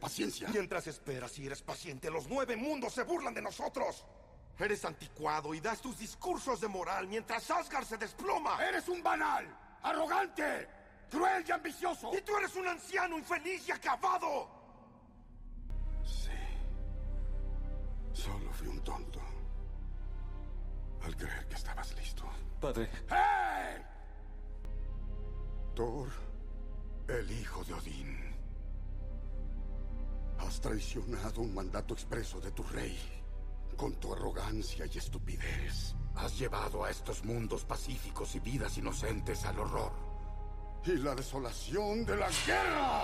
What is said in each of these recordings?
paciencia. Mientras esperas y eres paciente, los nueve mundos se burlan de nosotros. Eres anticuado y das tus discursos de moral mientras Asgard se desploma. ¡Eres un banal! ¡Arrogante! ¡Cruel y ambicioso! Y tú eres un anciano infeliz y acabado. Sí. Solo fui un tonto. Al creer que estabas listo. Padre. ¡Hey! Thor, el hijo de Odín. Has traicionado un mandato expreso de tu rey. Con tu arrogancia y estupidez, has llevado a estos mundos pacíficos y vidas inocentes al horror. Y la desolación de la guerra.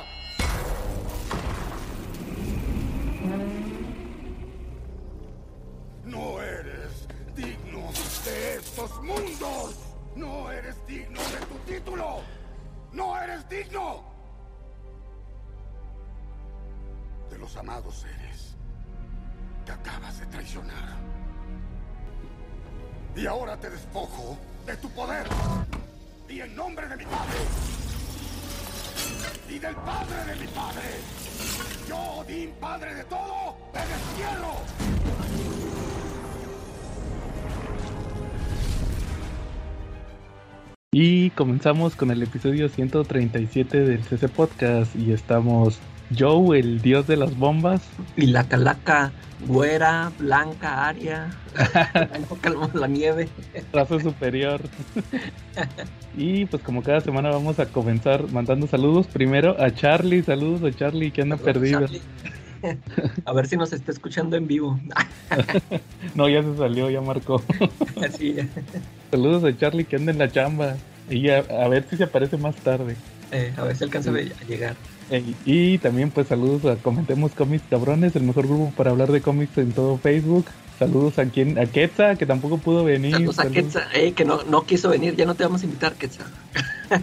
No eres digno de estos mundos. No eres digno de tu título. No eres digno de los amados seres que acabas de traicionar. Y ahora te despojo de tu poder. Y en nombre de mi padre. Y del padre de mi padre. Yo, Odín, padre de todo, te destierro. Y comenzamos con el episodio 137 del CC Podcast y estamos Joe, el dios de las bombas. Y la calaca, güera, blanca, aria, calma la nieve. Raza superior. y pues como cada semana vamos a comenzar mandando saludos. Primero a Charlie, saludos a Charlie que anda perdido. Charlie. A ver si nos está escuchando en vivo. no, ya se salió, ya marcó. Así, saludos a Charlie que anda en la chamba. Y a, a ver si se aparece más tarde. eh, a ver si alcanza a llegar. Y también pues saludos a Comentemos Cómics Cabrones, el mejor grupo para hablar de cómics en todo Facebook. Saludos a quien, a Quetza, que tampoco pudo venir. Saludos a Quetza, eh, que no, no quiso venir, ya no te vamos a invitar, Quetza.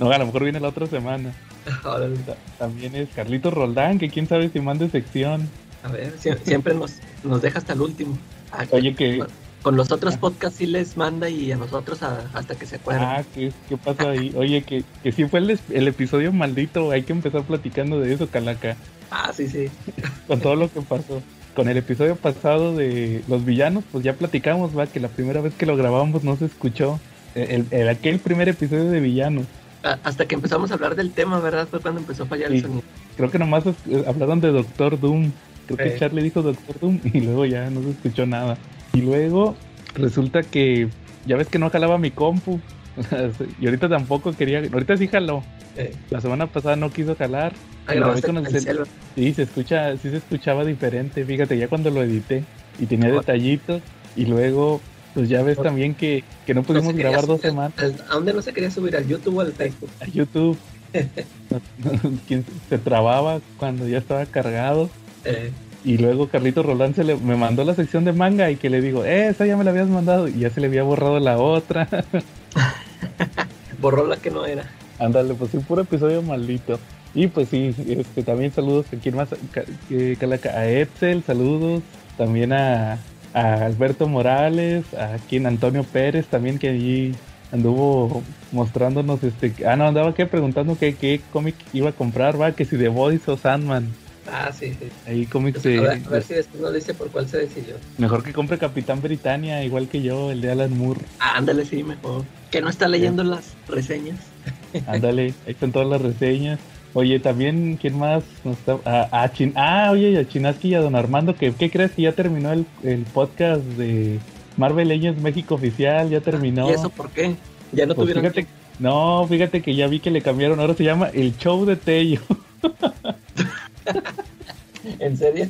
no, a lo mejor viene la otra semana. También es Carlitos Roldán, que quién sabe si mande sección. A ver, sie- siempre nos, nos deja hasta el último. Ah, Oye, que... Con los otros podcasts sí les manda y a nosotros a- hasta que se acuerden. Ah, ¿qué, qué pasó ahí? Oye, que, que sí fue el, el episodio maldito, hay que empezar platicando de eso, Calaca, Ah, sí, sí. con todo lo que pasó. Con el episodio pasado de los villanos, pues ya platicamos, va, que la primera vez que lo grabamos no se escuchó. El, el- aquel primer episodio de villanos. A- Hasta que empezamos a hablar del tema, ¿verdad? Fue cuando empezó a fallar Sí. el sonido. Creo que nomás es- eh, hablaron de Doctor Doom. Creo que. Charlie dijo Doctor Doom y luego ya no se escuchó nada. Y luego resulta que ya ves que no jalaba mi compu. y ahorita tampoco quería. Ahorita sí jaló. Eh, La semana pasada no quiso jalar. ah, Y grabé grabaste con con el el cel- cel. Sí, se escucha, sí se escuchaba diferente. Fíjate, ya cuando lo edité y tenía Joder. detallitos. Y luego, pues ya ves Joder. también que, que no pudimos grabar dos semanas ¿A dónde no se quería subir? ¿Al YouTube o al Facebook? a YouTube. Se trababa cuando ya estaba cargado. Eh, Y luego Carlito Roland se le, me mandó la sección de manga y que le digo, eh, esa ya me la habías mandado y ya se le había borrado la otra. borró la que no era. Ándale, pues un puro episodio maldito. Y pues sí, este, también saludos a quien más, que- a Edsel, saludos. También a, a Alberto Morales, a quien Antonio Pérez también que allí anduvo mostrándonos este ah no andaba que preguntando qué, qué cómic iba a comprar va que si The Voice o Sandman Ah, sí, sí. ahí cómics Pues, de, a, ver, a ver si después nos dice por cuál se decidió. Mejor que compre Capitán Britannia, igual que yo, el de Alan Moore. Ah, ándale, sí, mejor. Que no está leyendo las reseñas. Ándale, ahí están todas las reseñas. Oye, también, ¿quién más? nos está? A, a Chin- ah, oye, a Chinaski y a Don Armando, que, ¿qué crees que ya terminó el, el podcast de Marvel Legends México Oficial? Ya terminó. ¿Y eso por qué? Ya no Pues tuvieron... fíjate, no, fíjate que ya vi que le cambiaron, ahora se llama El Show de Tello. ¿En serio?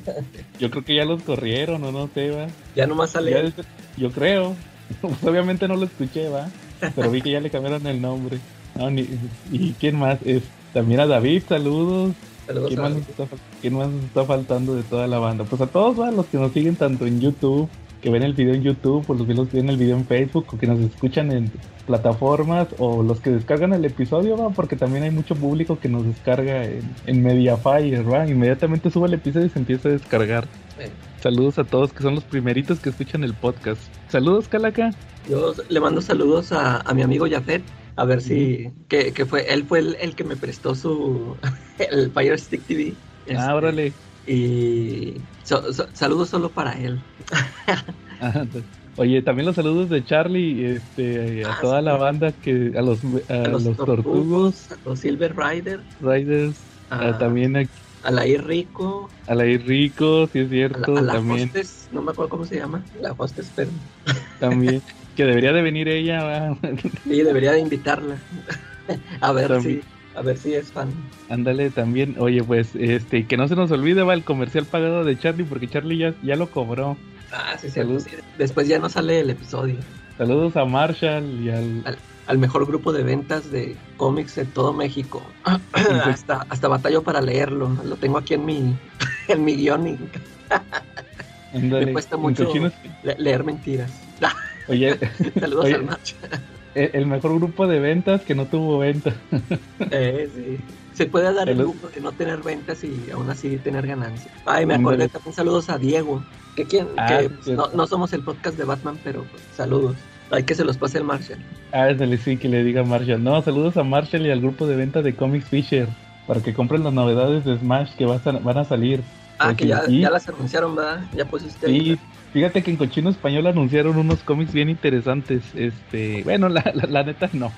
Yo creo que ya los corrieron, o no sé, va. Ya nomás sale... Ya yo creo. Pues obviamente no lo escuché, va. Pero vi que ya le cambiaron el nombre. No, ni- ¿Y quién más? Es, también a David, saludos. Saludos ¿Quién a- más, está, fal- quién más nos está faltando de toda la banda? Pues a todos ¿va? los que nos siguen tanto en YouTube, que ven el video en YouTube, o los que ven el video en Facebook, o que nos escuchan en plataformas, o los que descargan el episodio, ¿va? porque también hay mucho público que nos descarga en, en Mediafire, ¿va? inmediatamente sube el episodio y se empieza a descargar. Saludos a todos que son los primeritos que escuchan el podcast. Saludos, Calaca. Yo le mando saludos a, a mi amigo Jafet. A ver si... Que, que fue... Él fue el, el que me prestó su... el Fire Stick TV. Ah, Este, órale. Y so- so- saludos solo para él. Pues, Oye, también los saludos de Charlie este, a Ah, toda sí. la banda, que a los, a A los, los, tortugos, tortugos, a los Silver Rider, Riders, a- a, también a, a la Ir Rico, a la Rico, si es cierto, la, a la también, hostess, no me acuerdo cómo se llama, la hostess, pero también, que debería de venir ella, ¿va? sí, debería de invitarla. a ver También. si, a ver si es fan. ándale también, oye, pues, este, que no se nos olvide, va, el comercial pagado de Charlie, porque Charlie ya, ya lo cobró. Ah, sí, Salud. cierto, sí. Después ya no sale el episodio. Saludos a Marshall y al, Al mejor grupo de ventas de cómics de todo México. hasta, hasta batallo para leerlo. Lo tengo aquí en mi, en mi guion me cuesta mucho le- leer mentiras. Oye, Saludos Oye. al macho. El el mejor grupo de ventas que no tuvo venta. Eh, sí. Se puede dar el lujo de no tener ventas y aún así tener ganancias. Ay, me acordé también saludos a Diego. Que, quien, Ah, que pues, no, no somos el podcast de Batman, pero pues, saludos. Hay que se los pase el Marshall. Ah, ándale, sí, que le diga a Marshall. No, saludos a Marshall y al grupo de venta de Comics Fisher para que compren las novedades de Smash que a- van a salir. Ah, Porque que ya, ya las anunciaron, ¿verdad? Ya pusiste. Sí, fíjate que en Cochino Español anunciaron unos cómics bien interesantes. Este, bueno, la, la, la neta no.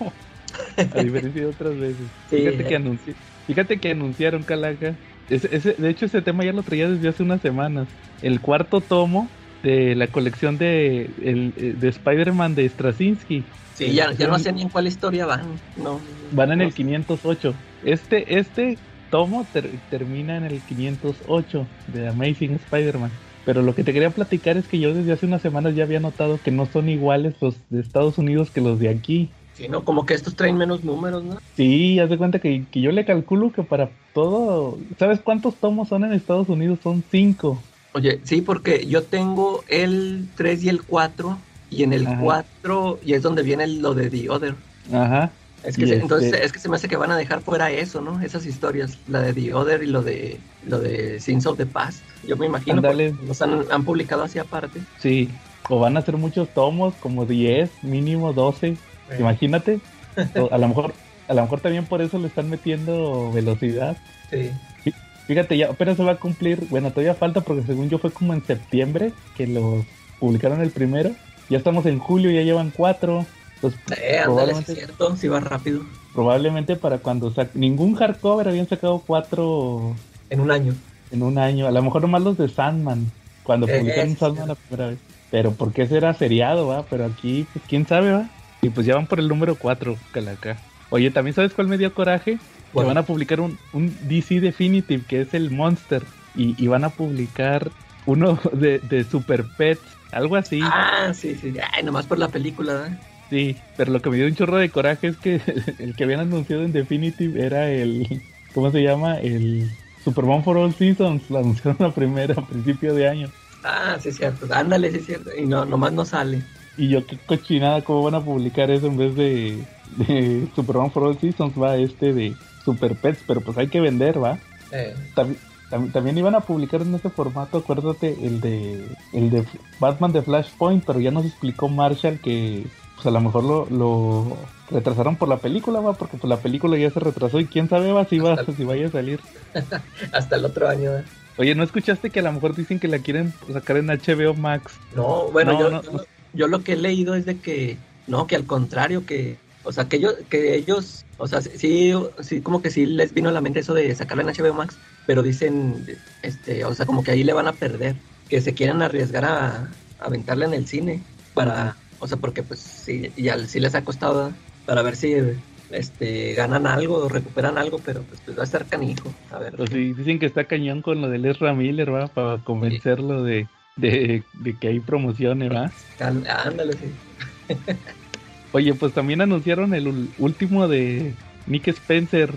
A diferencia de otras veces. Sí, Fíjate eh. que anunci- fíjate que anunciaron Calaca. Ese, ese- de hecho, ese tema ya lo traía desde hace unas semanas. El cuarto tomo de la colección de, el, eh, de Spider-Man de Straczynski. Sí, ya, ya no sé ni en cuál historia van. No, Van en no el sé. 508. Este, este tomo ter- termina en el 508 de Amazing Spider-Man. Pero lo que te quería platicar es que yo desde hace unas semanas ya había notado que no son iguales los de Estados Unidos que los de aquí. Sí, no, como que estos traen menos números, ¿no? Sí, haz de cuenta que, que yo le calculo que para todo... ¿Sabes cuántos tomos son en Estados Unidos? Son cinco. Oye, sí, porque yo tengo el 3 y el 4, y en el Ajá. 4, y es donde viene lo de The Other. Ajá. Es que se- este- entonces es que se me hace que van a dejar fuera eso, ¿no? Esas historias, la de The Other y lo de lo de Sins of the Past. Yo me imagino porque los han, han publicado así aparte. Sí. O van a ser muchos tomos, como 10, mínimo 12. Imagínate. O a lo mejor, a lo mejor también por eso le están metiendo velocidad. Sí. Fíjate, ya apenas se va a cumplir, bueno, todavía falta porque según yo fue como en septiembre que lo publicaron el primero. Ya estamos en julio, ya llevan cuatro. Pues Eh, ándale, probablemente, cierto, sí va rápido. probablemente para cuando ningún hardcover habían sacado cuatro En un año. en un año. A lo mejor nomás los de Sandman, cuando Eh, publicaron sí, Sandman la primera vez. Pero porque ese era seriado, va. Pero aquí, pues quién sabe, va. Y pues ya van por el número 4, Calaca. Oye, ¿también sabes cuál me dio coraje? Que Bueno. van a publicar un, un DC Definitive, que es el Monster. Y, y van a publicar uno de, de Super Pets, algo así. Ah, sí, sí. Ay, nomás por la película, ¿verdad? Sí, pero lo que me dio un chorro de coraje es que el que habían anunciado en Definitive era el. ¿Cómo se llama? El Superman for All Seasons. Lo anunciaron la primera, a principio de año. Ah, sí es cierto. Ándale, sí es cierto. Y no, nomás no sale. Y yo, qué cochinada, ¿cómo van a publicar eso en vez de, de Superman for All Seasons? Va este de Super Pets, pero pues hay que vender, va. Eh, Tam- tam- también iban a publicar en ese formato, acuérdate, el de el de Batman de Flashpoint, pero ya nos explicó Marshall que pues a lo mejor lo, lo retrasaron por la película, va, porque pues la película ya se retrasó y quién sabe va si va si vaya a salir. hasta el otro año. ¿verdad? Oye, ¿no escuchaste que a lo mejor dicen que la quieren sacar en HBO Max? No, bueno, No, yo, no, yo, no. yo lo que he leído es de que, no, que al contrario, que, o sea, que ellos, que ellos, o sea, sí, sí, como que sí les vino a la mente eso de sacarla en HBO Max, pero dicen, este, o sea, como que ahí le van a perder, que se quieren arriesgar a, a aventarla en el cine, para, o sea, porque pues sí, ya sí les ha costado, para ver si, este, ganan algo, recuperan algo, pero pues, pues va a estar canijo, a ver. Pues sí, dicen que está cañón con lo de Ezra Miller, va, para convencerlo de, de, de que hay promociones, va. Cal- Ándale, sí. Oye, pues también anunciaron el último de Nick Spencer.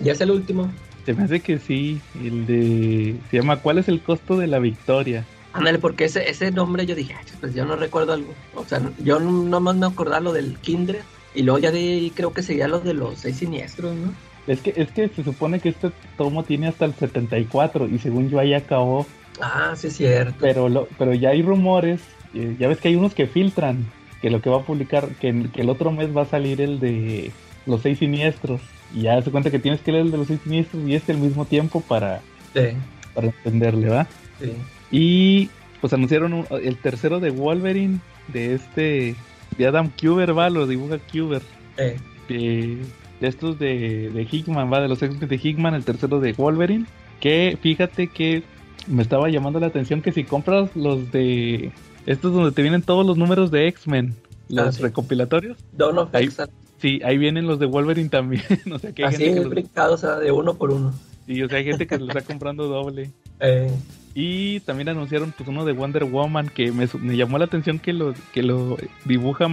Ya es el último. Se me hace que sí, el de... Se llama ¿Cuál es el costo de la victoria? Ándale, porque ese, ese nombre yo dije, "Ay, pues yo no recuerdo algo. O sea, yo no- nomás me acordaba lo del Kindred. Y luego ya de ahí creo que seguía lo de los seis siniestros, ¿no? Es que, es que se supone que este tomo tiene hasta el 74 y según yo ahí acabó, Ah, sí es cierto. pero lo, pero ya hay rumores, eh, ya ves que hay unos que filtran, que lo que va a publicar, que el otro mes va a salir el de los seis siniestros. Y ya se cuenta que tienes que leer el de los seis siniestros y este al mismo tiempo para, para entenderle, ¿va? Sí. Y pues anunciaron el tercero de Wolverine, de este, de Adam Kuber, va, lo dibuja Kuber. Eh. De, estos de, de Hickman, va, de los x de Hickman, el tercero de Wolverine. Que fíjate que me estaba llamando la atención que si compras los de estos donde te vienen todos los números de X-Men, los Ah, sí. recopilatorios. Dawn of Ahí-. Sí, ahí vienen los de Wolverine también. o sea que hay Así gente que los, o sea, de uno por uno. sí, o sea, hay gente que los está comprando doble. Eh, Y también anunciaron pues uno de Wonder Woman que me, me llamó la atención que lo que lo dibuja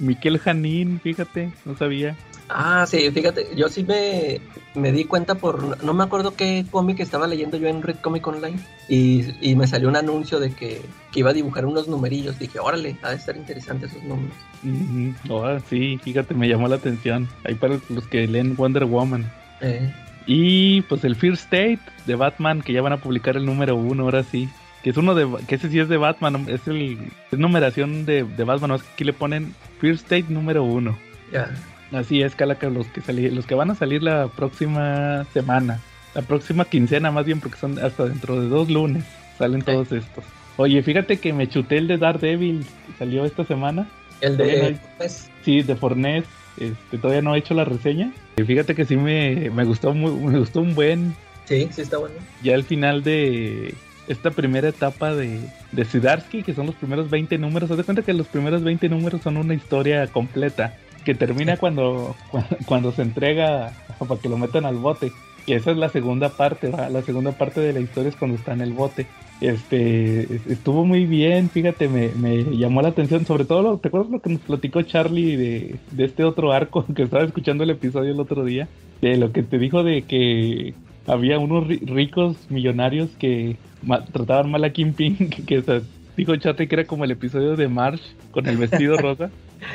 Miquel Janín, fíjate, no sabía. Ah, sí, fíjate, yo sí me, me di cuenta por, no me acuerdo qué cómic estaba leyendo yo en Red Comic Online y, y me salió un anuncio de que, que iba a dibujar unos numerillos. Dije, órale, ha de estar interesante esos números. Sí, fíjate, me llamó la atención. Ahí para los que leen Wonder Woman. Eh, Y pues el Fear State de Batman, que ya van a publicar el número uno, ahora sí. Que es uno de. Que ese sí es de Batman, es el. Es numeración de, de Batman, que aquí le ponen Fear State número uno. ya, Así es, Calaca, los que sali- los que van a salir la próxima semana. La próxima quincena más bien, porque son hasta dentro de dos lunes. Salen todos estos. Oye, fíjate que me chuté el de Daredevil, que salió esta semana. el de... pues, Sí, de Fornés. Este, todavía no he hecho la reseña. Y fíjate que sí me, me gustó muy, me gustó un buen. sí, sí está bueno. Ya al final de esta primera etapa de, de Sidarsky, que son los primeros 20 números. Haz de cuenta que los primeros 20 números son una historia completa. Que termina cuando, cuando, cuando se entrega para que lo metan al bote. Y esa es la segunda parte, ¿va? La segunda parte de la historia es cuando está en el bote. Este, es- estuvo muy bien, fíjate, me, me llamó la atención, sobre todo, lo, ¿te acuerdas lo que nos platicó Charlie de, de este otro arco que estaba escuchando el episodio el otro día? De lo que te dijo de que había unos ri- ricos millonarios que ma- trataban mal a Kingpin, que, que, o sea, dijo Charlie que era como el episodio de Marsh con el vestido rosa.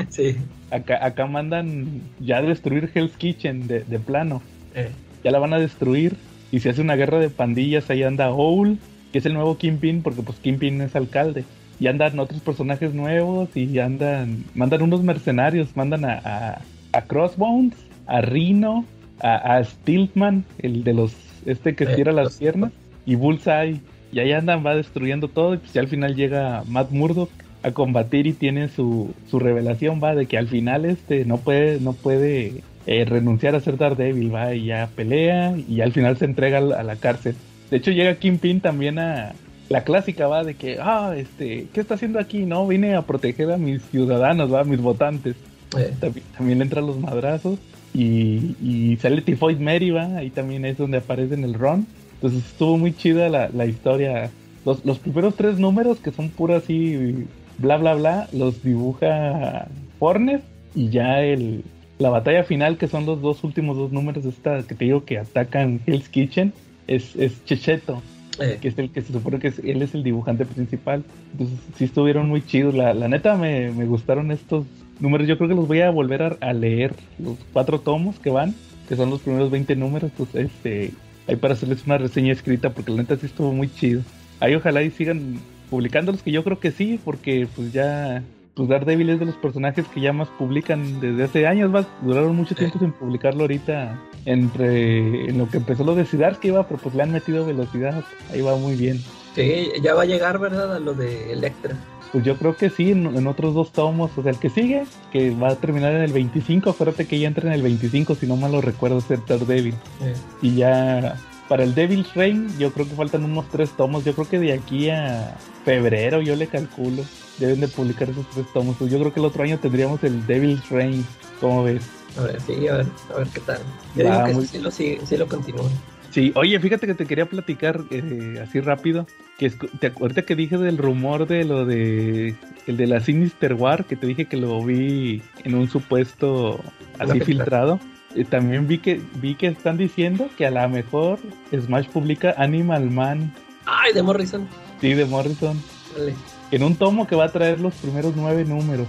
Sí. Acá, acá mandan ya a destruir Hell's Kitchen de, de plano Eh, ya la van a destruir y se hace una guerra de pandillas, ahí anda Owl, que es el nuevo Kingpin, porque pues Kingpin es alcalde, y andan otros personajes nuevos y andan, mandan unos mercenarios, mandan a, a, a Crossbones, a Rhino, a, a Stiltman, el de los, este que Eh, estira las piernas, y Bullseye, y ahí andan, va destruyendo todo, y pues ya al final llega Matt Murdock a combatir y tiene su, su revelación, va, de que al final este no puede, no puede eh, renunciar a ser Daredevil, va, y ya pelea y al final se entrega a la cárcel. De hecho llega Kingpin también a la clásica, va, de que, ah, este, ¿qué está haciendo aquí? No, vine a proteger a mis ciudadanos, va, a mis votantes. eh, También, también le entran los madrazos y, y sale Tifoid Mary, va, ahí también es donde aparece en el Ron. Entonces estuvo muy chida la, la historia. Los, los primeros tres números, que son pura así, bla, bla, bla, los dibuja Fornes y ya el, la batalla final, que son los dos últimos dos números esta que te digo que atacan Hell's Kitchen, es, es Checheto, eh, que es el que se supone que es- él es el dibujante principal. Entonces sí estuvieron muy chidos. La, la neta me, me gustaron estos números. Yo creo que los voy a volver a, a leer. Los cuatro tomos que van, que son los primeros 20 números. Pues este, ahí para hacerles una reseña escrita, porque la neta sí estuvo muy chido. Ahí ojalá y sigan publicándolos, que yo creo que sí, porque pues ya... Pues Daredevil es de los personajes que ya más publican desde hace años, más duraron mucho tiempo sin publicarlo ahorita entre en lo que empezó lo de Sidarsky iba, pero pues le han metido velocidad, ahí va muy bien. sí, ya va a llegar, ¿verdad? A lo de Electra. Pues yo creo que sí, en, en otros dos tomos, o sea, el que sigue, que va a terminar en el 25, acuérdate que ya entra en el 25, si no mal lo recuerdo, ser Daredevil. Eh, Y ya para el Devil's Reign, yo creo que faltan unos tres tomos, yo creo que de aquí a febrero yo le calculo, deben de publicar esos tres tomos, yo creo que el otro año tendríamos el Devil's Reign, ¿cómo ves? a ver, sí, a ver, a ver qué tal. Yo Va, digo que muy- sí, lo, sigue- sí lo continúa. Sí, oye, fíjate que te quería platicar eh, así rápido. Que es- te acu- ahorita que dije del rumor de lo de el de la Sinister War, que te dije que lo vi en un supuesto así filtrado. Eh, también vi que vi que están diciendo que a lo mejor Smash publica Animal Man, Ay, de Morrison. sí, de Morrison, Dale. en un tomo que va a traer los primeros nueve números.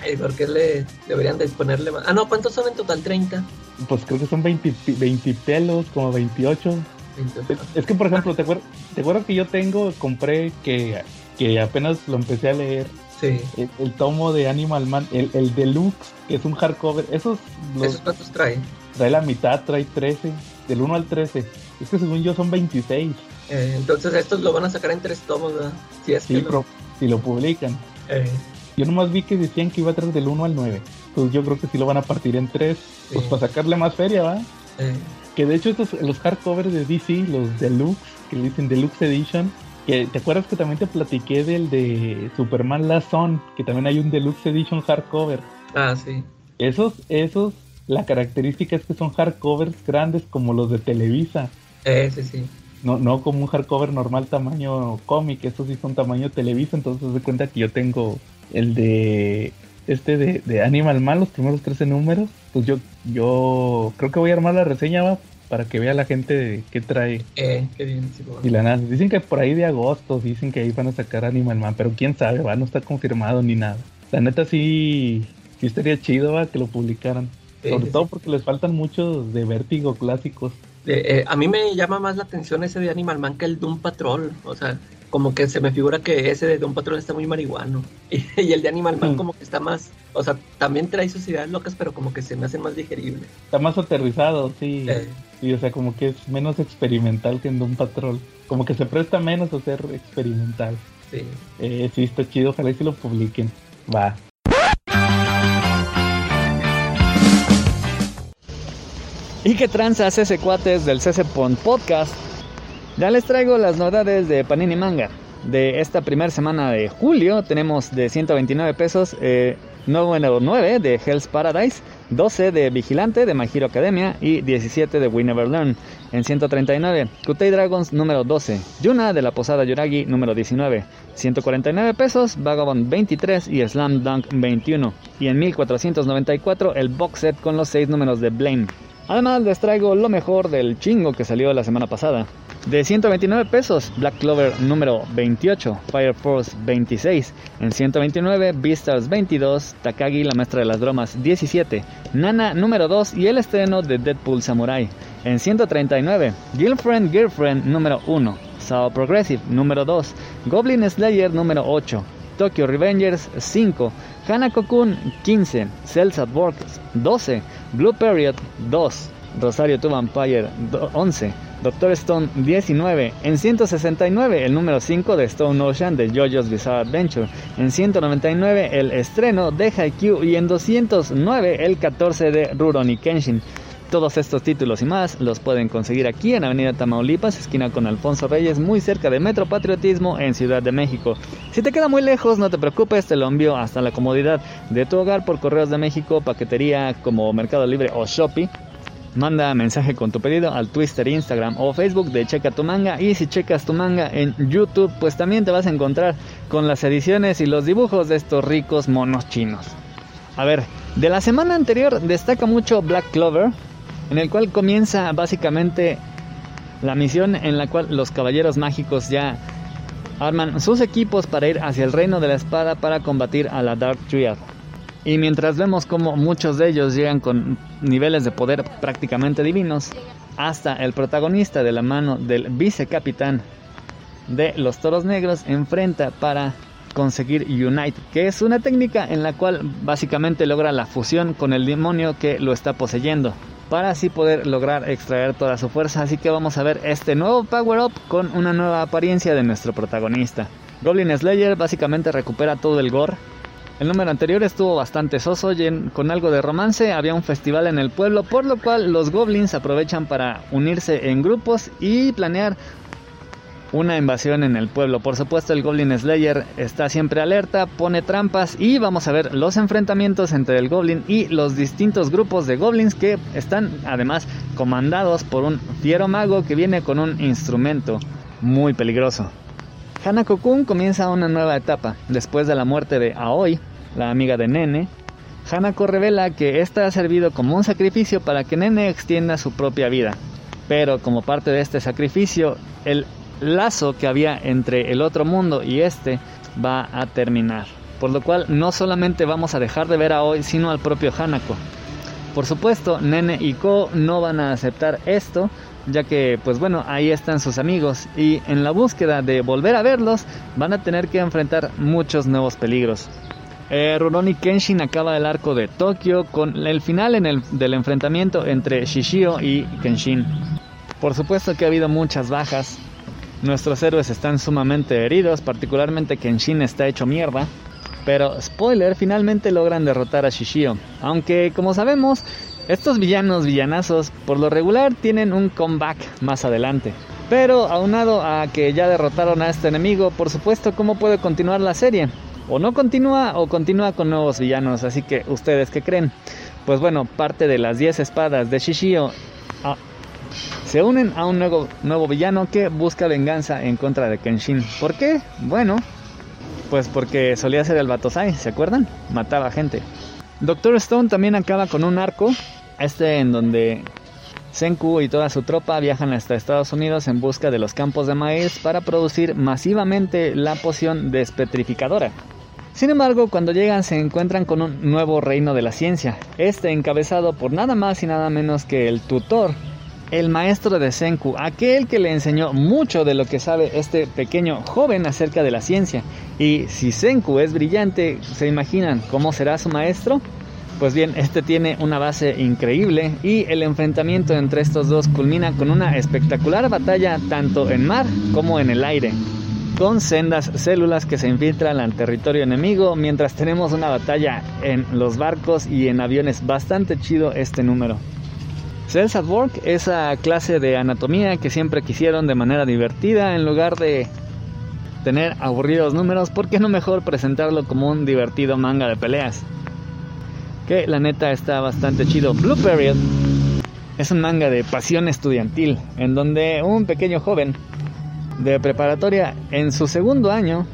Ay, ¿por qué le deberían de ponerle más? Ah, no, ¿cuántos son en total? 30. Pues creo que son 20, pi- 20 pelos, como 28. 28. Es que, por ejemplo, ¿te acuerdas, ¿te acuerdas que yo tengo, compré que, que apenas lo empecé a leer? Sí. El, el tomo de Animal Man, el, el deluxe, que es un hardcover. Esos, los, ¿Esos cuántos trae? trae la mitad, trae 13, del 1 al 13. Es que según yo son 26. Eh, entonces estos lo van a sacar en tres tomos, ¿verdad? Si es Sí, que lo- pero si lo publican. eh, Yo nomás vi que decían que iba a traer del 1 al 9. Pues yo creo que sí lo van a partir en 3. Pues para sacarle más feria, ¿va? eh, Que de hecho estos, los hardcovers de DC, los deluxe, que le dicen deluxe edition, te acuerdas que también te platiqué del de Superman Last Son, que también hay un deluxe edition hardcover. Ah, sí. Esos, esos, la característica es que son hardcovers grandes como los de Televisa. Eh, sí, sí. No, no como un hardcover normal tamaño cómic, estos sí son tamaño Televisa, entonces de cuenta que yo tengo el de este de, de Animal Man, los primeros 13 números, pues yo, yo creo que voy a armar la reseña ¿va? Para que vea la gente qué trae. Eh, qué bien, sí, bueno. Y la nada, dicen que por ahí de agosto, dicen que ahí van a sacar Animal Man, pero quién sabe, va, no está confirmado ni nada. La neta sí, sí estaría chido, va, que lo publicaran. Sí, Sobre sí, todo porque les faltan muchos de vértigo clásicos. Eh, eh, a mí me llama más la atención ese de Animal Man que el Doom Patrol. O sea, como que se me figura que ese de Doom Patrol está muy marihuano. Y, y el de Animal Man Mm. como que está más... O sea, también trae sus ideas locas, pero como que se me hacen más digeribles. Está más aterrizado, sí. Eh, Sí, o sea, como que es menos experimental que en Doom Patrol. Como que se presta menos a ser experimental. sí. Eh, sí, está chido, ojalá y se lo publiquen. Va. ¿Y qué tranzas ese cuates del CC Pon Podcast? Ya les traigo las novedades de Panini Manga. De esta primera semana de julio tenemos de 129 pesos eh, número 9 de Hell's Paradise, 12 de Vigilante de My Hero Academia y 17 de We Never Learn. En 139, Kutei Dragons número 12, Yuna de la Posada Yuragi número 19, 149 pesos, Vagabond 23 y Slam Dunk 21. Y en 1494 el box set con los 6 números de Blame. Además les traigo lo mejor del chingo que salió la semana pasada. De 129 pesos, Black Clover número 28, Fire Force 26. En 129, Beastars 22, Takagi la maestra de las bromas 17, Nana número 2 y el estreno de Deadpool Samurai. En 139, Girlfriend Girlfriend número 1, Sao Progressive número 2, Goblin Slayer número 8, Tokyo Revengers 5, Hanako-kun 15, Cells at Work 12, Blue Period 2, Rosario to Vampire do- 11, Doctor Stone 19, en 169 el número 5 de Stone Ocean de JoJo's Bizarre Adventure, en 199 el estreno de Haikyuu y en 209 el 14 de Rurouni Kenshin. Todos estos títulos y más los pueden conseguir aquí en Avenida Tamaulipas, esquina con Alfonso Reyes, muy cerca de Metro Patriotismo en Ciudad de México. Si te queda muy lejos, no te preocupes, te lo envío hasta la comodidad de tu hogar por Correos de México, paquetería como Mercado Libre o Shopee. Manda mensaje con tu pedido al Twitter, Instagram o Facebook de Checa tu manga y si checas tu manga en YouTube pues también te vas a encontrar con las ediciones y los dibujos de estos ricos monos chinos. A ver, de la semana anterior destaca mucho Black Clover, en el cual comienza básicamente la misión en la cual los caballeros mágicos ya arman sus equipos para ir hacia el reino de la espada para combatir a la Dark Triad. Y mientras vemos como muchos de ellos llegan con niveles de poder prácticamente divinos, hasta el protagonista de la mano del vicecapitán de los toros negros enfrenta para conseguir Unite, que es una técnica en la cual básicamente logra la fusión con el demonio que lo está poseyendo, para así poder lograr extraer toda su fuerza. Así que vamos a ver este nuevo Power Up con una nueva apariencia de nuestro protagonista. Goblin Slayer básicamente recupera todo el gore. El número anterior estuvo bastante soso, llen- con algo de romance, había un festival en el pueblo, por lo cual los goblins aprovechan para unirse en grupos y planear una invasión en el pueblo. Por supuesto, el Goblin Slayer está siempre alerta, pone trampas y vamos a ver los enfrentamientos entre el Goblin y los distintos grupos de goblins que están además comandados por un fiero mago que viene con un instrumento muy peligroso. Hanako-kun comienza una nueva etapa. Después de la muerte de Aoi, la amiga de Nene, Hanako revela que esta ha servido como un sacrificio para que Nene extienda su propia vida. Pero como parte de este sacrificio, el lazo que había entre el otro mundo y este va a terminar. Por lo cual no solamente vamos a dejar de ver a Aoi, sino al propio Hanako. Por supuesto, Nene y Ko no van a aceptar esto, ya que, pues bueno, ahí están sus amigos y en la búsqueda de volver a verlos van a tener que enfrentar muchos nuevos peligros. Eh, Kenshin acaba el arco de Tokio con el final del enfrentamiento entre Shishio y Kenshin. Por supuesto que ha habido muchas bajas. Nuestros héroes están sumamente heridos, particularmente Kenshin está hecho mierda. Pero, spoiler, finalmente logran derrotar a Shishio. Aunque, como sabemos, estos villanos villanazos por lo regular tienen un comeback más adelante. Pero aunado a que ya derrotaron a este enemigo, por supuesto, ¿cómo puede continuar la serie? O no continúa o continúa con nuevos villanos, así que ustedes qué creen? Pues bueno, parte de las 10 espadas de Shishio ah, se unen a un nuevo, villano que busca venganza en contra de Kenshin. ¿Por qué? Bueno, pues porque solía ser el Batosai, ¿se acuerdan? Mataba gente. Doctor Stone también acaba con un arco, este en donde Senku y toda su tropa viajan hasta Estados Unidos en busca de los campos de maíz para producir masivamente la poción despetrificadora. Sin embargo, cuando llegan se encuentran con un nuevo reino de la ciencia, este encabezado por nada más y nada menos que el tutor, el maestro de Senku, aquel que le enseñó mucho de lo que sabe este pequeño joven acerca de la ciencia. Y si Senku es brillante, ¿se imaginan cómo será su maestro? Pues bien, este tiene una base increíble y el enfrentamiento entre estos dos culmina con una espectacular batalla tanto en mar como en el aire, con sendas células que se infiltran al territorio enemigo mientras tenemos una batalla en los barcos y en aviones bastante chido este número. Cells at Work, esa clase de anatomía que siempre quisieron de manera divertida en lugar de tener aburridos números, ¿por qué no mejor presentarlo como un divertido manga de peleas? que la neta está bastante chido. Blue Period es un manga de pasión estudiantil, en donde un pequeño joven de preparatoria en su segundo año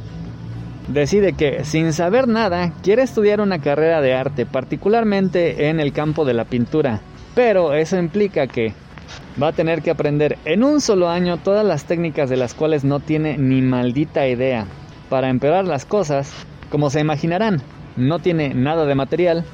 decide que sin saber nada quiere estudiar una carrera de arte, particularmente en el campo de la pintura. Pero eso implica que va a tener que aprender en un solo año todas las técnicas de las cuales no tiene ni maldita idea. Para empeorar las cosas, como se imaginarán, no tiene nada de material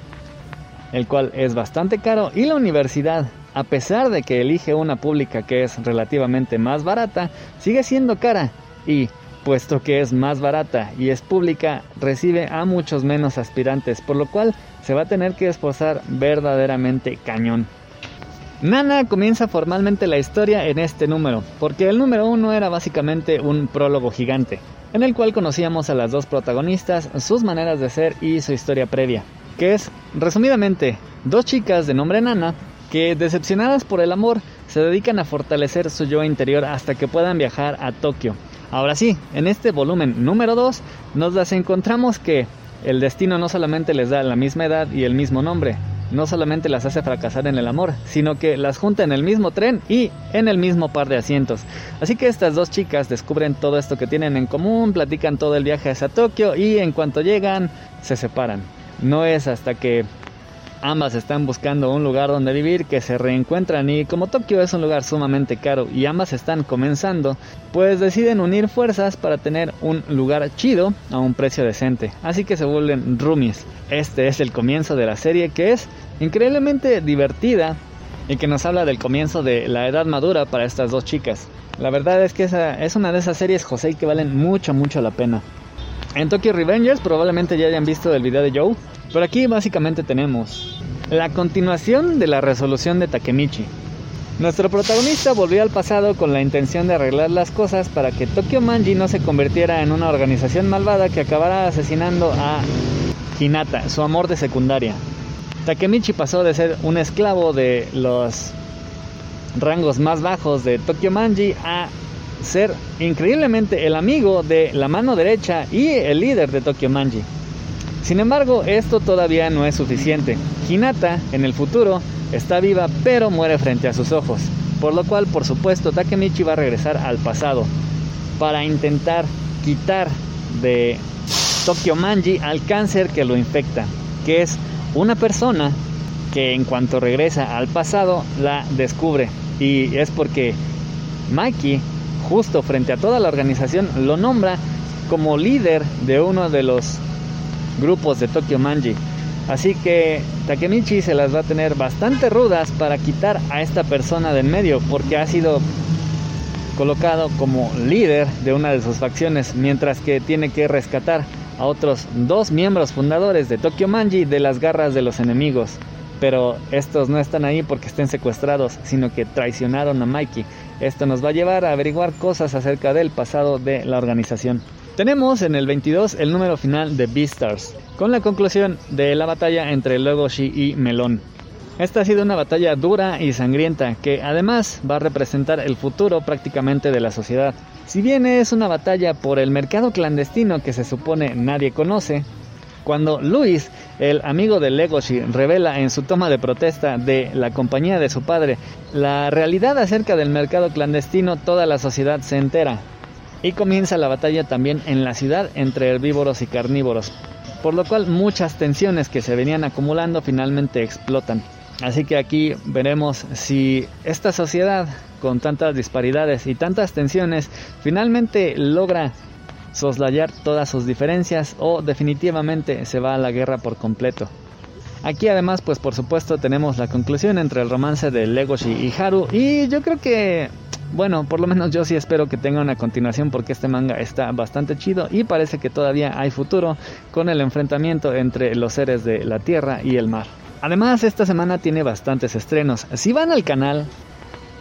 el cual es bastante caro, y la universidad, a pesar de que elige una pública que es relativamente más barata, sigue siendo cara y, puesto que es más barata y es pública, recibe a muchos menos aspirantes, por lo cual se va a tener que esforzar verdaderamente cañón. Nana comienza formalmente la historia en este número, porque el número uno era básicamente un prólogo gigante, en el cual conocíamos a las dos protagonistas, sus maneras de ser y su historia previa que es, resumidamente, dos chicas de nombre Nana que, decepcionadas por el amor, se dedican a fortalecer su yo interior hasta que puedan viajar a Tokio. Ahora sí, en este volumen número 2 nos las encontramos que el destino no solamente les da la misma edad y el mismo nombre, no solamente las hace fracasar en el amor, sino que las junta en el mismo tren y en el mismo par de asientos. Así que estas dos chicas descubren todo esto que tienen en común, platican todo el viaje hacia Tokio y en cuanto llegan se separan. No es hasta que ambas están buscando un lugar donde vivir que se reencuentran y como Tokio es un lugar sumamente caro y ambas están comenzando, pues deciden unir fuerzas para tener un lugar chido a un precio decente. Así que se vuelven roomies. Este es el comienzo de la serie que es increíblemente divertida y que nos habla del comienzo de la edad madura para estas dos chicas. La verdad es que esa es una de esas series José que valen mucho mucho la pena. En Tokyo Revengers probablemente ya hayan visto el video de Joe, pero aquí básicamente tenemos la continuación de la resolución de Takemichi. Nuestro protagonista volvió al pasado con la intención de arreglar las cosas para que Tokyo Manji no se convirtiera en una organización malvada que acabara asesinando a Hinata, su amor de secundaria. Takemichi pasó de ser un esclavo de los rangos más bajos de Tokyo Manji a ser increíblemente el amigo de la mano derecha y el líder de Tokyo Manji. Sin embargo, esto todavía no es suficiente. Hinata, en el futuro, está viva pero muere frente a sus ojos, por lo cual, por supuesto, Takemichi va a regresar al pasado para intentar quitar de Tokyo Manji al cáncer que lo infecta, que es una persona que en cuanto regresa al pasado la descubre y es porque Mikey justo frente a toda la organización, lo nombra como líder de uno de los grupos de Tokyo Manji. Así que Takemichi se las va a tener bastante rudas para quitar a esta persona del medio, porque ha sido colocado como líder de una de sus facciones, mientras que tiene que rescatar a otros dos miembros fundadores de Tokyo Manji de las garras de los enemigos. Pero estos no están ahí porque estén secuestrados, sino que traicionaron a Mikey. Esto nos va a llevar a averiguar cosas acerca del pasado de la organización. Tenemos en el 22 el número final de Beastars, con la conclusión de la batalla entre Legoshi y Melon. Esta ha sido una batalla dura y sangrienta que además va a representar el futuro prácticamente de la sociedad. Si bien es una batalla por el mercado clandestino que se supone nadie conoce, cuando Luis, el amigo de Legoshi, revela en su toma de protesta de la compañía de su padre la realidad acerca del mercado clandestino, toda la sociedad se entera. Y comienza la batalla también en la ciudad entre herbívoros y carnívoros, por lo cual muchas tensiones que se venían acumulando finalmente explotan. Así que aquí veremos si esta sociedad con tantas disparidades y tantas tensiones finalmente logra soslayar todas sus diferencias o definitivamente se va a la guerra por completo. Aquí además pues por supuesto tenemos la conclusión entre el romance de Legoshi y Haru y yo creo que bueno, por lo menos yo sí espero que tenga una continuación porque este manga está bastante chido y parece que todavía hay futuro con el enfrentamiento entre los seres de la tierra y el mar. Además, esta semana tiene bastantes estrenos. Si van al canal,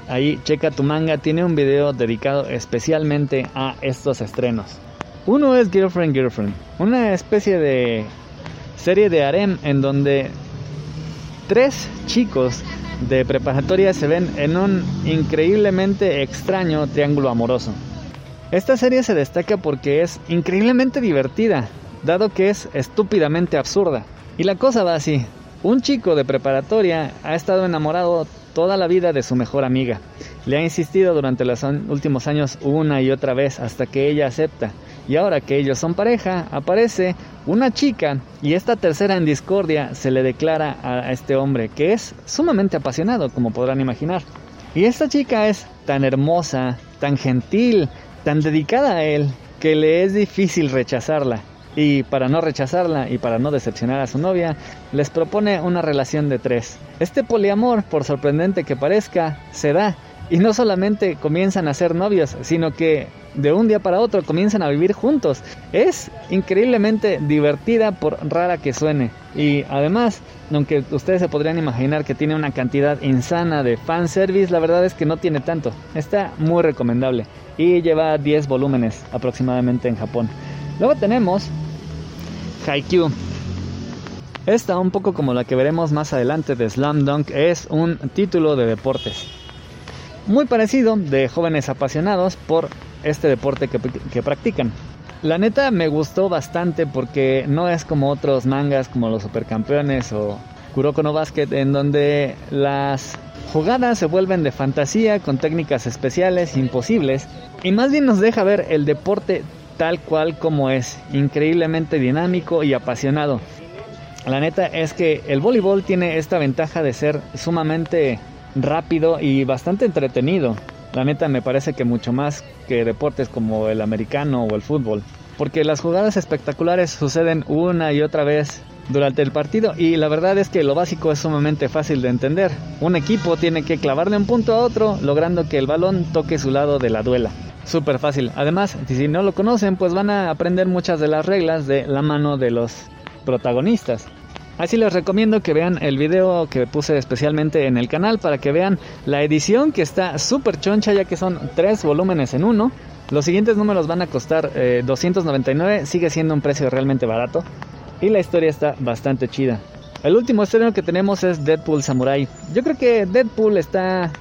ahí checa tu manga, tiene un video dedicado especialmente a estos estrenos. Uno es Girlfriend Girlfriend, una especie de serie de harem en donde tres chicos de preparatoria se ven en un increíblemente extraño triángulo amoroso. Esta serie se destaca porque es increíblemente divertida, dado que es estúpidamente absurda. Y la cosa va así, un chico de preparatoria ha estado enamorado toda la vida de su mejor amiga. Le ha insistido durante los últimos años una y otra vez hasta que ella acepta. Y ahora que ellos son pareja, aparece una chica y esta tercera en discordia se le declara a este hombre que es sumamente apasionado, como podrán imaginar. Y esta chica es tan hermosa, tan gentil, tan dedicada a él, que le es difícil rechazarla y para no rechazarla y para no decepcionar a su novia, les propone una relación de tres. Este poliamor, por sorprendente que parezca, se da y no solamente comienzan a ser novios, sino que de un día para otro comienzan a vivir juntos. Es increíblemente divertida por rara que suene. Y además, aunque ustedes se podrían imaginar que tiene una cantidad insana de fanservice, la verdad es que no tiene tanto. Está muy recomendable. Y lleva 10 volúmenes aproximadamente en Japón. Luego tenemos Haikyuu. Esta, un poco como la que veremos más adelante de Slam Dunk, es un título de deportes. Muy parecido de jóvenes apasionados por este deporte que, practican. La neta me gustó bastante porque no es como otros mangas como los Supercampeones o Kuroko no Basket en donde las jugadas se vuelven de fantasía con técnicas especiales imposibles y más bien nos deja ver el deporte tal cual como es, increíblemente dinámico y apasionado. La neta es que el voleibol tiene esta ventaja de ser sumamente rápido y bastante entretenido. La neta me parece que mucho más que deportes como el americano o el fútbol. Porque las jugadas espectaculares suceden una y otra vez durante el partido y la verdad es que lo básico es sumamente fácil de entender. Un equipo tiene que clavarle un punto a otro logrando que el balón toque su lado de la duela súper fácil. Además, si no lo conocen, pues van a aprender muchas de las reglas de la mano de los protagonistas. Así les recomiendo que vean el video que puse especialmente en el canal para que vean la edición que está súper choncha ya que son tres volúmenes en uno. Los siguientes números van a costar 299, eh, sigue siendo un precio realmente barato y la historia está bastante chida. El último estreno que tenemos es Deadpool Samurai. Yo creo que Deadpool está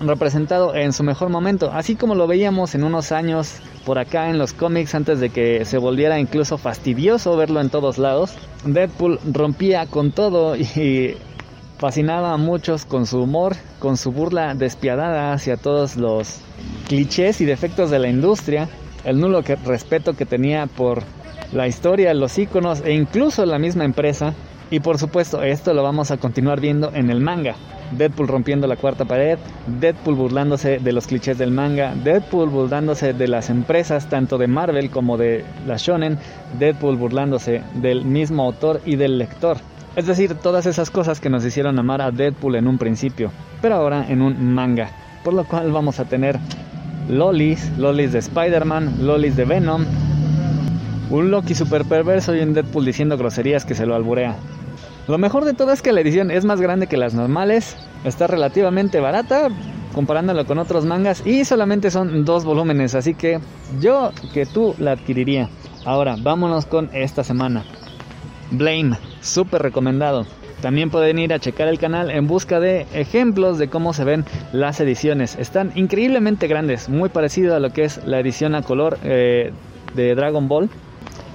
representado en su mejor momento, así como lo veíamos en unos años por acá en los cómics antes de que se volviera incluso fastidioso verlo en todos lados. Deadpool rompía con todo y fascinaba a muchos con su humor, con su burla despiadada hacia todos los clichés y defectos de la industria, el nulo respeto que tenía por la historia, los iconos e incluso la misma empresa. Y por supuesto, esto lo vamos a continuar viendo en el manga. Deadpool rompiendo la cuarta pared, Deadpool burlándose de los clichés del manga, Deadpool burlándose de las empresas tanto de Marvel como de la Shonen, Deadpool burlándose del mismo autor y del lector. Es decir, todas esas cosas que nos hicieron amar a Deadpool en un principio, pero ahora en un manga. Por lo cual vamos a tener lolis, lolis de Spider-Man, lolis de Venom, un Loki super perverso y un Deadpool diciendo groserías que se lo alburea. Lo mejor de todo es que la edición es más grande que las normales, está relativamente barata comparándolo con otros mangas y solamente son dos volúmenes, así que yo que tú la adquiriría. Ahora, vámonos con esta semana. Blame, súper recomendado. También pueden ir a checar el canal en busca de ejemplos de cómo se ven las ediciones. Están increíblemente grandes, muy parecido a lo que es la edición a color eh, de Dragon Ball.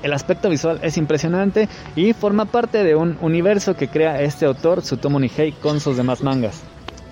El aspecto visual es impresionante y forma parte de un universo que crea este autor, Tsutomu Nihei, con sus demás mangas.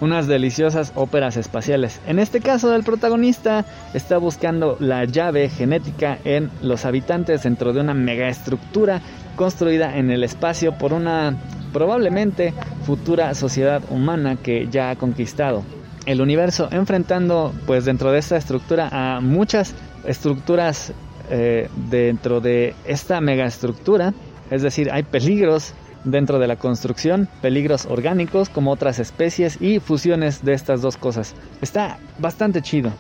Unas deliciosas óperas espaciales. En este caso, el protagonista está buscando la llave genética en los habitantes dentro de una megaestructura construida en el espacio por una probablemente futura sociedad humana que ya ha conquistado el universo, enfrentando pues dentro de esta estructura a muchas estructuras eh, dentro de esta megaestructura, es decir, hay peligros dentro de la construcción, peligros orgánicos como otras especies y fusiones de estas dos cosas. Está bastante chido.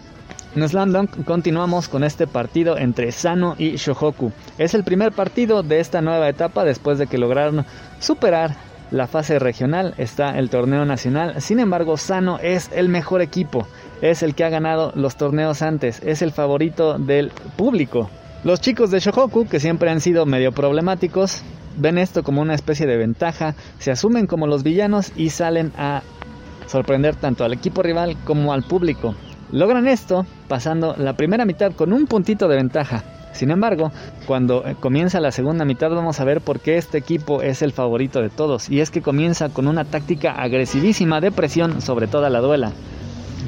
En Slam continuamos con este partido entre Sano y Shohoku. Es el primer partido de esta nueva etapa después de que lograron superar la fase regional, está el torneo nacional. Sin embargo, Sano es el mejor equipo, es el que ha ganado los torneos antes, es el favorito del público. Los chicos de Shohoku, que siempre han sido medio problemáticos, ven esto como una especie de ventaja, se asumen como los villanos y salen a sorprender tanto al equipo rival como al público. Logran esto pasando la primera mitad con un puntito de ventaja. Sin embargo, cuando comienza la segunda mitad vamos a ver por qué este equipo es el favorito de todos. Y es que comienza con una táctica agresivísima de presión sobre toda la duela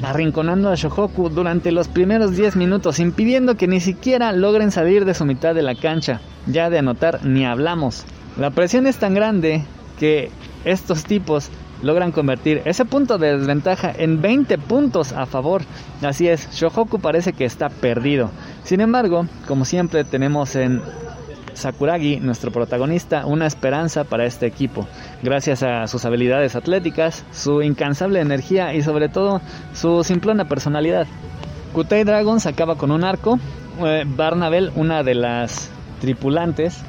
arrinconando a Shohoku durante los primeros 10 minutos, impidiendo que ni siquiera logren salir de su mitad de la cancha. Ya de anotar ni hablamos. La presión es tan grande que estos tipos logran convertir ese punto de desventaja en 20 puntos a favor. Así es, Shohoku parece que está perdido. Sin embargo, como siempre tenemos en Sakuragi, nuestro protagonista, una esperanza para este equipo, gracias a sus habilidades atléticas, su incansable energía y sobre todo su simplona personalidad. Kutei Dragons acaba con un arco, eh, Barnabel, una de las tripulantes,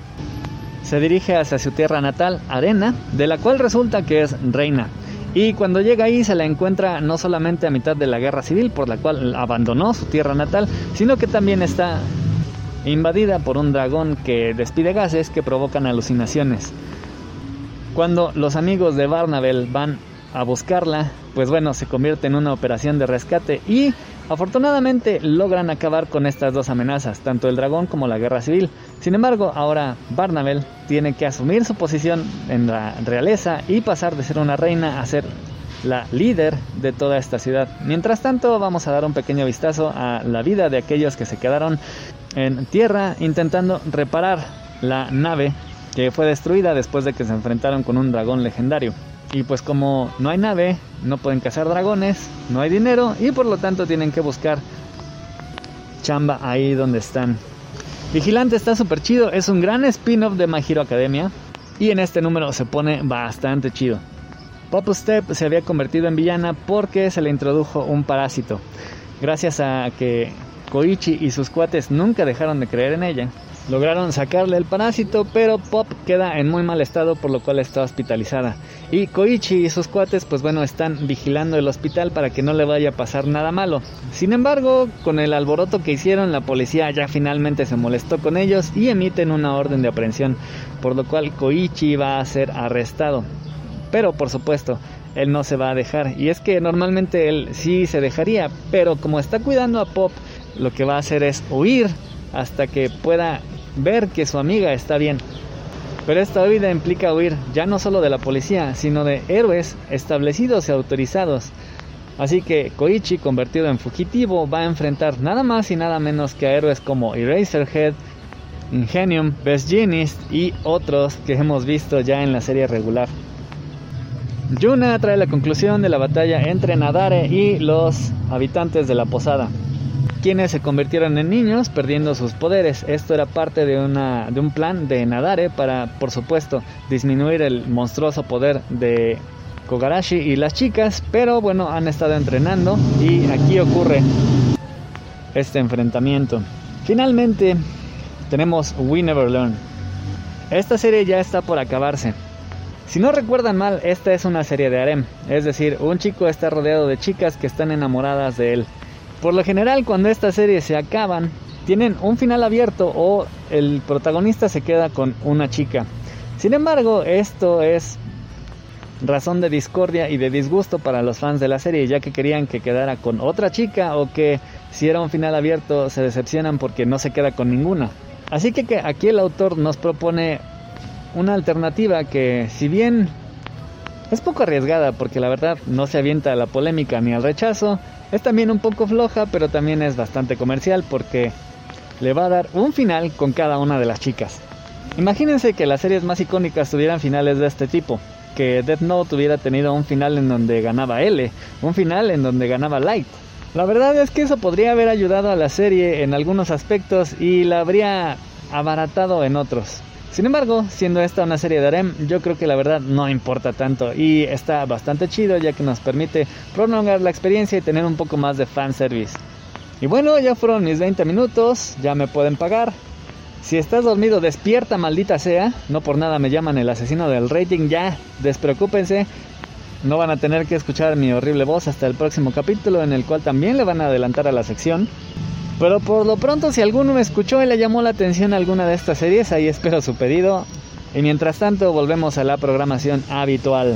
se dirige hacia su tierra natal, Arena, de la cual resulta que es reina. Y cuando llega ahí se la encuentra no solamente a mitad de la guerra civil por la cual abandonó su tierra natal, sino que también está invadida por un dragón que despide gases que provocan alucinaciones. Cuando los amigos de Barnabel van a buscarla, pues bueno, se convierte en una operación de rescate y afortunadamente logran acabar con estas dos amenazas, tanto el dragón como la guerra civil. Sin embargo, ahora Barnabel tiene que asumir su posición en la realeza y pasar de ser una reina a ser la líder de toda esta ciudad. Mientras tanto, vamos a dar un pequeño vistazo a la vida de aquellos que se quedaron en tierra intentando reparar la nave que fue destruida después de que se enfrentaron con un dragón legendario. Y pues como no hay nave, no pueden cazar dragones, no hay dinero y por lo tanto tienen que buscar chamba ahí donde están. Vigilante está súper chido, es un gran spin-off de My Hero Academia y en este número se pone bastante chido. Pop Step se había convertido en villana porque se le introdujo un parásito. Gracias a que Koichi y sus cuates nunca dejaron de creer en ella. Lograron sacarle el parásito, pero Pop queda en muy mal estado por lo cual está hospitalizada. Y Koichi y sus cuates pues bueno están vigilando el hospital para que no le vaya a pasar nada malo. Sin embargo, con el alboroto que hicieron, la policía ya finalmente se molestó con ellos y emiten una orden de aprehensión, por lo cual Koichi va a ser arrestado. Pero por supuesto, él no se va a dejar. Y es que normalmente él sí se dejaría, pero como está cuidando a Pop, lo que va a hacer es huir hasta que pueda ver que su amiga está bien. Pero esta huida implica huir ya no solo de la policía, sino de héroes establecidos y autorizados. Así que Koichi, convertido en fugitivo, va a enfrentar nada más y nada menos que a héroes como Eraserhead, Ingenium, Best Genist y otros que hemos visto ya en la serie regular. Yuna trae la conclusión de la batalla entre Nadare y los habitantes de la posada quienes se convirtieron en niños perdiendo sus poderes. Esto era parte de, un plan de Nadare para, por supuesto, disminuir el monstruoso poder de Kogarashi y las chicas, pero bueno, han estado entrenando y aquí ocurre este enfrentamiento. Finalmente, tenemos We Never Learn. Esta serie ya está por acabarse. Si no recuerdan mal, esta es una serie de harem, es decir, un chico está rodeado de chicas que están enamoradas de él. Por lo general, cuando estas series se acaban, tienen un final abierto o el protagonista se queda con una chica. Sin embargo, esto es razón de discordia y de disgusto para los fans de la serie, ya que querían que quedara con otra chica o que si era un final abierto se decepcionan porque no se queda con ninguna. Así que aquí el autor nos propone una alternativa que si bien es poco arriesgada porque la verdad no se avienta a la polémica ni al rechazo, es también un poco floja pero también es bastante comercial porque le va a dar un final con cada una de las chicas. Imagínense que las series más icónicas tuvieran finales de este tipo, que Death Note hubiera tenido un final en donde ganaba L, un final en donde ganaba Light. La verdad es que eso podría haber ayudado a la serie en algunos aspectos y la habría abaratado en otros. Sin embargo, siendo esta una serie de harem, yo creo que la verdad no importa tanto y está bastante chido ya que nos permite prolongar la experiencia y tener un poco más de fanservice. Y bueno, ya fueron mis 20 minutos, ya me pueden pagar. Si estás dormido, despierta, maldita sea. No por nada me llaman el asesino del rating, ya, despreocúpense. No van a tener que escuchar mi horrible voz hasta el próximo capítulo en el cual también le van a adelantar a la sección. Pero por lo pronto, si alguno me escuchó y le llamó la atención alguna de estas series, ahí espero su pedido. Y mientras tanto, volvemos a la programación habitual.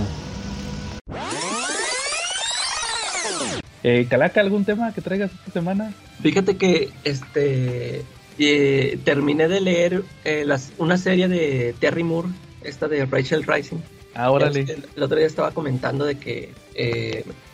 Eh, Calaca, ¿algún tema que traigas esta semana? Fíjate que este eh, terminé de leer eh, las, una serie de Terry Moore, esta de Rachel Rising. Ahora el, el, otro día estaba comentando de que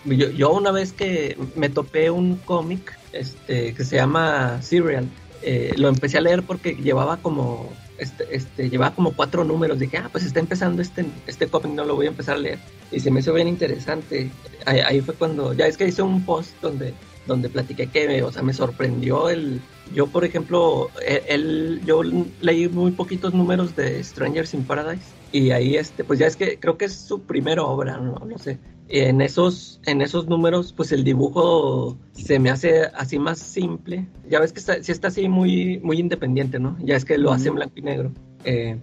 yo, yo, una vez que me topé un cómic este, que se llama Serial. Eh, lo empecé a leer porque llevaba como este, este, llevaba como cuatro números. Dije, ah, pues está empezando este, este cómic, no lo voy a empezar a leer. Y se me hizo bien interesante. Ahí, fue cuando, ya es que hice un post donde, donde platiqué que, o sea, me sorprendió el... Yo, por ejemplo, él, yo leí muy poquitos números de Strangers in Paradise. Y ahí, este, pues ya es que creo que es su primera obra, no, no sé en esos, en esos números, pues el dibujo se me hace así más simple. Ya ves que está, sí está así muy, muy independiente, ¿no? Ya es que lo hace en blanco y negro. Eh,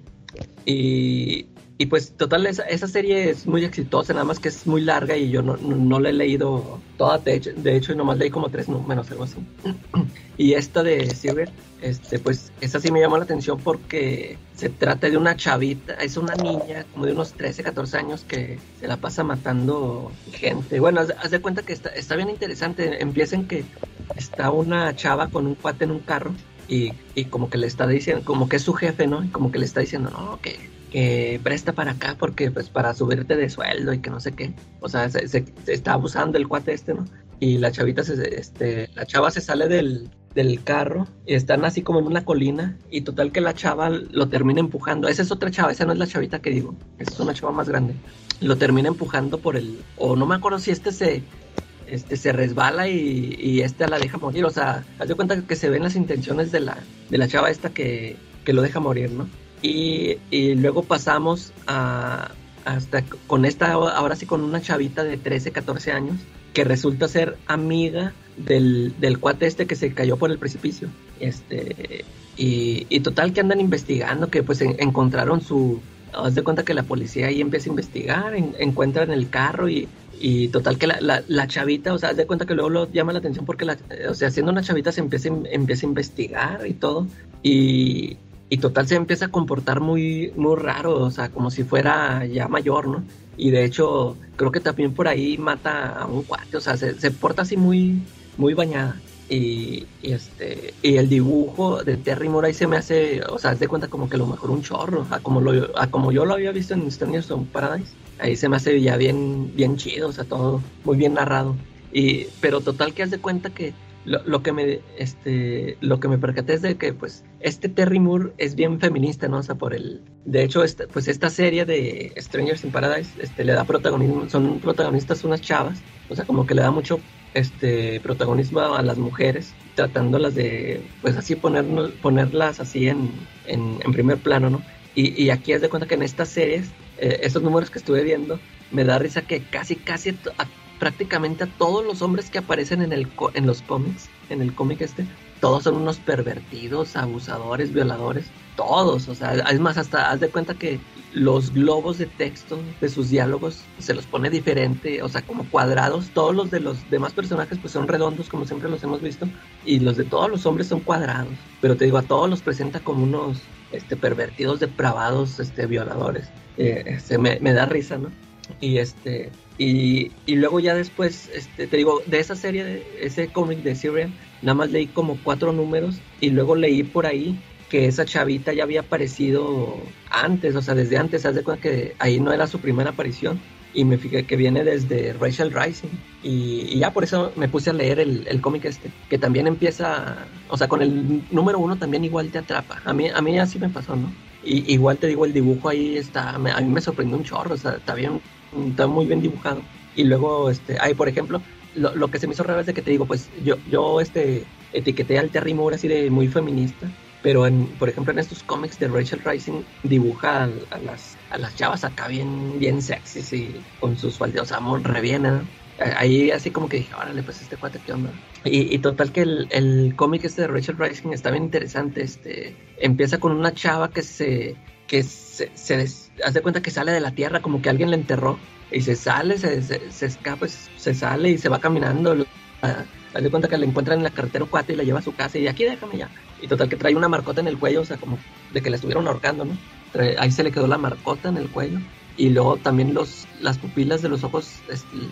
y, y, pues total, esa, esa, serie es muy exitosa, nada más que es muy larga y yo no, no, la he leído toda, de hecho, de hecho nomás leí como tres números, algo así. y esta de Silver, este, pues esa sí me llamó la atención porque se trata de una chavita, es una niña como de unos 13, 14 años que se la pasa matando gente. Bueno, haz, de cuenta que está, está bien interesante. Empieza en que está una chava con un cuate en un carro y, y, como que le está diciendo, como que es su jefe, ¿no? Como que le está diciendo, no, que, que presta para acá porque pues para subirte de sueldo y que no sé qué. O sea, se, está abusando el cuate este, ¿no? Y la chavita, se, este, la chava se sale del, del carro y están así como en una colina y total que la chava lo termina empujando. Esa es otra chava, esa no es la chavita que digo, esa es una chava más grande. Lo termina empujando por el, o no me acuerdo si este se, este se resbala y, y este la deja morir. O sea, haz de cuenta que se ven las intenciones de la, de la chava esta que, que lo deja morir, ¿no? Y, luego pasamos a, hasta con esta, ahora sí con una chavita de 13, 14 años que resulta ser amiga del, del cuate este que se cayó por el precipicio. Este, y, total que andan investigando, que pues encontraron su... Haz de cuenta que la policía ahí empieza a investigar, encuentran el carro y, y total que la, la, la, chavita, o sea, haz de cuenta que luego lo llama la atención porque, la, o sea, siendo una chavita se empieza, empieza a investigar y todo. Y, y total se empieza a comportar muy, muy raro, o sea, como si fuera ya mayor, ¿no? Y de hecho, creo que también por ahí mata a un cuate, o sea, se, se porta así muy, muy bañada. Y, y, este y el dibujo de Terry Moore se me hace, o sea, se cuenta como que lo mejor un chorro, a como, lo, a como yo lo había visto en Strangers on Paradise. Ahí se me hace ya bien, bien chido, o sea, todo muy bien narrado. Y, pero total que haz de cuenta que lo, lo, que me este lo que me percaté es de que pues este Terry Moore es bien feminista no o sea por el de hecho este, pues esta serie de Strangers in Paradise este le da protagonismo son protagonistas unas chavas o sea como que le da mucho este protagonismo a las mujeres tratándolas de pues así ponernos ponerlas así en, en, en primer plano no y, y, aquí es de cuenta que en estas series eh, estos números que estuve viendo me da risa que casi casi a prácticamente a todos los hombres que aparecen en, el, en los cómics en el cómic este, todos son unos pervertidos, abusadores, violadores, todos, o sea, es más, hasta haz de cuenta que los globos de texto de sus diálogos se los pone diferente, o sea, como cuadrados, todos los de los demás personajes pues son redondos como siempre los hemos visto, y los de todos los hombres son cuadrados, pero te digo, a todos los presenta como unos este, pervertidos, depravados, este, violadores, eh, me da risa, ¿no? Y este, y, y, luego ya después, este, te digo, de esa serie, de ese cómic de Syrian, nada más leí como cuatro números y luego leí por ahí que esa chavita ya había aparecido antes, o sea, desde antes, haz de cuenta que ahí no era su primera aparición y me fijé que viene desde Rachel Rising y, ya por eso me puse a leer el, el cómic este, que también empieza, o sea, con el número uno también igual te atrapa, a mí, a mí así me pasó, ¿no? Y, igual te digo, el dibujo ahí está, a mí me sorprendió un chorro, o sea, está bien, está muy bien dibujado. Y luego, este, ahí por ejemplo, lo, lo que se me hizo raro es de que te digo, pues yo, yo este, etiqueté al Terry Moore así de muy feminista pero, en, por ejemplo, en estos cómics de Rachel Rising dibuja a, las, a las chavas acá bien, bien sexys y con sus faldeos amor re bien, Ahí así como que dije, órale, pues este cuate, ¿qué onda? Y, total que el, el cómic este de Rachel Rising está bien interesante. Este, empieza con una chava que se, que se, se hace cuenta que sale de la tierra, como que alguien la enterró. Y se sale, se, se, escapa, se sale y se va caminando. Haz de cuenta que la encuentran en la carretera cuate y la lleva a su casa y aquí déjame ya. Y total que trae una marcota en el cuello, o sea, como de que la estuvieron ahorcando, ¿no? ahí se le quedó la marcota en el cuello. Y luego también los, las pupilas de los ojos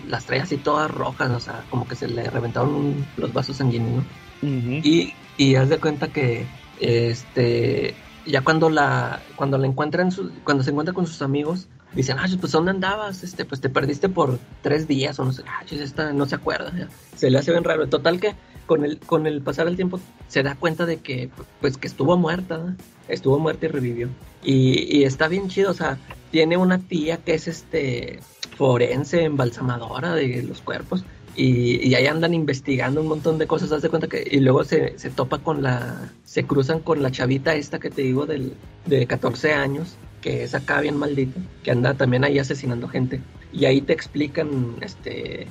las trae así todas rojas, o sea, como que se le reventaron los vasos sanguíneos, y, y haz de cuenta que este ya cuando la cuando la encuentran cuando se encuentra con sus amigos dicen, ah, pues ¿dónde andabas? Este, pues te perdiste por tres días o no sé, ah, esta no se acuerda. Se le hace bien raro. Total que con el, con el pasar del tiempo se da cuenta de que, pues, que estuvo muerta, estuvo muerta y revivió. Y, está bien chido, o sea, tiene una tía que es este forense, embalsamadora de los cuerpos. Y, ahí andan investigando un montón de cosas, haz de cuenta que, y luego se, se topa con la, se cruzan con la chavita esta que te digo del, de 14 años, que es acá bien maldito, que anda también ahí asesinando gente. Y ahí te explican este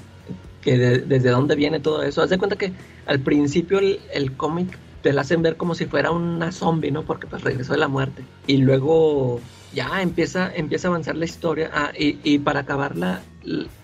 que desde dónde viene todo eso. Haz de cuenta que al principio el, cómic te la hacen ver como si fuera una zombie, ¿no? Porque pues regresó de la muerte. Y luego ya empieza, empieza a avanzar la historia. Ah, y, y, para acabarla,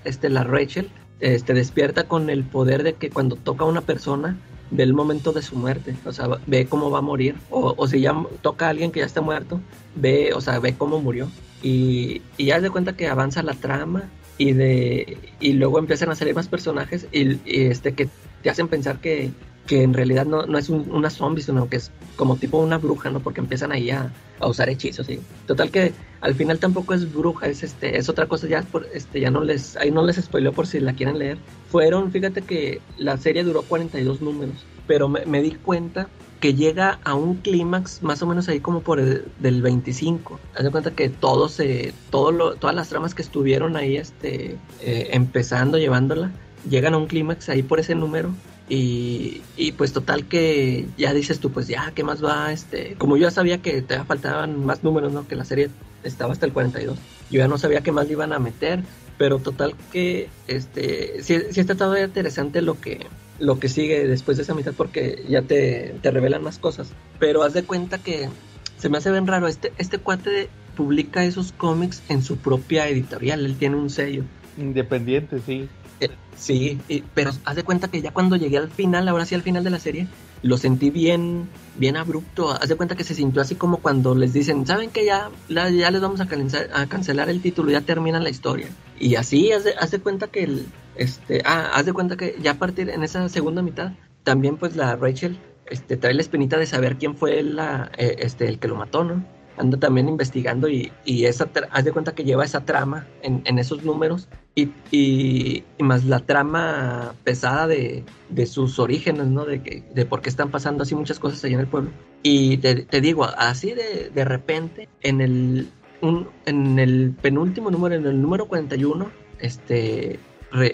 este, la Rachel este, despierta con el poder de que cuando toca a una persona, ve el momento de su muerte, o sea, ve cómo va a morir, o, o si ya toca a alguien que ya está muerto, ve, o sea, ve cómo murió. Y, y ya de cuenta que avanza la trama y de y luego empiezan a salir más personajes y, este que te hacen pensar que, que en realidad no, no es una zombie, sino que es como tipo una bruja, ¿no? Porque empiezan ahí a, a usar hechizos, ¿sí? Total que al final tampoco es bruja, es este, es otra cosa, ya por, este, ya no les, ahí no les spoileo por si la quieren leer. Fueron, fíjate que la serie duró 42 números, pero me, di cuenta que llega a un clímax más o menos ahí como por el del 25. Haz cuenta que todo se, todas las tramas que estuvieron ahí este, eh, empezando, llevándola, llegan a un clímax ahí por ese número. Y, pues total que ya dices tú, pues ya, ¿qué más va? Este, como yo ya sabía que te faltaban más números, ¿no? Que la serie estaba hasta el 42. Yo ya no sabía qué más iban a meter, pero total que este sí, sí está todavía interesante lo que lo que sigue después de esa mitad porque ya te, te revelan más cosas. Pero haz de cuenta que se me hace bien raro. Este, este cuate publica esos cómics en su propia editorial. Él tiene un sello. Independiente, sí. Eh, sí, pero haz de cuenta que ya cuando llegué al final, ahora sí al final de la serie, lo sentí bien, bien abrupto. Haz de cuenta que se sintió así como cuando les dicen, ¿saben que ya, ya les vamos a, a cancelar el título, ya termina la historia? Y así, haz de, haz de cuenta que el, este, ah, haz de cuenta que ya a partir en esa segunda mitad, también pues la Rachel este, trae la espinita de saber quién fue la, eh, este, el que lo mató, ¿no? Anda también investigando y, y esa, haz de cuenta que lleva esa trama en, en esos números y, y, más la trama pesada de, de, sus orígenes, ¿no? De, que, de por qué están pasando así muchas cosas allá en el pueblo. Y te, digo, así de, de repente, en el, un, en el penúltimo número, en el número 41, este,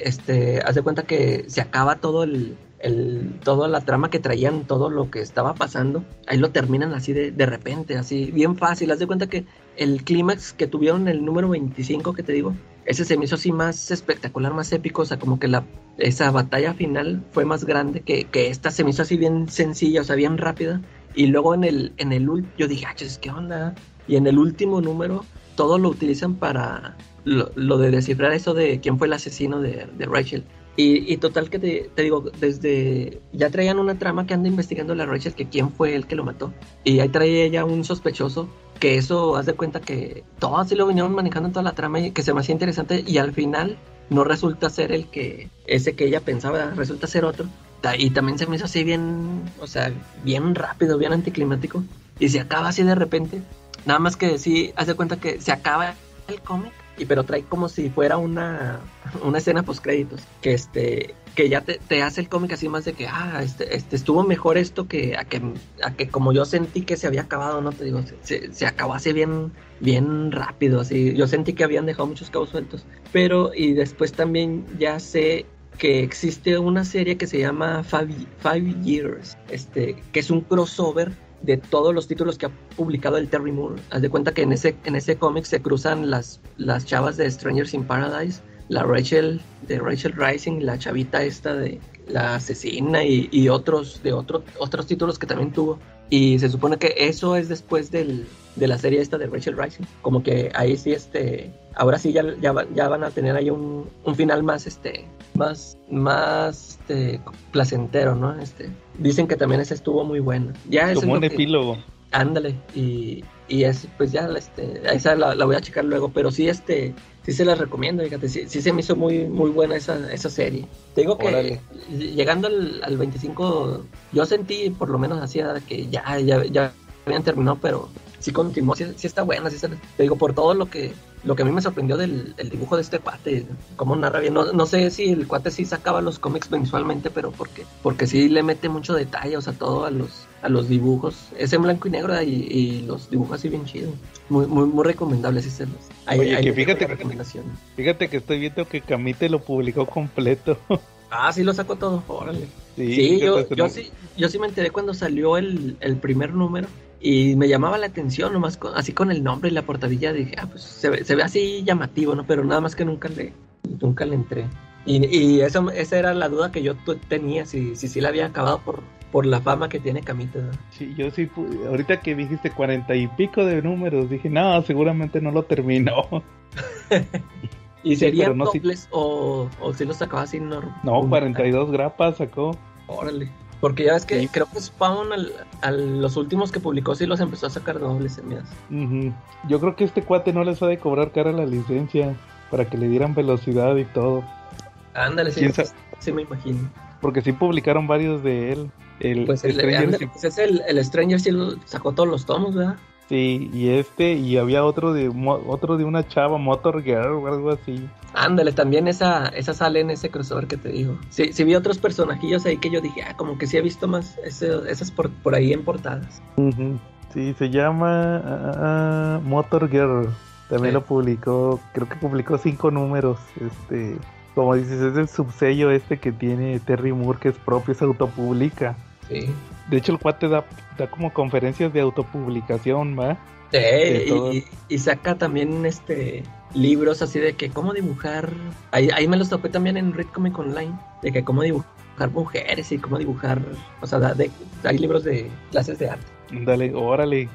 este, haz de cuenta que se acaba todo el, el, toda la trama que traían, todo lo que estaba pasando, ahí lo terminan así de, de repente, así bien fácil. Haz de cuenta que el clímax que tuvieron el número 25 que te digo, ese se me hizo así más espectacular, más épico, o sea, como que la, esa batalla final fue más grande que, que esta se me hizo así bien sencilla, o sea, bien rápida. Y luego en el, en el yo dije, ah, ¿qué onda? Y en el último número, todo lo utilizan para lo, lo de descifrar eso de quién fue el asesino de, de Rachel. Y, y, total que te, te, digo, desde ya traían una trama que anda investigando la Rachel, que quién fue el que lo mató. Y ahí traía ella un sospechoso, que eso, haz de cuenta que todo así lo vinieron manejando en toda la trama y que se me hacía interesante y al final no resulta ser el que, ese que ella pensaba, resulta ser otro. Y también se me hizo así bien, o sea, bien rápido, bien anticlimático. Y se acaba así de repente. Nada más que sí, haz de cuenta que se acaba el cómic y pero trae como si fuera una, una escena post créditos que este que ya te, te hace el cómic así más de que ah este, este estuvo mejor esto que a que a que como yo sentí que se había acabado no te digo se, se acabó así bien bien rápido así yo sentí que habían dejado muchos cabos sueltos pero y después también ya sé que existe una serie que se llama Five, Five Years este que es un crossover de todos los títulos que ha publicado el Terry Moore. Haz de cuenta que en ese, en ese cómic se cruzan las, las chavas de Strangers in Paradise, la Rachel de Rachel Rising, la chavita esta de la asesina y, otros de otro, otros títulos que también tuvo. Y se supone que eso es después del, de la serie esta de Rachel Rising. Como que ahí sí, este, ahora sí ya, ya, ya van a tener ahí un, un final más, este, más, más, este, placentero, ¿no? Este, dicen que también ese estuvo muy bueno. Ya Como un epílogo. Ándale, y, y es, pues ya, este, esa la, la, voy a checar luego, pero sí, este, sí se las recomiendo, fíjate, sí, sí se me hizo muy, muy buena esa, esa serie. Te digo que Órale. llegando al, al, 25, yo sentí por lo menos así, que ya, ya, ya habían terminado, pero sí continuó, sí, sí está buena, sí te digo, por todo lo que lo que a mí me sorprendió del dibujo de este cuate, cómo narra bien. No, no, sé si el cuate sí sacaba los cómics mensualmente, pero porque, porque sí le mete mucho detalle, o sea, todo a los, a los dibujos. Es en blanco y negro y, y los dibujos así bien chido. Muy, muy, muy recomendable, sí. Hay, Oye, hay que fíjate, que, fíjate que estoy viendo que Camite lo publicó completo. Ah, sí lo sacó todo, órale. Sí, sí yo, yo, sí, yo sí me enteré cuando salió el, el primer número y me llamaba la atención, nomás con, así con el nombre y la portadilla, dije, ah, pues se ve, se ve así llamativo, ¿no? Pero nada más que nunca le, nunca le entré. Y, y eso, esa era la duda que yo tenía, si, si sí la había acabado por, por la fama que tiene Camita. ¿no? Sí, yo sí, ahorita que dijiste cuarenta y pico de números, dije, no, seguramente no lo terminó. ¿Y serían no, dobles sí. o, o si lo sacaba así normal? No, 42 grapas sacó. Órale. Porque ya ves que sí. creo que Spawn, al, a los últimos que publicó, sí los empezó a sacar dobles semillas. Uh -huh. Yo creo que este cuate no les ha de cobrar cara la licencia para que le dieran velocidad y todo. Ándale, sí, sí, me imagino. Porque sí publicaron varios de él. El, pues el, Stranger, ándale, pues es el, el Stranger sí sacó todos los tomos, ¿verdad? Sí, y este, y había otro de otro de una chava, Motor Girl o algo así. Ándale, también esa, esa sale en ese crossover que te digo. Sí, sí vi otros personajillos ahí que yo dije, ah, como que sí he visto más ese, esas por, por ahí en portadas. Uh -huh. Sí, se llama uh, Motor Girl. También sí. lo publicó, creo que publicó cinco números. Este, como dices, es el subsello este que tiene Terry Moore, que es propio, se autopublica. Sí. De hecho, el cuate da, da como conferencias de autopublicación, ¿va? Sí, y, y, saca también este libros así de que cómo dibujar. Ahí, ahí me los topé también en Read Comic Online, de que cómo dibujar mujeres y cómo dibujar. O sea, de, hay libros de clases de arte. Dale, órale,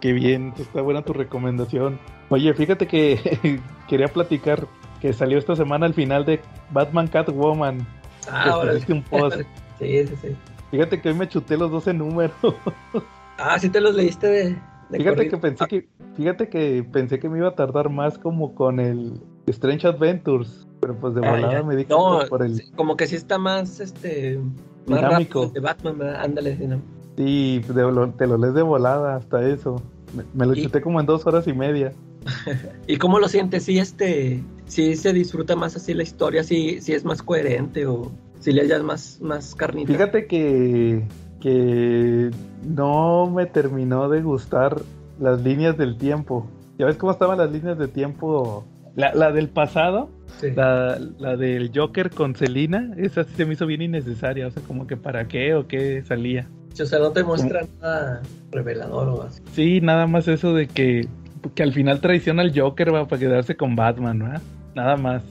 qué bien, está buena tu recomendación. Oye, fíjate que quería platicar que salió esta semana el final de Batman Catwoman. Ah, órale. un post. sí, sí, sí. Fíjate que hoy me chuté los 12 números. ah, sí te los leíste de. de fíjate corrido. que pensé que fíjate que pensé que me iba a tardar más como con el Strange Adventures, pero pues de Ah, volada ya. me di No, por el sí, como que sí está más este más Dinámico. de Batman, ándale, sí, no. sí, lo- te lo lees de volada hasta eso. Me, me lo Y- chuté como en dos horas y media. ¿Y cómo lo sientes? ¿Sí, este, sí se disfruta más así la historia? ¿Sí, sí es más coherente o si le hallas más, más carnita? Fíjate que, que no me terminó de gustar las líneas del tiempo. ¿Ya ves cómo estaban las líneas de tiempo? La, la del pasado, Sí. la, la del Joker con Selina, esa sí se me hizo bien innecesaria. O sea, como que para qué o qué salía. O sea, no te muestra nada revelador o así. Sí, nada más eso de que, que al final traiciona al Joker va para quedarse con Batman, ¿verdad? nada más.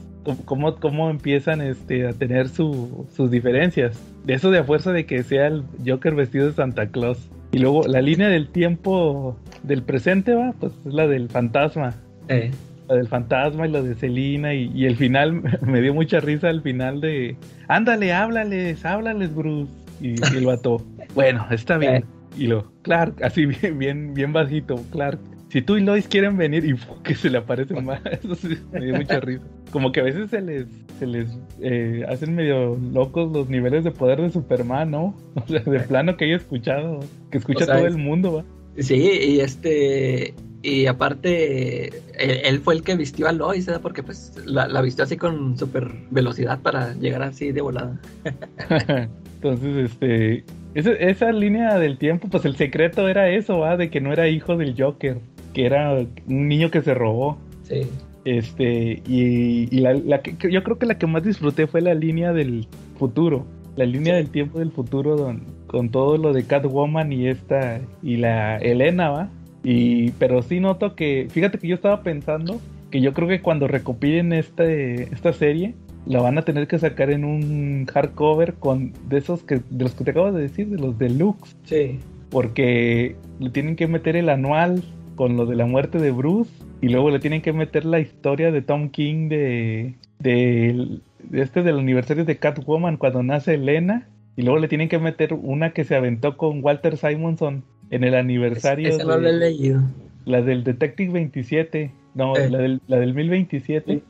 Cómo, cómo empiezan este, a tener su, sus diferencias. De eso de a fuerza de que sea el Joker vestido de Santa Claus. Y luego la línea del tiempo del presente va, pues es la del fantasma. Eh. La del fantasma y la de Selina y, el final me dio mucha risa al final de ándale, háblales, háblales, Bruce. Y, el vato, bueno, está bien. Eh. Y lo, Clark, así bien, bien, bien bajito, Clark. Si tú y Lois quieren venir y que se le aparecen más, eso sí, me dio mucha risa. Como que a veces se les, se les eh, hacen medio locos los niveles de poder de Superman, ¿no? O sea, de plano que haya escuchado, que escucha todo el mundo, ¿va? Sí, y este, y aparte, él, fue el que vistió a Lois, ¿verdad? Porque pues la, vistió así con super velocidad para llegar así de volada. Entonces, este, esa, línea del tiempo, pues el secreto era eso, ¿va? De que no era hijo del Joker, que era un niño que se robó. Sí. Este, y, la, que, yo creo que la que más disfruté fue la línea del futuro, la línea del tiempo del futuro don, con todo lo de Catwoman y esta, y la Elena, ¿va? Y, pero sí noto que, fíjate que yo estaba pensando que yo creo que cuando recopilen este, esta serie, la van a tener que sacar en un hardcover con de esos que de los que te acabo de decir, de los deluxe. Sí. Porque le tienen que meter el anual con lo de la muerte de Bruce y luego le tienen que meter la historia de Tom King de, de, este del aniversario de Catwoman cuando nace Elena y luego le tienen que meter una que se aventó con Walter Simonson en el aniversario. Esa no la he leído. La del Detective 27, no, eh. la, del, la del 1027.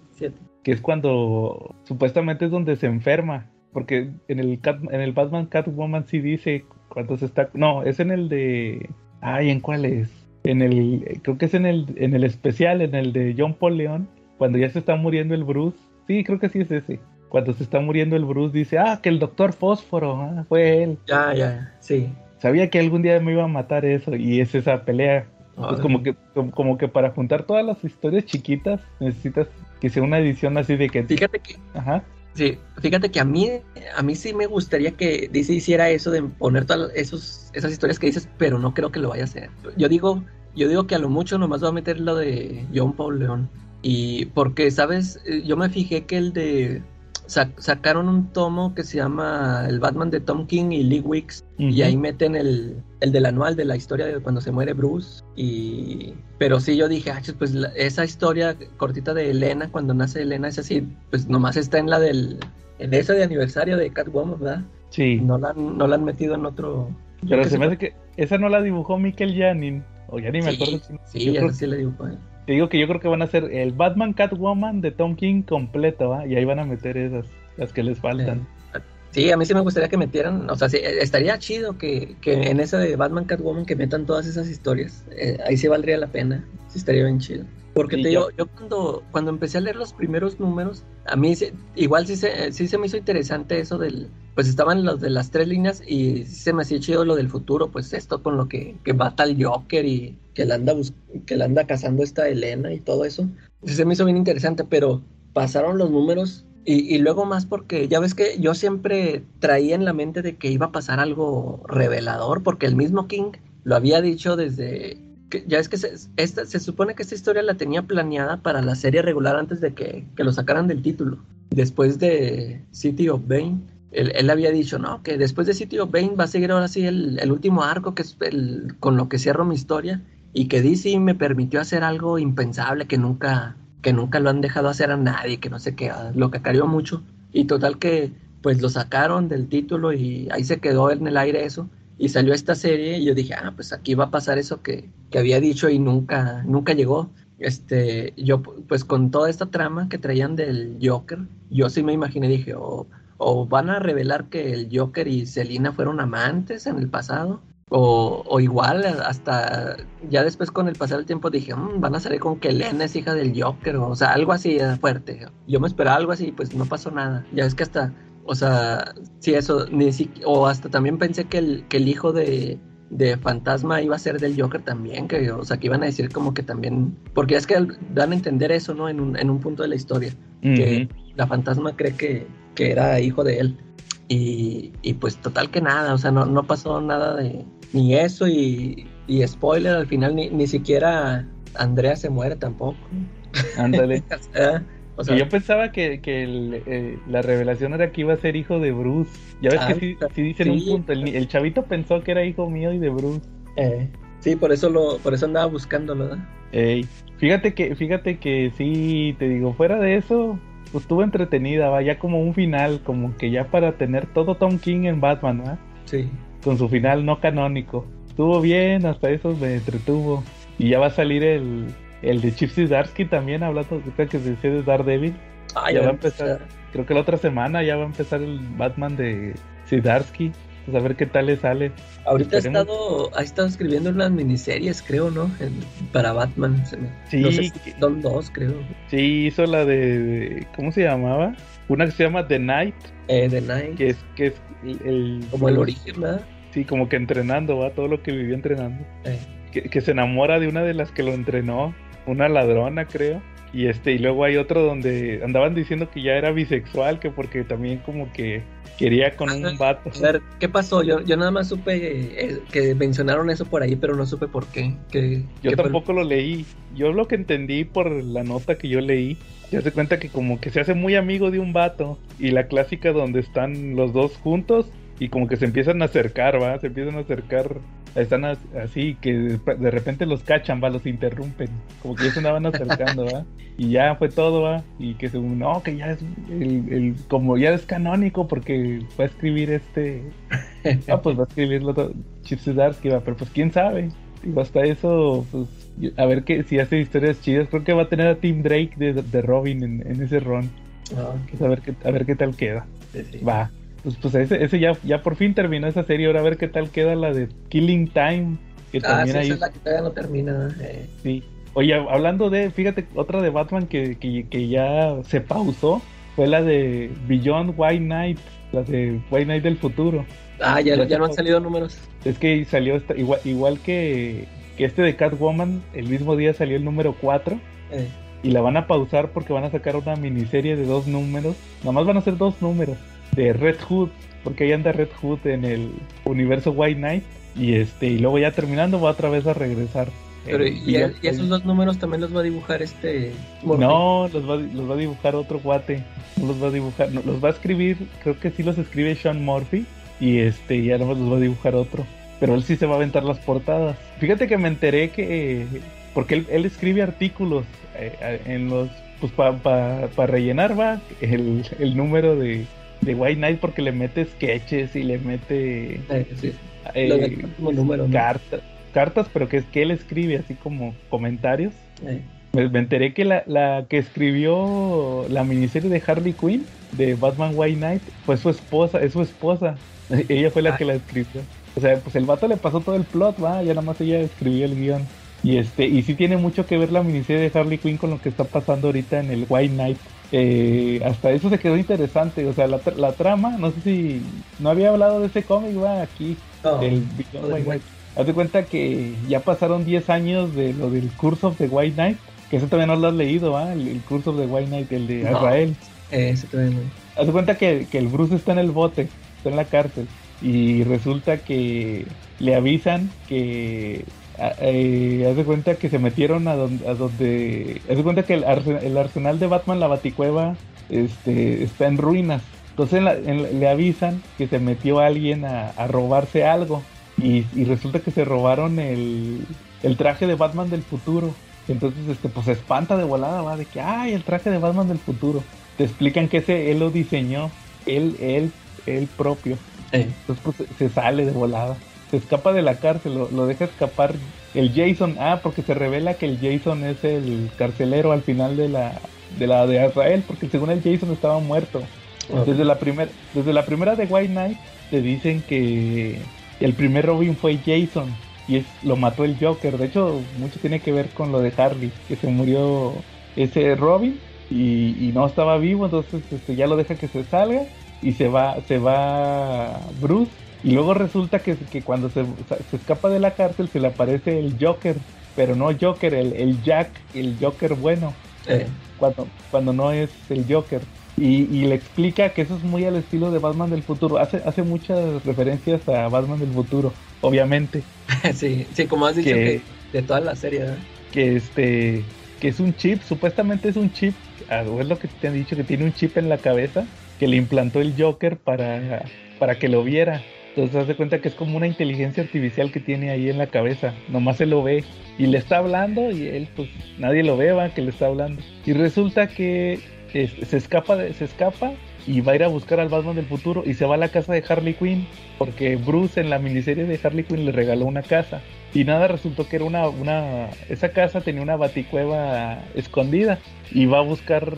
Que es cuando supuestamente es donde se enferma. Porque en el, en el Batman Catwoman sí dice cuando se está. No, es en el de. Ay, ¿en cuál es? En el. Creo que es en el, en el especial, en el de John Paul León. Cuando ya se está muriendo el Bruce. Sí, creo que sí es ese. Cuando se está muriendo el Bruce dice, ah, que el doctor Fósforo, ah, fue él. Ya, ya, sí. Sabía que algún día me iba a matar eso y es esa pelea. Pues como que, como que para juntar todas las historias chiquitas necesitas que sea una edición así de que... Fíjate que... Ajá. Sí, fíjate que a mí, a mí sí me gustaría que DC hiciera eso de poner todas esos, esas historias que dices, pero no creo que lo vaya a hacer. Yo digo, yo digo que a lo mucho nomás va a meter lo de John Paul León. Y porque, ¿sabes? Eh, yo me fijé que el de sacaron un tomo que se llama El Batman de Tom King y Lee Wicks y ahí meten el, el, del anual de la historia de cuando se muere Bruce y pero sí yo dije, ah, pues esa historia cortita de Elena cuando nace Elena es así, pues nomás está en la del en esa de aniversario de Catwoman, ¿verdad? Sí. No la, no la han metido en otro Pero se me hace que esa no la dibujó Mikel Janin o ya ni me acuerdo. Sí, esa sí la dibujó él. Te digo que yo creo que van a ser el Batman Catwoman de Tom King completo, ¿va? Y ahí van a meter esas, las que les faltan. Sí, a mí sí me gustaría que metieran, o sea, sí, estaría chido que, que, en esa de Batman Catwoman que metan todas esas historias. Eh, ahí sí valdría la pena, sí estaría bien chido. Porque te digo, yo cuando, cuando empecé a leer los primeros números, a mí igual sí se, sí se me hizo interesante eso del, pues estaban los de las tres líneas y sí se me hacía chido lo del futuro, pues esto con lo que, que mata el Joker y que la anda, que la anda cazando esta Elena y todo eso. Sí se me hizo bien interesante, pero pasaron los números y, y, luego más porque ya ves que yo siempre traía en la mente de que iba a pasar algo revelador, porque el mismo King lo había dicho desde ya es que se, esta, se supone que esta historia la tenía planeada para la serie regular antes de que, lo sacaran del título. Después de City of Bane, él, había dicho, no, que después de City of Bane va a seguir ahora sí el, último arco, que es el, con lo que cierro mi historia, y que DC me permitió hacer algo impensable que nunca, que nunca lo han dejado hacer a nadie, que no sé qué, lo que carió mucho. Y total que pues lo sacaron del título y ahí se quedó en el aire eso y salió esta serie y yo dije, ah, pues aquí va a pasar eso que, que había dicho y nunca, nunca llegó. Este, yo, pues con toda esta trama que traían del Joker, yo sí me imaginé, dije, o, o van a revelar que el Joker y Selina fueron amantes en el pasado, o, o, igual, hasta ya después con el pasar del tiempo dije, mmm, van a salir con que Elena es hija del Joker, o, sea, algo así fuerte. Yo me esperaba algo así, pues no pasó nada. Ya es que hasta o sea, sí, eso, ni o hasta también pensé que el, que el hijo de, de Fantasma iba a ser del Joker también, que, o sea, que iban a decir como que también, porque es que dan a entender eso, ¿no? En un, en un punto de la historia, que la Fantasma cree que, que era hijo de él. Y, y, pues total que nada, o sea, no, no pasó nada de ni eso y, y spoiler, al final ni, ni siquiera Andrea se muere tampoco. Ándale. O sea, Y yo pensaba que, que el, eh, la revelación era que iba a ser hijo de Bruce. Ya ves Ah, que sí, sí dicen un punto. El, chavito pensó que era hijo mío y de Bruce. eh, sí, por eso lo, por eso andaba buscándolo, ¿verdad? Ey, fíjate que, fíjate que sí, te digo, fuera de eso, pues estuvo entretenida, va, ya como un final, como que ya para tener todo Tom King en Batman, ¿va? Sí. Con su final no canónico. Estuvo bien, hasta eso me entretuvo. Y ya va a salir el, el de Chip Zdarsky también, hablando de que se decía de Daredevil. Ah, Ya va a empezar. Creo que la otra semana ya va a empezar el Batman de Zdarsky. Pues a ver qué tal le sale. Ahorita ha estado, ha estado escribiendo unas miniseries, creo, ¿no? En- para Batman. se me- Sí, no sé si que- son dos, creo. Sí, hizo la de, ¿Cómo se llamaba? Una que se llama The Night, Eh, The Night. que es, que es el, el- como el origen, ¿verdad? Sí, como que entrenando, va, todo lo que vivió entrenando. Eh, Que, que se enamora de una de las que lo entrenó, una ladrona, creo. Y este, y luego hay otro donde andaban diciendo que ya era bisexual, que porque también como que quería con un vato. a ver, ¿qué pasó? Yo, yo nada más supe eh, que mencionaron eso por ahí, pero no supe por qué. Que, Yo fue- tampoco lo leí. Yo lo que entendí por la nota que yo leí, ya se cuenta que como que se hace muy amigo de un vato. Y la clásica donde están los dos juntos y como que se empiezan a acercar, va, se empiezan a acercar. Están as- así que de repente los cachan, va, los interrumpen. Como que ya se andaban acercando, va. Y ya fue todo, va. Y que según, no, que ya es el, el- como ya es canónico porque va a escribir este Ah, pues va a escribirlo otro Chip Zdarsky, va, pero pues quién sabe. Digo, hasta eso, pues, a ver que si hace historias chidas. Creo que va a tener a Tim Drake de, de Robin en, en ese ron. Ah, Pues a ver qué, a ver qué tal queda. sí, sí. Va. Pues, pues ese, ese ya, ya por fin terminó esa serie. Ahora a ver qué tal queda la de Killing Time. Que Ah, también sí, ahí esa es la que todavía no termina. eh. sí. Oye, hablando de, fíjate, otra de Batman que, que, que ya se pausó fue la de Beyond White Knight, la de White Knight del futuro. Ah, ya, Ya ya no han salido números. Es que salió esta- igual, igual que, que este de Catwoman, el mismo día salió el número 4 Eh, y la van a pausar porque van a sacar una miniserie de dos números. Nada más van a ser dos números de Red Hood, porque ahí anda Red Hood en el universo White Knight y este y luego ya terminando va otra vez a regresar. pero, Eh, y, esos dos números también los va a dibujar este. No, los va, los va a dibujar otro guate. No los va a dibujar, no, los va a escribir, creo que sí los escribe Sean Murphy. Y este, ya no los va a dibujar otro. Pero él sí se va a aventar las portadas. Fíjate que me enteré que. eh, porque él, él escribe artículos eh, eh, en los. Pues para rellenar, va. El, el número de, de White Knight, porque le mete sketches y le mete. Eh, sí. eh, del último número, ¿no? cartas. Cartas, pero que es que él escribe así como comentarios. Eh, Me, me enteré que la, la que escribió la miniserie de Harley Quinn, de Batman White Knight, fue su esposa, es su esposa. ella fue la Ah. que la escribió. O sea, pues el vato le pasó todo el plot, va, ya nada más ella escribió el guion. Y este, y sí tiene mucho que ver la miniserie de Harley Quinn con lo que está pasando ahorita en el White Knight. Eh, hasta eso se quedó interesante. O sea, la, tra- la trama, no sé si no había hablado de ese cómic, va, aquí, no, del no, White. Knight. Haz de cuenta que ya pasaron 10 años de lo del Curse of the White Knight, que eso todavía no lo has leído, ¿ah? El, el Curse of the White Knight, el de No. Eh, ese todavía no. Haz de cuenta que, que el Bruce está en el bote, está en la cárcel, y resulta que le avisan que. A- eh, haz de cuenta que se metieron a donde, a donde haz de cuenta que el, arse- el arsenal de Batman, la Baticueva, este, está en ruinas. Entonces en la- en la- le avisan que se metió alguien a, a robarse algo. Y, y resulta que se robaron el, el traje de Batman del futuro. Entonces, este, pues se espanta de volada, va, de que, ay, el traje de Batman del futuro. Te explican que ese él lo diseñó, él, él, él propio. Entonces, pues se sale de volada. Se escapa de la cárcel, lo, lo deja escapar el Jason. Ah, porque se revela que el Jason es el carcelero al final de la de la de Israel, porque según el Jason estaba muerto. Desde la primera desde la primera de White Knight te dicen que el primer Robin fue Jason y es lo mató el Joker. De hecho, mucho tiene que ver con lo de Harley, que se murió ese Robin y, y no estaba vivo, entonces este, ya lo deja que se salga y se va se va Bruce y luego resulta que, que cuando se, se escapa de la cárcel se le aparece el Joker, pero no Joker, el, el Jack, el Joker bueno Eh, cuando, cuando no es el Joker. Y, y le explica que eso es muy al estilo de Batman del futuro. Hace, hace muchas referencias a Batman del futuro, obviamente. sí, sí, como has dicho Que- que de toda la serie, ¿verdad? Que este que es un chip, supuestamente es un chip, es lo que te han dicho, que tiene un chip en la cabeza que le implantó el Joker para, para que lo viera. Entonces haz de cuenta que es como una inteligencia artificial que tiene ahí en la cabeza. Nomás se lo ve y le está hablando y él pues nadie lo ve, va, que le está hablando. Y resulta que se escapa, se escapa y va a ir a buscar al Batman del futuro y se va a la casa de Harley Quinn porque Bruce en la miniserie de Harley Quinn le regaló una casa. Y nada resultó que era una, una esa casa tenía una baticueva escondida y va a buscar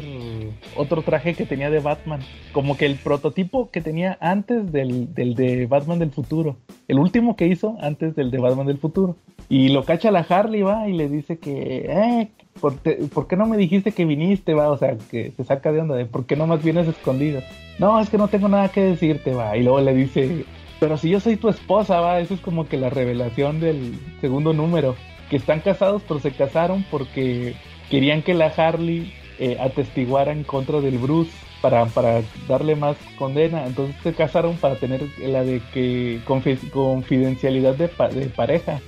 otro traje que tenía de Batman. Como que el prototipo que tenía antes del, del de Batman del futuro el último que hizo antes del de Batman del futuro y lo cacha la Harley va y le dice que eh, ¿por, qué no me dijiste que viniste, va? O sea, que se saca de onda de ¿por qué no más vienes escondido? No, es que no tengo nada que decirte, va. Y luego le dice, pero si yo soy tu esposa, va. Eso es como que la revelación del segundo número. Que están casados, pero se casaron porque querían que la Harley eh, atestiguara en contra del Bruce para, para darle más condena. Entonces se casaron para tener la de que confidencialidad de, de pareja.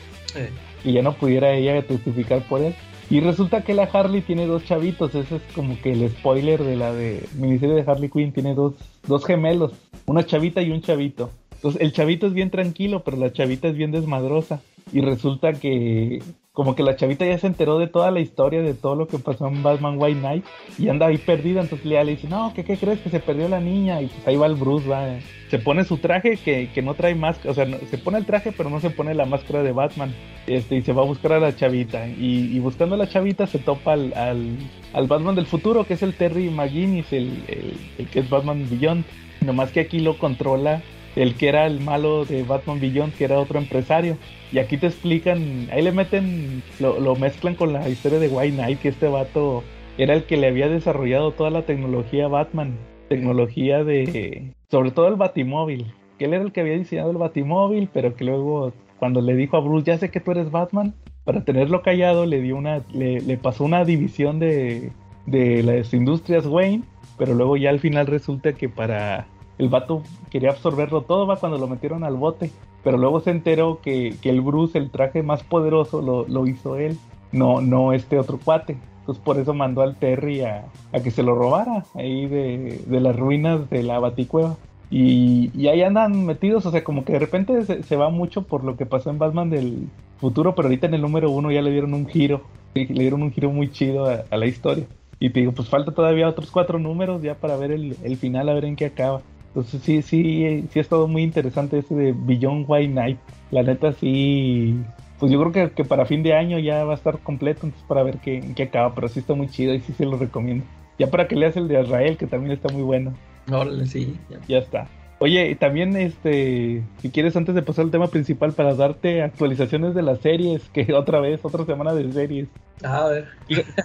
Y ya no pudiera ella testificar por él. Y resulta que la Harley tiene dos chavitos, ese es como que el spoiler de la de miniserie de Harley Quinn, tiene dos, dos gemelos, una chavita y un chavito. Entonces el chavito es bien tranquilo, pero la chavita es bien desmadrosa. Y resulta que como que la chavita ya se enteró de toda la historia, de todo lo que pasó en Batman White Knight y anda ahí perdida, entonces le dice, no, ¿qué, ¿qué, crees que se perdió la niña? Y pues ahí va el Bruce, va, se pone su traje que, que no trae máscara, o sea, se pone el traje pero no se pone la máscara de Batman, este, y se va a buscar a la chavita, y, buscando a la chavita se topa al, al, Batman del futuro, que es el Terry McGuinness, el, el, el que es Batman Beyond, nomás que aquí lo controla el que era el malo de Batman Beyond, que era otro empresario. Y aquí te explican, ahí le meten, lo, mezclan con la historia de White Knight, que este vato era el que le había desarrollado toda la tecnología Batman, tecnología de, sobre todo el Batimóvil, que él era el que había diseñado el Batimóvil, pero que luego cuando le dijo a Bruce, ya sé que tú eres Batman, para tenerlo callado le dio una, le, le pasó una división de, de las industrias Wayne, pero luego ya al final resulta que para el vato quería absorberlo todo, va cuando lo metieron al bote. Pero luego se enteró que, el Bruce, el traje más poderoso, lo, hizo él, no, no este otro cuate. Entonces por eso mandó al Terry a, que se lo robara ahí de, las ruinas de la Baticueva. Y, y, ahí andan metidos, o sea, como que de repente se, va mucho por lo que pasó en Batman del futuro, pero ahorita en el número uno ya le dieron un giro, le dieron un giro muy chido a, la historia. Y te digo, pues falta todavía otros cuatro números ya para ver el, el final, a ver en qué acaba. Entonces sí, sí, sí es todo muy interesante ese de Beyond White Night. La neta sí, pues yo creo que, para fin de año ya va a estar completo, entonces para ver qué, qué acaba, pero sí está muy chido y sí se lo recomiendo. Ya para que leas el de Israel, que también está muy bueno. Órale, sí. Ya. está. Oye, también este, si quieres antes de pasar al tema principal para darte actualizaciones de las series, que otra vez, otra semana de series. A ver.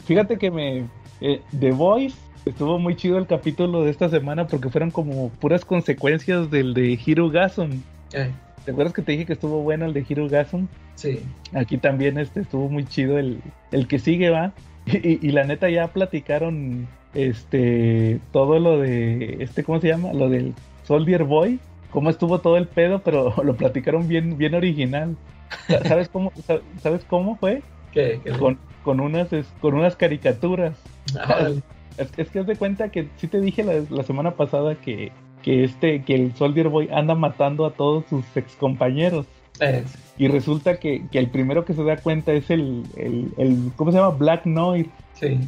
Fíjate que me eh, The Voice Estuvo muy chido el capítulo de esta semana porque fueron como puras consecuencias del de Hiro Gason. Eh. ¿Te acuerdas que te dije que estuvo bueno el de Hiro Gason? Sí. Aquí también este estuvo muy chido el, el que sigue, va. Y, la neta ya platicaron este todo lo de este ¿cómo se llama? Lo del Soldier Boy, cómo estuvo todo el pedo, pero lo platicaron bien bien original. ¿Sabes cómo sabes cómo fue? ¿Qué? Con, con unas con unas caricaturas. Ah, es, es que haz de cuenta que sí te dije la, semana pasada que, que este, que el Soldier Boy anda matando a todos sus ex compañeros. Y resulta que, el primero que se da cuenta es el, el, ¿cómo se llama? Black Noir. Sí.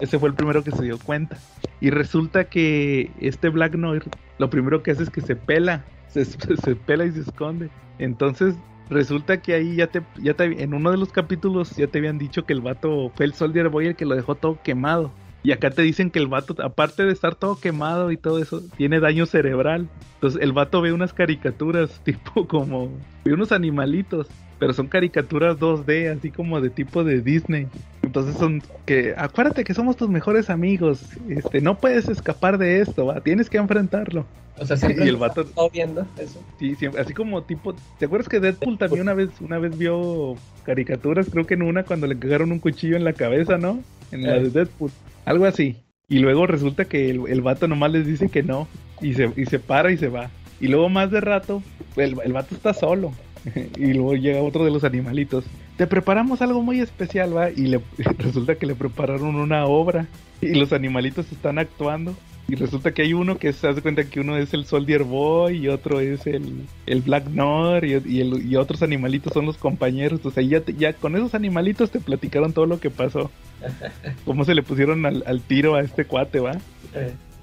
Ese, fue el primero que se dio cuenta. Y resulta que este Black Noir lo primero que hace es que se pela, se, se pela y se esconde. Entonces resulta que ahí ya te, ya te, en uno de los capítulos ya te habían dicho que el vato fue el Soldier Boy el que lo dejó todo quemado. Y acá te dicen que el vato, aparte de estar todo quemado y todo eso, tiene daño cerebral. Entonces el vato ve unas caricaturas, tipo como, ve unos animalitos, pero son caricaturas 2D, así como de tipo de Disney. Entonces son que, acuérdate que somos tus mejores amigos, este, no puedes escapar de esto, ¿va? tienes que enfrentarlo. O sea, siempre y el vato viendo eso. Sí, siempre, así como tipo, ¿te acuerdas que Deadpool también una vez, una vez vio caricaturas? Creo que en una cuando le cagaron un cuchillo en la cabeza, ¿no? En la de Deadpool. Algo así. Y luego resulta que el, el, vato nomás les dice que no. Y se, y se para y se va. Y luego más de rato, el, el vato está solo. y luego llega otro de los animalitos. Te preparamos algo muy especial, va. Y le, resulta que le prepararon una obra. Y los animalitos están actuando. Y resulta que hay uno que se hace cuenta que uno es el Soldier Boy y otro es el, el Black Nor y, y, el- y otros animalitos son los compañeros. O sea, ya, te- ya con esos animalitos te platicaron todo lo que pasó. Cómo se le pusieron al, al tiro a este cuate, va.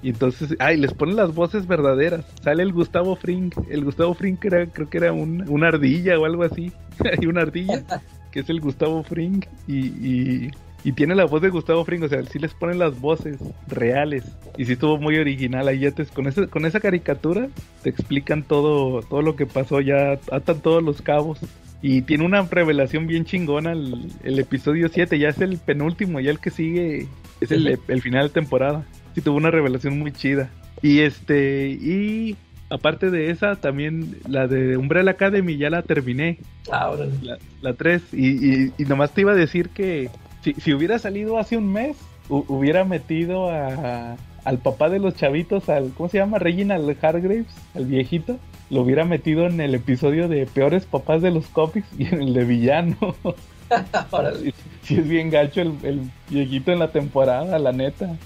Y entonces, ay, les ponen las voces verdaderas. Sale el Gustavo Fring. El Gustavo Fring que era, creo que era un- una ardilla o algo así. Hay una ardilla que es el Gustavo Fring. Y, y, y tiene la voz de Gustavo Fring. O sea, sí les ponen las voces reales. Y sí estuvo muy original. Ahí ya te- con, ese, con esa caricatura te explican todo, todo lo que pasó. Ya atan todos los cabos. Y tiene una revelación bien chingona el, el episodio 7. Ya es el penúltimo. Ya el que sigue es el, el final de temporada. Sí, tuvo una revelación muy chida. Y este, y aparte de esa, también la de Umbrella Academy ya la terminé, ahora. la, la 3. Y, y, y nomás te iba a decir que si, si hubiera salido hace un mes, hu- hubiera metido a, al papá de los chavitos, al, ¿cómo se llama? Reginald Hargraves, al viejito. Lo hubiera metido en el episodio de Peores Papás de los Cómics y en el de Villano. Si es bien gacho el, el viejito en la temporada, la neta.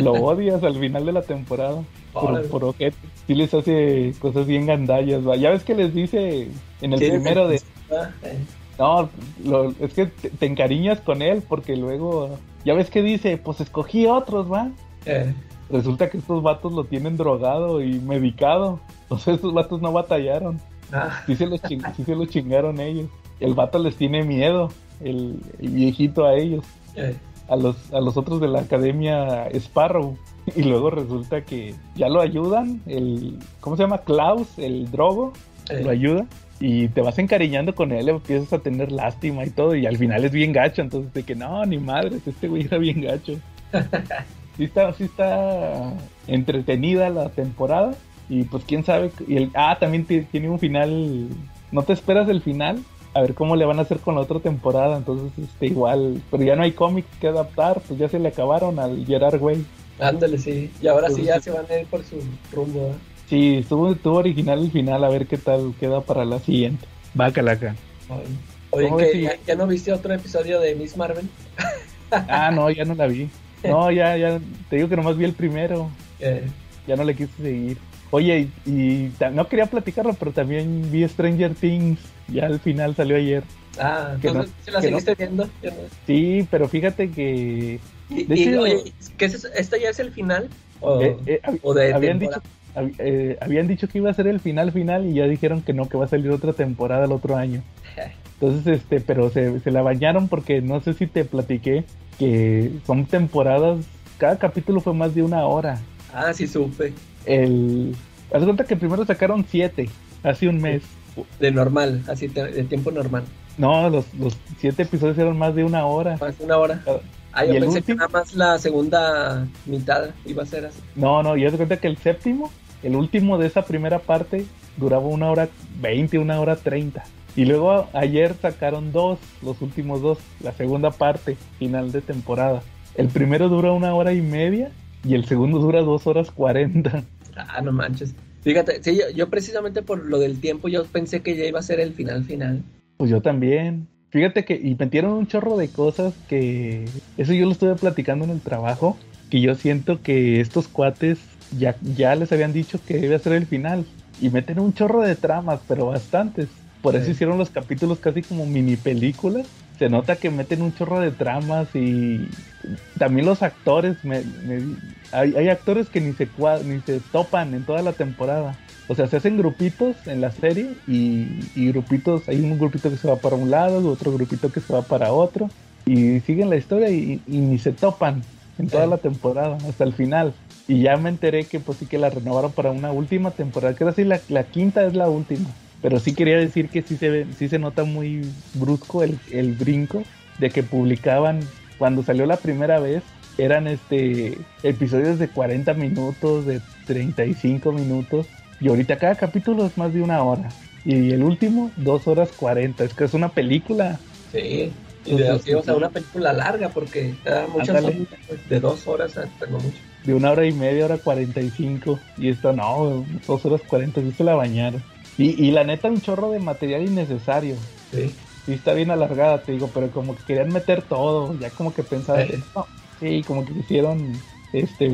Lo odias al final de la temporada. Por, por ojete. Sí les hace cosas bien gandallas, va. Ya ves que les dice en el primero de... No, lo- es que te, te encariñas con él porque luego... Ya ves que dice, pues escogí otros, va. eh, Resulta que estos vatos lo tienen drogado y medicado. Entonces estos vatos no batallaron. ah, Sí se los, ching- sí se los chingaron ellos. El vato les tiene miedo, el, el viejito a ellos eh, a los, a los otros de la academia Sparrow. Y luego resulta que ya lo ayudan, el, ¿cómo se llama? Klaus, el drogo, eh. lo ayuda. Y te vas encariñando con él, empiezas a tener lástima y todo, y al final es bien gacho, entonces de que no, ni madres, este güey era bien gacho. Sí está, sí está entretenida la temporada, y pues quién sabe, y el, ah, también ti- tiene un final, no te esperas el final, a ver cómo le van a hacer con la otra temporada, entonces este igual, pero ya no hay cómics que adaptar, pues ya se le acabaron al Gerard Way. Ándale, sí. Y ahora sí ya se van a ir por su rumbo. ¿eh? Sí, estuvo, estuvo original el final, a ver qué tal queda para la siguiente. Va, calaca. Oye, Oye, ¿Cómo ¿que ya, ya no viste otro episodio de Miss Marvel? Ah, no, ya no la vi. No, ya, ya, te digo que nomás vi el primero, ya no le quise seguir. Oye, y, y no quería platicarlo, pero también vi Stranger Things, ya al final salió ayer. ah, Que entonces no- ¿sí la que no- seguiste viendo? Sí, pero fíjate que Y, y, hecho- oye, ¿qué es eso? ¿Este ya es el final? ¿O, eh, eh, o de habían, temporada? dicho, eh, habían dicho que iba a ser el final final y ya dijeron que no, que va a salir otra temporada el otro año. Entonces, este, pero se, se la bañaron porque no sé si te platiqué que son temporadas, cada capítulo fue más de una hora. Ah, sí supe. El, haz de cuenta que primero sacaron siete, hace un mes. De normal, así te- de tiempo normal. No, los, los siete episodios eran más de una hora. Más de una hora. Ah, ¿Y yo pensé que nada más la segunda mitad iba a ser así. No, no, y haz de cuenta que el séptimo, el último de esa primera parte, duraba una hora veinte, una hora treinta. Y luego ayer sacaron dos, los últimos dos, la segunda parte, final de temporada. El primero dura una hora y media y el segundo dura dos horas cuarenta. Ah, no manches. Fíjate, sí, yo, yo precisamente por lo del tiempo, yo pensé que ya iba a ser el final final. Pues yo también. Fíjate que y metieron un chorro de cosas que eso yo lo estuve platicando en el trabajo, que yo siento que estos cuates ya, ya les habían dicho que debe ser el final y meten un chorro de tramas, pero bastantes. Por eso Sí. hicieron los capítulos casi como mini películas. Se nota que meten un chorro de tramas y también los actores, me- me- hay, hay actores que ni se, ni se topan en toda la temporada. O sea, se hacen grupitos en la serie y, y grupitos, hay un grupito que se va para un lado, otro grupito que se va para otro y siguen la historia y, y ni se topan en toda Sí. la temporada, hasta el final. Y ya me enteré que pues sí que la renovaron para una última temporada, que ahora sí la, la quinta es la última. Pero sí quería decir que sí se ve, sí se nota muy brusco el, el brinco de que publicaban cuando salió la primera vez eran este episodios de 40 minutos, de 35 minutos y ahorita cada capítulo es más de una hora y el último dos horas 40, es que es una película. Sí. Y de, Entonces, sí, o sea, una película larga porque ah, muchas son pues, de dos horas, pero no mucho. de una hora y media, hora 45 y esta no, dos horas 40, sí se la bañaron. Y, y la neta, un chorro de material innecesario. Sí. Sí, está bien alargada, te digo, pero como que querían meter todo. Ya como que pensaban, Eh. no, sí, como que quisieron este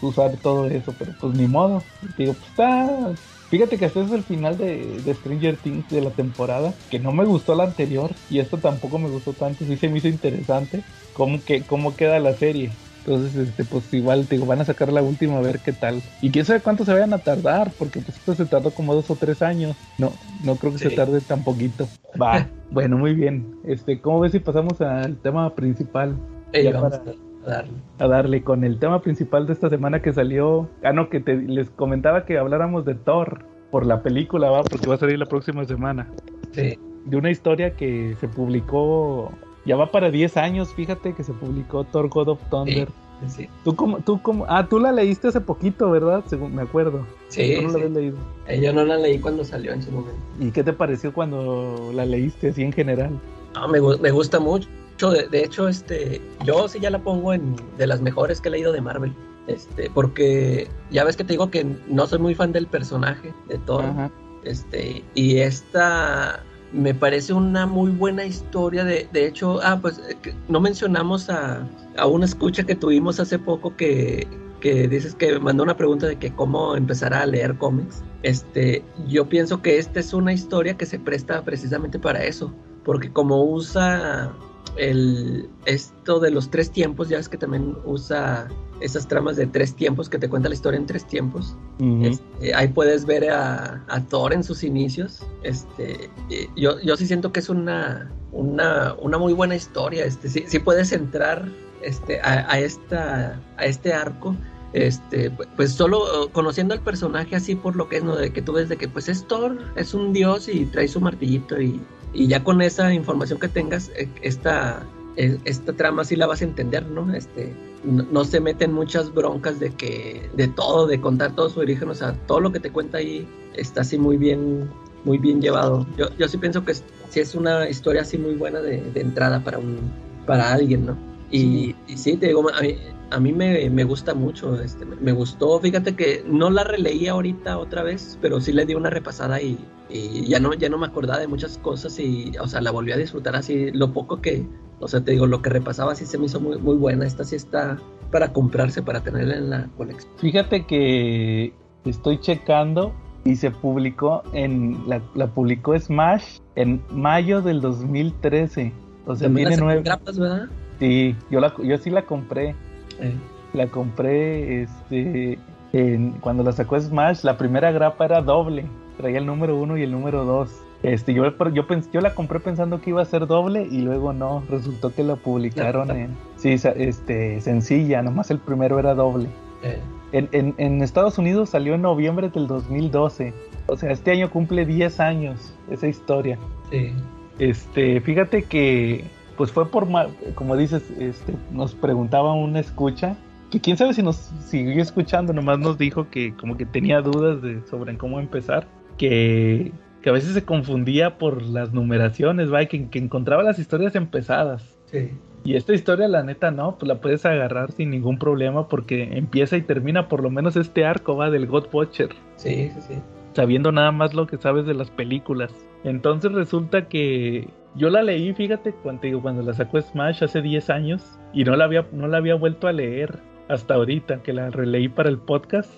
usar todo eso, pero pues ni modo. Te digo, pues está. Fíjate que este es el final de, de Stranger Things de la temporada, que no me gustó la anterior y esto tampoco me gustó tanto, sí se me hizo interesante cómo, que, cómo queda la serie. Entonces, este, pues igual, te digo, van a sacar la última a ver qué tal. Y quién sabe cuánto se vayan a tardar, porque pues esto se tardó como dos o tres años. No, no creo que se tarde tan poquito. Va, bueno, muy bien. Este, ¿cómo ves si pasamos al tema principal? Ya vamos para- a darle. a darle con el tema principal de esta semana que salió. Ah, no, que te, les comentaba que habláramos de Thor por la película, va, porque va a salir la próxima semana. Sí. De una historia que se publicó, ya va para 10 años, fíjate que se publicó Thor God of Thunder. Sí. ¿Tú cómo, tú cómo, ah, tú la leíste hace poquito, ¿verdad? Según me acuerdo. Sí, ¿Tú no la sí. habías leído? Eh, yo no la leí cuando salió en su momento. ¿Y qué te pareció cuando la leíste así en general? No, me, me gusta mucho. De, de hecho, este, yo sí ya la pongo en de las mejores que he leído de Marvel. Este, porque ya ves que te digo que no soy muy fan del personaje de Thor. Ajá. Este, y esta me parece una muy buena historia. De, de hecho, ah, pues eh, no mencionamos a, a una escucha que tuvimos hace poco que, que dices que mandó una pregunta de que cómo empezar a leer cómics. Este, yo pienso que esta es una historia que se presta precisamente para eso, porque como usa el esto de los tres tiempos, ya ves que también usa esas tramas de tres tiempos que te cuenta la historia en tres tiempos. Este, ahí puedes ver a, a Thor en sus inicios. Este, yo, yo sí siento que es una, una, una muy buena historia. Este, sí, sí puedes entrar este, a, a esta, a este arco. Este, pu- pues solo conociendo al personaje así por lo que es, ¿no? De que tú ves de que pues es Thor, es un dios y trae su martillito y, y ya con esa información que tengas, eh, esta, eh, esta trama sí la vas a entender, ¿no? Este, no, no se meten muchas broncas de que, de todo, de contar todo su origen, o sea, todo lo que te cuenta ahí está así muy bien, muy bien llevado. Yo, yo sí pienso que es, sí es una historia así muy buena de, de entrada para un, para alguien, ¿no? Y, y sí, te digo, a mí, a mí me, me gusta mucho, este, me, gustó, fíjate que no la releí ahorita otra vez, pero sí le di una repasada y, y ya no, ya no me acordaba de muchas cosas y, o sea, la volví a disfrutar así, lo poco que, o sea, te digo, lo que repasaba sí se me hizo muy, muy buena, esta sí está para comprarse, para tenerla en la colección. Fíjate que estoy checando y se publicó en la, la publicó Smash en mayo del 2013. O sea, tiene nueve. grapas, ¿verdad? Sí, yo la yo sí la compré. Eh, La compré este en- cuando la sacó Smash, la primera grapa era doble. Traía el número uno y el número dos. Este, yo, yo, pens- yo la compré pensando que iba a ser doble y luego no, resultó que la publicaron en, sí, este, sencilla, nomás el primero era doble. eh, En, en- en Estados Unidos salió en noviembre del 2012. O sea, este año cumple 10 años esa historia. sí. Este, fíjate que, pues fue por, como dices, este, nos preguntaba una escucha, que quién sabe si nos siguió escuchando, nomás nos dijo que como que tenía dudas de, sobre cómo empezar, que, que a veces se confundía por las numeraciones, ¿va? Y que, que encontraba las historias empezadas. Sí. Y esta historia, la neta, no, pues la puedes agarrar sin ningún problema porque empieza y termina por lo menos este arco, va, del God Watcher, Sí, sí, sí. sabiendo nada más lo que sabes de las películas. Entonces resulta que yo la leí, fíjate, cuando, cuando la sacó Smash hace 10 años y no la había, no la había vuelto a leer hasta ahorita, que la releí para el podcast.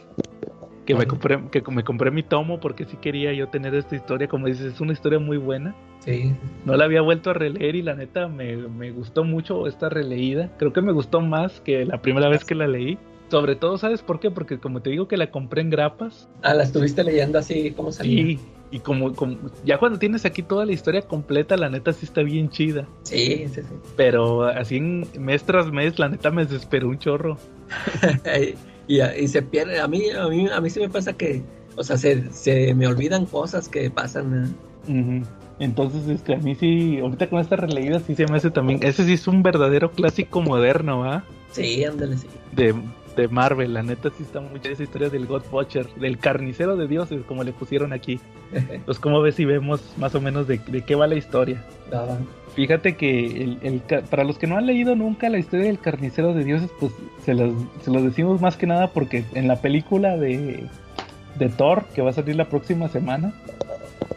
Que me, compré, que me compré mi tomo porque sí quería yo tener esta historia, como dices, es una historia muy buena. Sí, No la había vuelto a releer y la neta me, me gustó mucho esta releída. Creo que me gustó más que la primera vez que la leí. Sobre todo, ¿sabes por qué? Porque como te digo que la compré en grapas. Ah, la estuviste leyendo así como salía. Sí. Y como, como ya cuando tienes aquí toda la historia completa, la neta sí está bien chida. Sí, sí, sí. Pero así en mes tras mes, la neta me desesperó un chorro. y, y se pierde. A mí, a mí, a mí sí me pasa que, o sea, se, se me olvidan cosas que pasan. ¿eh? Ujú. Entonces, este, a mí sí, ahorita con esta releída sí se me hace también. Ese sí es un verdadero clásico moderno, ¿va? Sí, ándale, sí. de, de Marvel. La neta sí está mucha esa historia del God Watcher, del carnicero de dioses, como le pusieron aquí. Pues como ves si vemos más o menos de, de qué va la historia. Va. Fíjate que el, para los que no han leído nunca la historia del carnicero de dioses, pues se los, se los decimos más que nada porque en la película de, de Thor, que va a salir la próxima semana,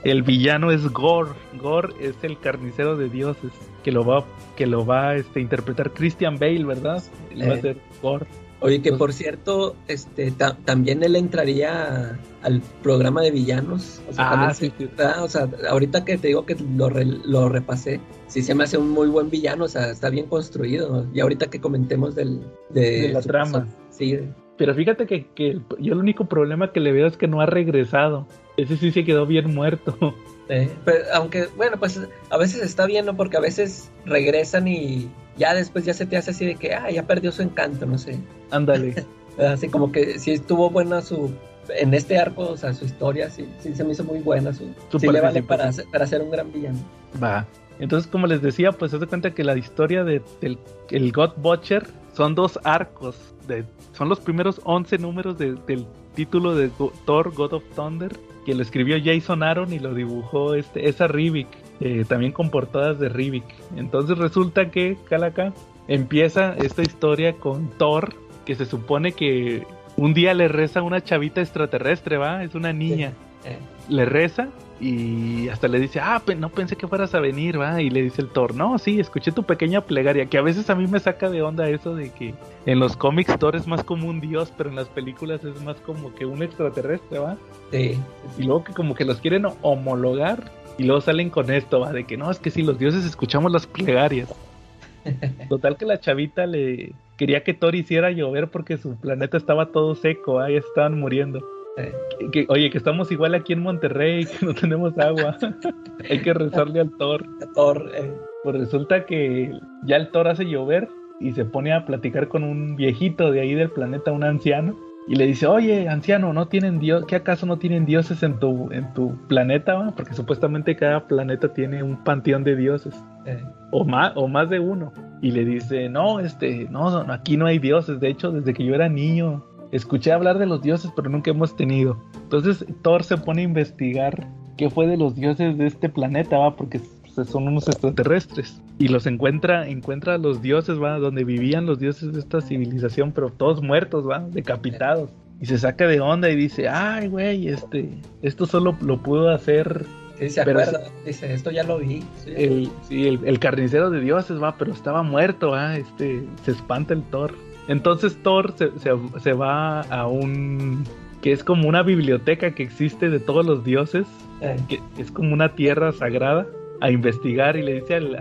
el villano es Gore. Gore es el carnicero de dioses que lo va que lo va a este, interpretar Christian Bale, ¿verdad? Él va a Eh. ser Gore. Oye, que por cierto, este ta- también él entraría al programa de villanos. O sea, Ah, sí, se- o sea, ahorita que te digo que lo, re- lo repasé, sí se me hace un muy buen villano, o sea, está bien construido. Y ahorita que comentemos del, de, De la trama. persona- Sí, Pero fíjate que, que yo el único problema que le veo es que no ha regresado. Ese sí se quedó bien muerto. eh, pero aunque, bueno, pues a veces está bien, ¿no? Porque a veces regresan y ya después ya se te hace así de que, ah, ya perdió su encanto, no sé. Ándale. Así como que sí estuvo buena su. En este arco, o sea, su historia, sí, sí se me hizo muy buena. Su, Su sí le vale para, ser- para ser un gran villano. Va. Entonces, como les decía, pues se da cuenta que la historia de, del el God Butcher son dos arcos. De, son los primeros 11 números de- del título de Thor God of Thunder, que lo escribió Jason Aaron y lo dibujó este, esa Rivik, eh, también con portadas de Rivik. Entonces resulta que, Calaca, empieza esta historia con Thor, que se supone que un día le reza a una chavita extraterrestre, ¿va? Es una niña Eh, le reza y hasta le dice, ah, no pensé que fueras a venir, va. Y le dice el Thor, no, sí, escuché tu pequeña plegaria, que a veces a mí me saca de onda eso de que en los cómics Thor es más como un dios, pero en las películas es más como que un extraterrestre, va. sí, Y luego que como que los quieren homologar y luego salen con esto, va, de que no, es que si los dioses escuchamos las plegarias. Total que la chavita le quería que Thor hiciera llover porque su planeta estaba todo seco, ahí estaban muriendo. Que- que- oye, que estamos igual aquí en Monterrey, que no tenemos agua. Hay que rezarle al Thor. Thor, eh, Pues resulta que ya el Thor hace llover y se pone a platicar con un viejito de ahí del planeta, un anciano. Y le dice, oye, anciano, ¿no tienen dios? ¿Qué acaso no tienen dioses en tu, en tu planeta? va? Porque supuestamente cada planeta tiene un panteón de dioses. eh, O más, o más de uno. Y le dice, no, este, no, no, aquí no hay dioses. De hecho, desde que yo era niño, escuché hablar de los dioses, pero nunca hemos tenido. Entonces Thor se pone a investigar qué fue de los dioses de este planeta, va, porque son unos extraterrestres. Y los encuentra, encuentra a los dioses, va, donde vivían los dioses de esta civilización, pero todos muertos, va, decapitados. Y se saca de onda y dice, ay, güey, este, esto solo lo pudo hacer sí, se Pero acuerda, dice, esto ya lo vi. esto ya lo vi". el, sí, el, el carnicero de dioses, va, pero estaba muerto, va, este, se espanta el Thor. Entonces Thor se, se, se va a un, que es como una biblioteca que existe de todos los dioses, Eh, que es como una tierra sagrada, a investigar y le dice al,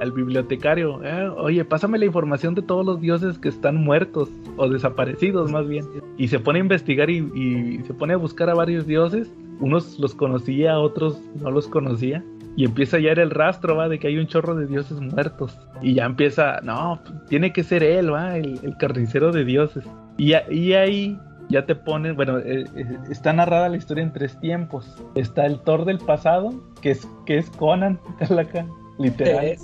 al, bibliotecario, "Eh, oye, pásame la información de todos los dioses que están muertos o desaparecidos más bien. Y se pone a investigar y, y se pone a buscar a varios dioses, unos los conocía, otros no los conocía. Y empieza a hallar el rastro, va, de que hay un chorro de dioses muertos. Y ya empieza, no, tiene que ser él, va, el, el carnicero de dioses. Y, a- y ahí ya te ponen, bueno, eh, eh, está narrada la historia en tres tiempos. Está el Thor del pasado, que es, que es Conan, Calaca, literal.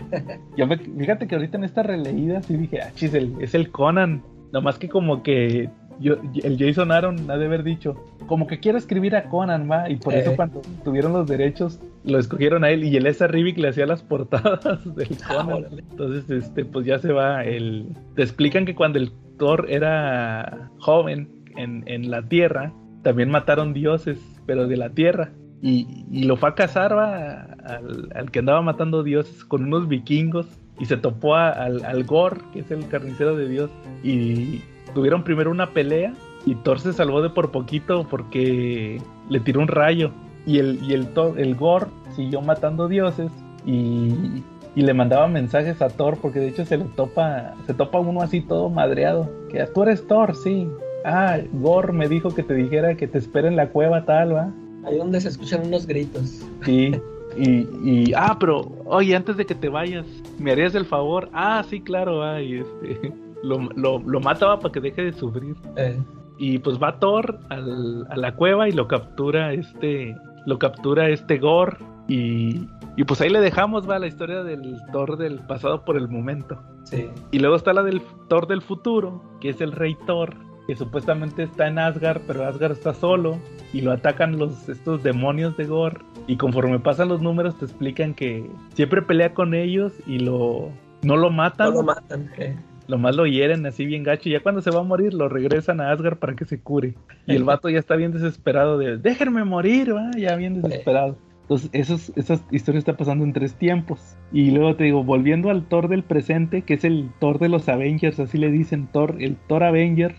Yo me- fíjate que ahorita en esta releída sí dije, ah, chis, el- es el Conan. Nomás que como que yo, el Jason Aaron ha de haber dicho, como que quiero escribir a Conan, va, y por Eh. eso cuando tuvieron los derechos lo escogieron a él y el Esa Rivik le hacía las portadas del Ah, Conan. Entonces, este, pues ya se va el... Te explican que cuando el Thor era joven en, en la Tierra, también mataron dioses, pero de la Tierra. Y, y lo fue a cazar va, al, al que andaba matando dioses con unos vikingos y se topó a- al, al Gor, que es el carnicero de Dios, y tuvieron primero una pelea y Thor se salvó de por poquito porque le tiró un rayo y el, y el, Thor- el Gor siguió matando dioses y, y le mandaba mensajes a Thor porque de hecho se le topa, se topa uno así todo madreado, que tú eres Thor, sí. Ah, Gor me dijo que te dijera que te espera en la cueva tal, va. Ahí donde se escuchan unos gritos. Sí. Y, y, ah, pero, oye, antes de que te vayas, ¿me harías el favor? Ah, sí, claro, va, y este, lo, lo, lo mataba para que deje de sufrir. Eh, Y pues va Thor al- a la cueva y lo captura este, lo captura este Gore y, y pues ahí le dejamos, va, la historia del Thor del pasado por el momento. sí. Y luego está la del Thor del futuro, que es el rey Thor, que supuestamente está en Asgard, pero Asgard está solo y lo atacan los estos demonios de Gore y conforme pasan los números te explican que siempre pelea con ellos y lo no lo matan, No lo matan. eh. Lo más lo hieren así bien gacho y ya cuando se va a morir lo regresan a Asgard para que se cure. Y el vato ya está bien desesperado de, déjenme morir, ¿va? ya bien desesperado. Entonces, esos, esa historia está pasando en tres tiempos. Y luego te digo, volviendo al Thor del presente, que es el Thor de los Avengers, así le dicen Thor, el Thor Avenger.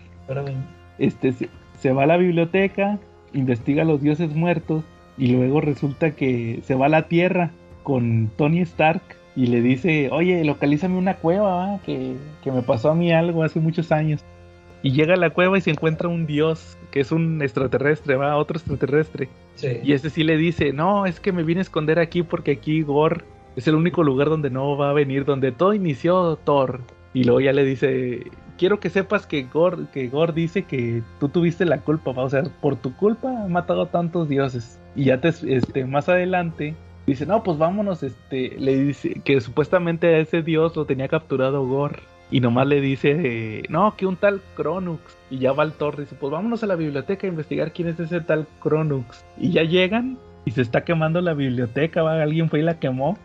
Este, se, se va a la biblioteca, investiga a los dioses muertos, y luego resulta que se va a la Tierra con Tony Stark y le dice, oye, localízame una cueva, que, que, me pasó a mí algo hace muchos años. Y llega a la cueva y se encuentra un dios, que es un extraterrestre, va, otro extraterrestre. Y ese sí le dice, no, es que me vine a esconder aquí porque aquí Gore es el único lugar donde no va a venir, donde todo inició Thor. Y luego ya le dice, quiero que sepas que Gore, que Gore dice que tú tuviste la culpa, ¿va? o sea, por tu culpa ha matado a tantos dioses. Y ya te, este, más adelante dice, no, pues vámonos, este, le dice que supuestamente a ese dios lo tenía capturado Gor. Y nomás le dice, no, que un tal Cronux. Y ya va al Thor, dice, pues vámonos a la biblioteca a investigar quién es ese tal Cronux. Y ya llegan y se está quemando la biblioteca, ¿va? alguien fue y la quemó.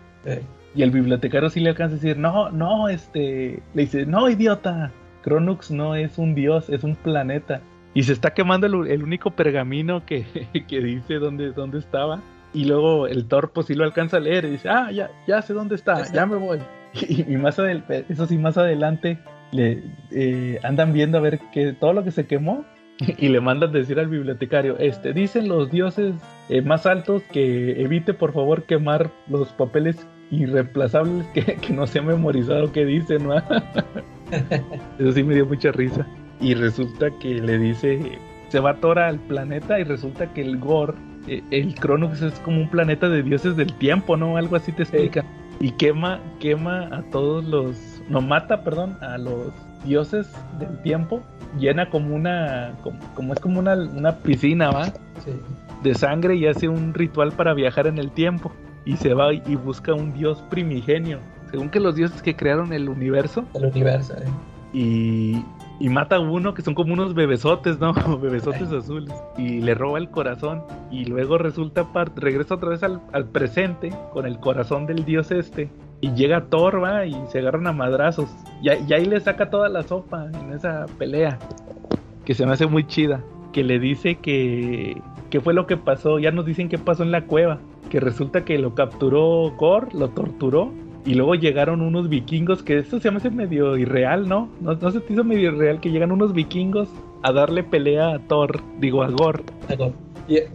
Y el bibliotecario sí le alcanza a decir, no, no, este, le dice, no, idiota, Cronux no es un dios, es un planeta. Y se está quemando el, único pergamino que, que dice dónde, dónde estaba. Y luego el Thor pues sí lo alcanza a leer y dice, ah, ya, ya sé dónde está, ya me voy. Y, más adelante, eso sí, más adelante le eh, andan viendo a ver que todo lo que se quemó y le mandan decir al bibliotecario, este, dicen los dioses eh, más altos que evite por favor quemar los papeles irreemplazables que, que no se ha memorizado que dicen, ¿no? Eso sí me dio mucha risa. Y resulta que le dice, se va Thor al planeta y resulta que el Gor eh, el Cronos es como un planeta de dioses del tiempo, ¿no? Algo así te explica. Y quema, quema a todos los, no mata, perdón, a los dioses del tiempo. Llena como una, como, es como una, una piscina, ¿va? Sí. De sangre y hace un ritual para viajar en el tiempo. Y se va y busca un dios primigenio. Según que los dioses que crearon el universo. El universo, eh. Y, y mata a uno que son como unos bebesotes, ¿no? bebesotes azules. Y le roba el corazón. Y luego resulta, regresa otra vez al, presente con el corazón del dios este. Y llega Thor, va, y se agarran a madrazos. Y, ahí le saca toda la sopa en esa pelea. Que se me hace muy chida. Que le dice que. ¿Qué fue lo que pasó? Ya nos dicen qué pasó en la cueva. Que resulta que lo capturó Gor, lo torturó y luego llegaron unos vikingos, que esto se me hace medio irreal, ¿no? ¿no? No se te hizo medio irreal que llegan unos vikingos a darle pelea a Thor, digo a Gor.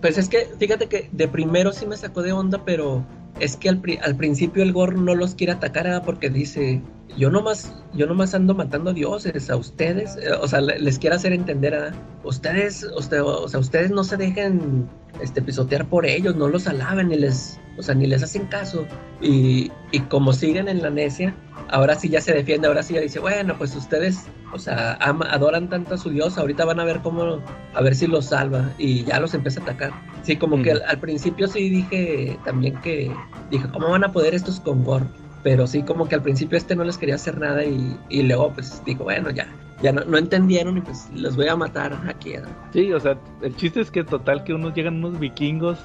pues es que, fíjate que de primero sí me sacó de onda, pero es que al, al principio el Gor no los quiere atacar ¿eh? porque dice, yo nomás, yo nomás ando matando dioses a ustedes, eh, o sea, les quiero hacer entender a ustedes, usted, o sea, ustedes no se dejen este, pisotear por ellos, no los alaben ni les, o sea, ni les hacen caso. Y, y como siguen en la necia, ahora sí ya se defiende, ahora sí ya dice, bueno, pues ustedes, o sea, adoran tanto a su Dios, ahorita van a ver cómo, a ver si los salva. Y ya los empieza a atacar. Sí, como que al, principio sí dije también que, dije, ¿cómo van a poder estos con Gor? Pero sí, como que al principio este no les quería hacer nada y, y luego pues dijo, bueno, ya, ya no, no, entendieron y pues los voy a matar aquí. Sí, o sea, el chiste es que total que unos llegan unos vikingos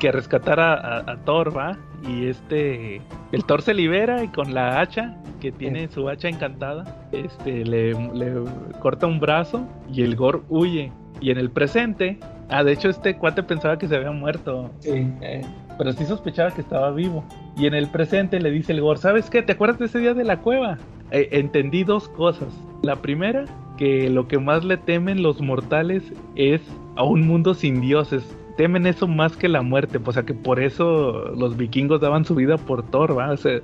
que a rescatar a, Thor, ¿va? Y este, el Thor se libera y con la hacha, que tiene su hacha encantada, este, le, le corta un brazo y el Gor huye. Y en el presente, ah, de hecho este cuate pensaba que se había muerto. Sí, eh pero sí sospechaba que estaba vivo. Y en el presente le dice el Gor, ¿sabes qué? ¿Te acuerdas de ese día de la cueva? Eh, entendí dos cosas. La primera, que lo que más le temen los mortales es a un mundo sin dioses. Temen eso más que la muerte, o sea que por eso los vikingos daban su vida por Thor, ¿va? O sea,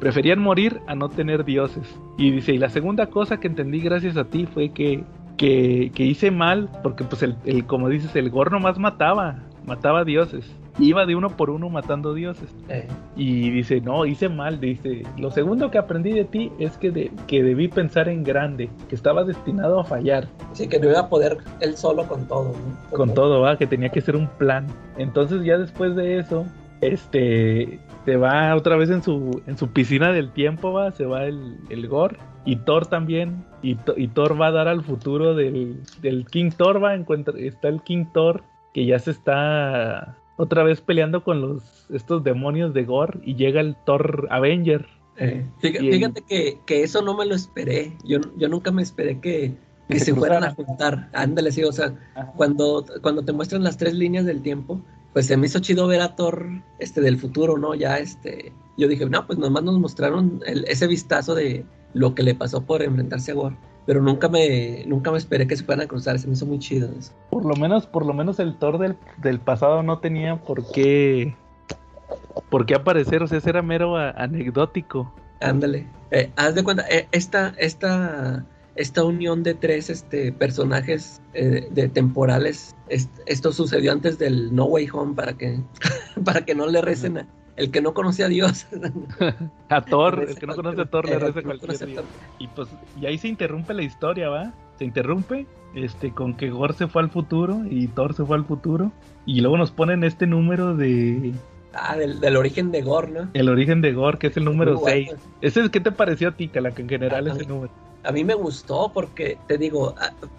preferían morir a no tener dioses. Y dice, y la segunda cosa que entendí gracias a ti fue que, que, que hice mal, porque pues el, el, como dices, el Gor nomás mataba, mataba dioses iba de uno por uno matando dioses. Eh. Y dice, no, hice mal, dice, lo segundo que aprendí de ti es que, de, que debí pensar en grande, que estaba destinado a fallar. Sí, que no iba a poder él solo con todo. Con, todo, va, que tenía que ser un plan. Entonces ya después de eso, este, se va otra vez en su, en su piscina del tiempo, va, se va el, el Gore. Y Thor también, y, y, Thor va a dar al futuro del, del King Thor, va, encuentra, está el King Thor que ya se está otra vez peleando con los estos demonios de Gore y llega el Thor Avenger Eh, fíjate, que, que, eso no me lo esperé. Yo, yo nunca me esperé que, que se, fueran a juntar. Ándale, sí, o sea, cuando, cuando te muestran las tres líneas del tiempo, pues se me hizo chido ver a Thor este, del futuro, ¿no? Ya este, yo dije, no, pues nomás nos mostraron ese vistazo de lo que le pasó por enfrentarse a Gore. Pero nunca me, nunca me esperé que se fueran a cruzar, se me hizo muy chido eso. Por lo menos, por lo menos el Thor del, del pasado no tenía por qué, por qué aparecer, o sea, ese era mero anecdótico. Ándale. Eh, haz de cuenta, eh, esta, esta esta unión de tres este, personajes eh, de temporales, esto sucedió antes del No Way Home para que, para que no le recen a, el que no conoce a Dios. a Thor, el que no conoce a Thor le reza cualquier Dios. Y pues, y ahí se interrumpe la historia, ¿va? Se interrumpe este con que Gore se fue al futuro y Thor se fue al futuro. Y luego nos ponen este número de Ah, del, origen de Gore, ¿no? El origen de Gore, que es el número 6. ¿Ese es qué te pareció a ti, que en general es el número? a mí me gustó porque, te digo,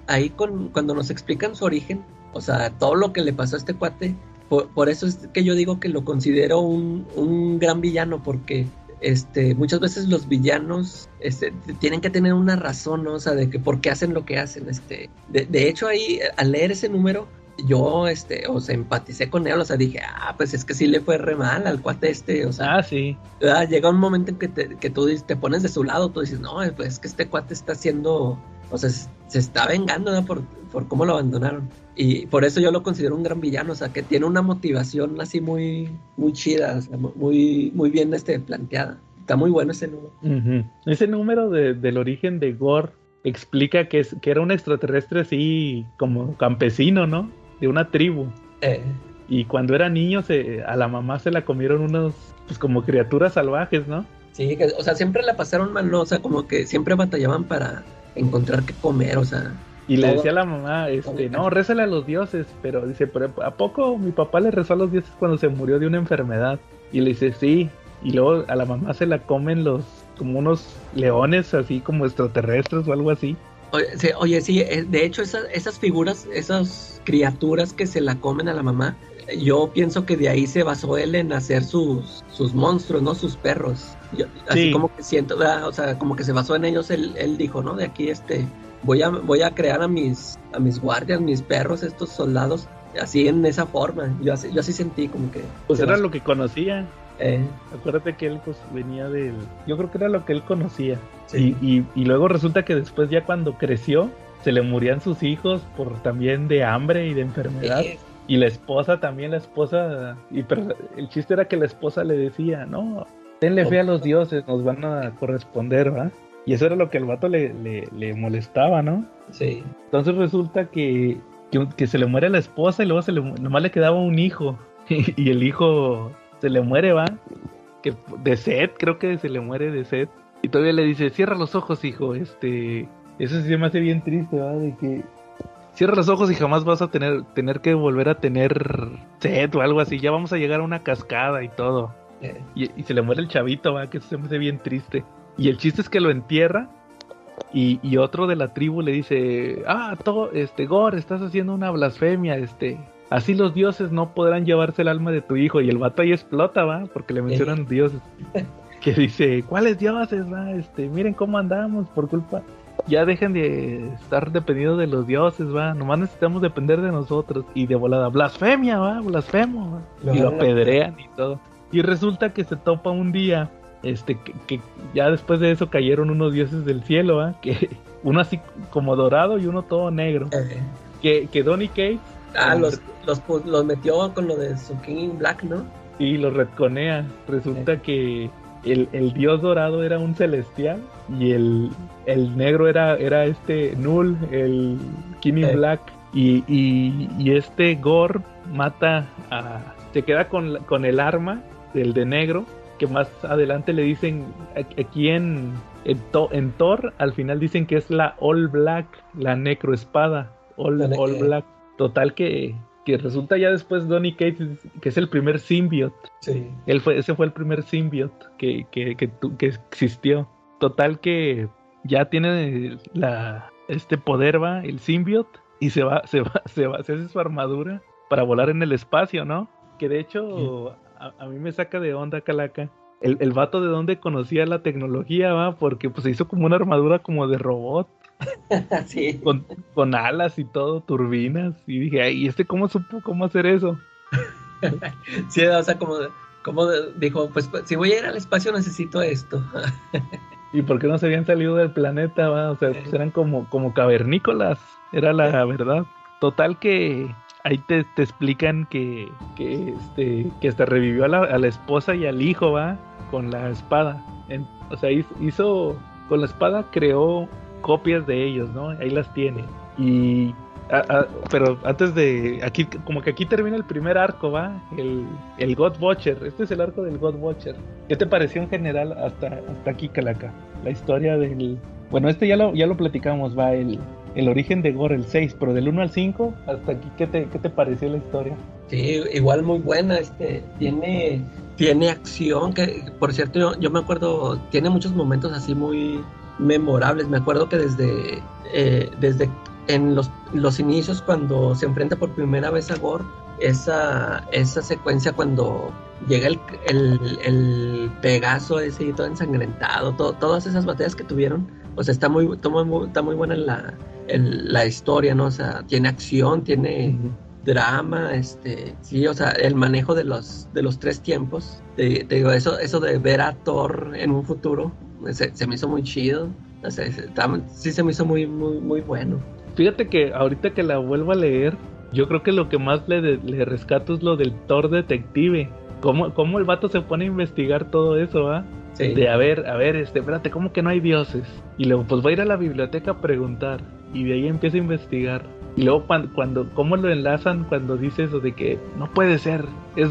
ahí con, cuando nos explican su origen, o sea, todo lo que le pasó a este cuate, por, eso es que yo digo que lo considero un, un, gran villano, porque este, muchas veces los villanos este, tienen que tener una razón, ¿no? O sea, de que por qué hacen lo que hacen. Este. De, de hecho, ahí, al leer ese número, yo, este, o sea, empaticé con él, o sea, dije, ah, pues es que sí le fue re mal al cuate este, o sea. Ah, sí. Llega un momento en que, te, que tú te pones de su lado, tú dices, no, pues es que este cuate está haciendo, o sea, se está vengando ¿no? por, por cómo lo abandonaron. Y por eso yo lo considero un gran villano, o sea, que tiene una motivación así muy, muy chida, o sea, muy, muy bien este, planteada. Está muy bueno ese número. Ese número de, del origen de Gore explica que, es, que era un extraterrestre así como campesino, ¿no? de una tribu. Eh. Y cuando era niño se, a la mamá se la comieron unos, pues como criaturas salvajes, ¿no? Sí, o sea, siempre la pasaron mal, ¿no? O sea, como que siempre batallaban para encontrar qué comer, o sea. Y le decía a la mamá, este, no, rézale a los dioses, pero dice, pero ¿a poco mi papá le rezó a los dioses cuando se murió de una enfermedad? Y le dice, sí, y luego a la mamá se la comen los, como unos leones así como extraterrestres o algo así. Oye, sí, eh, de hecho esas, esas figuras, esas criaturas que se la comen a la mamá, yo pienso que de ahí se basó él en hacer sus, sus monstruos, ¿no? Sus perros. así como que siento, o sea, como que se basó en ellos, él, él dijo, ¿no? De aquí, este, voy a, voy a crear a mis, a mis guardias, mis perros, estos soldados, así en esa forma. Yo así, yo así sentí como que... Pues era lo que conocía. Eh. Acuérdate que él pues venía del... Yo creo que era lo que él conocía. Y, y, luego resulta que después ya cuando creció, se le morían sus hijos por también de hambre y de enfermedad. Y la esposa también, la esposa... Y pero el chiste era que la esposa le decía, no, tenle fe a los dioses, nos van a corresponder, ¿va? Y eso era lo que el vato le, le, molestaba, ¿no? Sí. Entonces resulta que, que, se le muere la esposa y luego se le, nomás le quedaba un hijo. y el hijo se le muere, va. Que de sed, creo que se le muere de sed. Y todavía le dice, cierra los ojos, hijo. Este, eso sí se me hace bien triste, va, de que cierra los ojos y jamás vas a tener, tener que volver a tener sed o algo así. Ya vamos a llegar a una cascada y todo. Eh. Y, se le muere el chavito, va, que eso se me hace bien triste. Y el chiste es que lo entierra. Y, y otro de la tribu le dice, ah, todo, este, Gore, estás haciendo una blasfemia, este, así los dioses no podrán llevarse el alma de tu hijo. Y el vato ahí explota, va, porque le mencionan dioses. Que dice, ¿cuáles dioses, va? Este, miren cómo andamos por culpa. Ya dejen de estar dependiendo de los dioses, va. Nomás necesitamos depender de nosotros. Y de volada, blasfemia, va, blasfemo. Y lo apedrean y todo. Y resulta que se topa un día, este, que, ya después de eso cayeron unos dioses del cielo, va. Que uno así como dorado y uno todo negro. Que, que Donny Cates Ah, los, los, metió con lo de su King Black, ¿no? Y los retconea. Resulta que el, dios dorado era un celestial y el, el negro era, era este Null, el King Black. Y, y, este Gore mata a. Se queda con, con el arma del de negro. Que más adelante le dicen aquí en, en, Thor, al final dicen que es la All Black, la necroespada. All, all Black. Total que, que resulta ya después Donny Cates que es el primer symbiote. Sí. Él fue, ese fue el primer symbiote que, que, que, que existió. Total que ya tiene la, este poder, va, el symbiote, y se va, se va, se va, se hace su armadura para volar en el espacio, ¿no? Que de hecho a, mí me saca de onda Calaca. el, el vato de dónde conocía la tecnología, va, porque pues se hizo como una armadura como de robot. sí. Con, con alas y todo, turbinas. Y dije, ay, ¿y este cómo supo cómo hacer eso? sí, o sea, como, como dijo, pues si voy a ir al espacio necesito esto. ¿Y por qué no se habían salido del planeta? Va? O sea, pues eran como, como cavernícolas, era la verdad. Total que ahí te, te explican que, que, este, que hasta revivió a la, a la esposa y al hijo, va, con la espada. O sea, hizo, con la espada creó copias de ellos, ¿no? Ahí las tiene. Y a- pero antes de aquí como que aquí termina el primer arco, va, el, el God Watcher. Este es el arco del God Watcher. ¿Qué te pareció en general hasta hasta aquí, Calaca? La historia del bueno, este ya lo ya lo platicamos, va el el origen de Gore el 6, pero del 1 al 5 hasta aquí ¿qué te qué te pareció la historia? Sí, igual muy buena, este, tiene, tiene acción, que por cierto yo, yo me acuerdo, tiene muchos momentos así muy memorables, me acuerdo que desde, eh, desde en los, los inicios cuando se enfrenta por primera vez a Gore, esa, esa secuencia cuando llega el, el, el Pegaso ese y todo ensangrentado, to- todas esas batallas que tuvieron, o sea, está muy, está muy, está muy buena la, el- la historia, ¿no? O sea, tiene acción, tiene drama, este, sí, o sea, el manejo de los, de los tres tiempos, te, te digo, eso, eso de ver a Thor en un futuro, se, se me hizo muy chido, o sea, se- sí se me hizo muy, muy, muy bueno. Fíjate que ahorita que la vuelvo a leer, yo creo que lo que más le, le rescato es lo del Thor detective. ¿Cómo, cómo el vato se pone a investigar todo eso, va? Sí, De a ver, a ver, este, espérate, ¿cómo que no hay dioses? Y luego, pues va a ir a la biblioteca a preguntar. Y de ahí empieza a investigar. Y luego, cuando, ¿cómo lo enlazan cuando dice eso de que no puede ser? Es,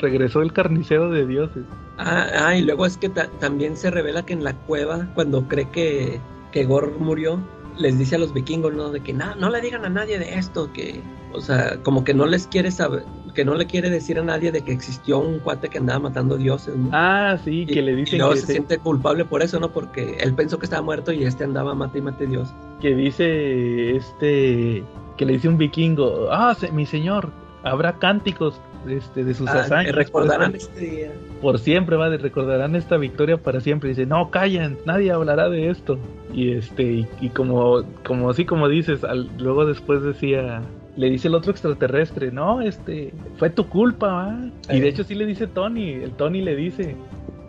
regresó el carnicero de dioses. Ah, ah, y luego es que ta- también se revela que en la cueva, cuando cree que, que Gore murió, les dice a los vikingos, ¿no? De que no, no le digan a nadie de esto, que, o sea, como que no les quiere saber, que no le quiere decir a nadie de que existió un cuate que andaba matando dioses, ¿no? Ah, sí, Y- que le y dicen luego que, se se- siente culpable por eso, ¿no? Porque él pensó que estaba muerto y este andaba mate y mate Dios. que dice este que le dice un vikingo, ah, se- mi señor, habrá cánticos este, de sus Ah, hazañas. recordarán por, este día. por siempre, va, de recordarán esta victoria para siempre. dice, no, callan, nadie hablará de esto. Y este, y, y como, como así como dices, al- luego después decía, le dice el otro extraterrestre, no, este, fue tu culpa, va. Y de hecho sí le dice Tony, el Tony le dice,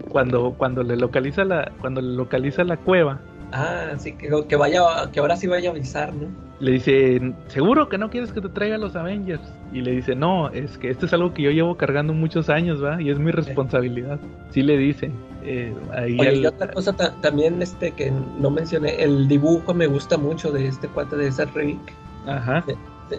cuando, cuando le localiza la, cuando le localiza la cueva, Ah, sí, que, que vaya, que ahora sí vaya a avisar, ¿no? le dice, ¿seguro que no quieres que te traiga los Avengers? Y le dice, no, es que esto es algo que yo llevo cargando muchos años, ¿va? Y es mi responsabilidad. Sí le dice. eh, ahí Oye, y otra cosa ta- también este que no mencioné, el dibujo me gusta mucho de este cuate de Seth Rick. Ajá.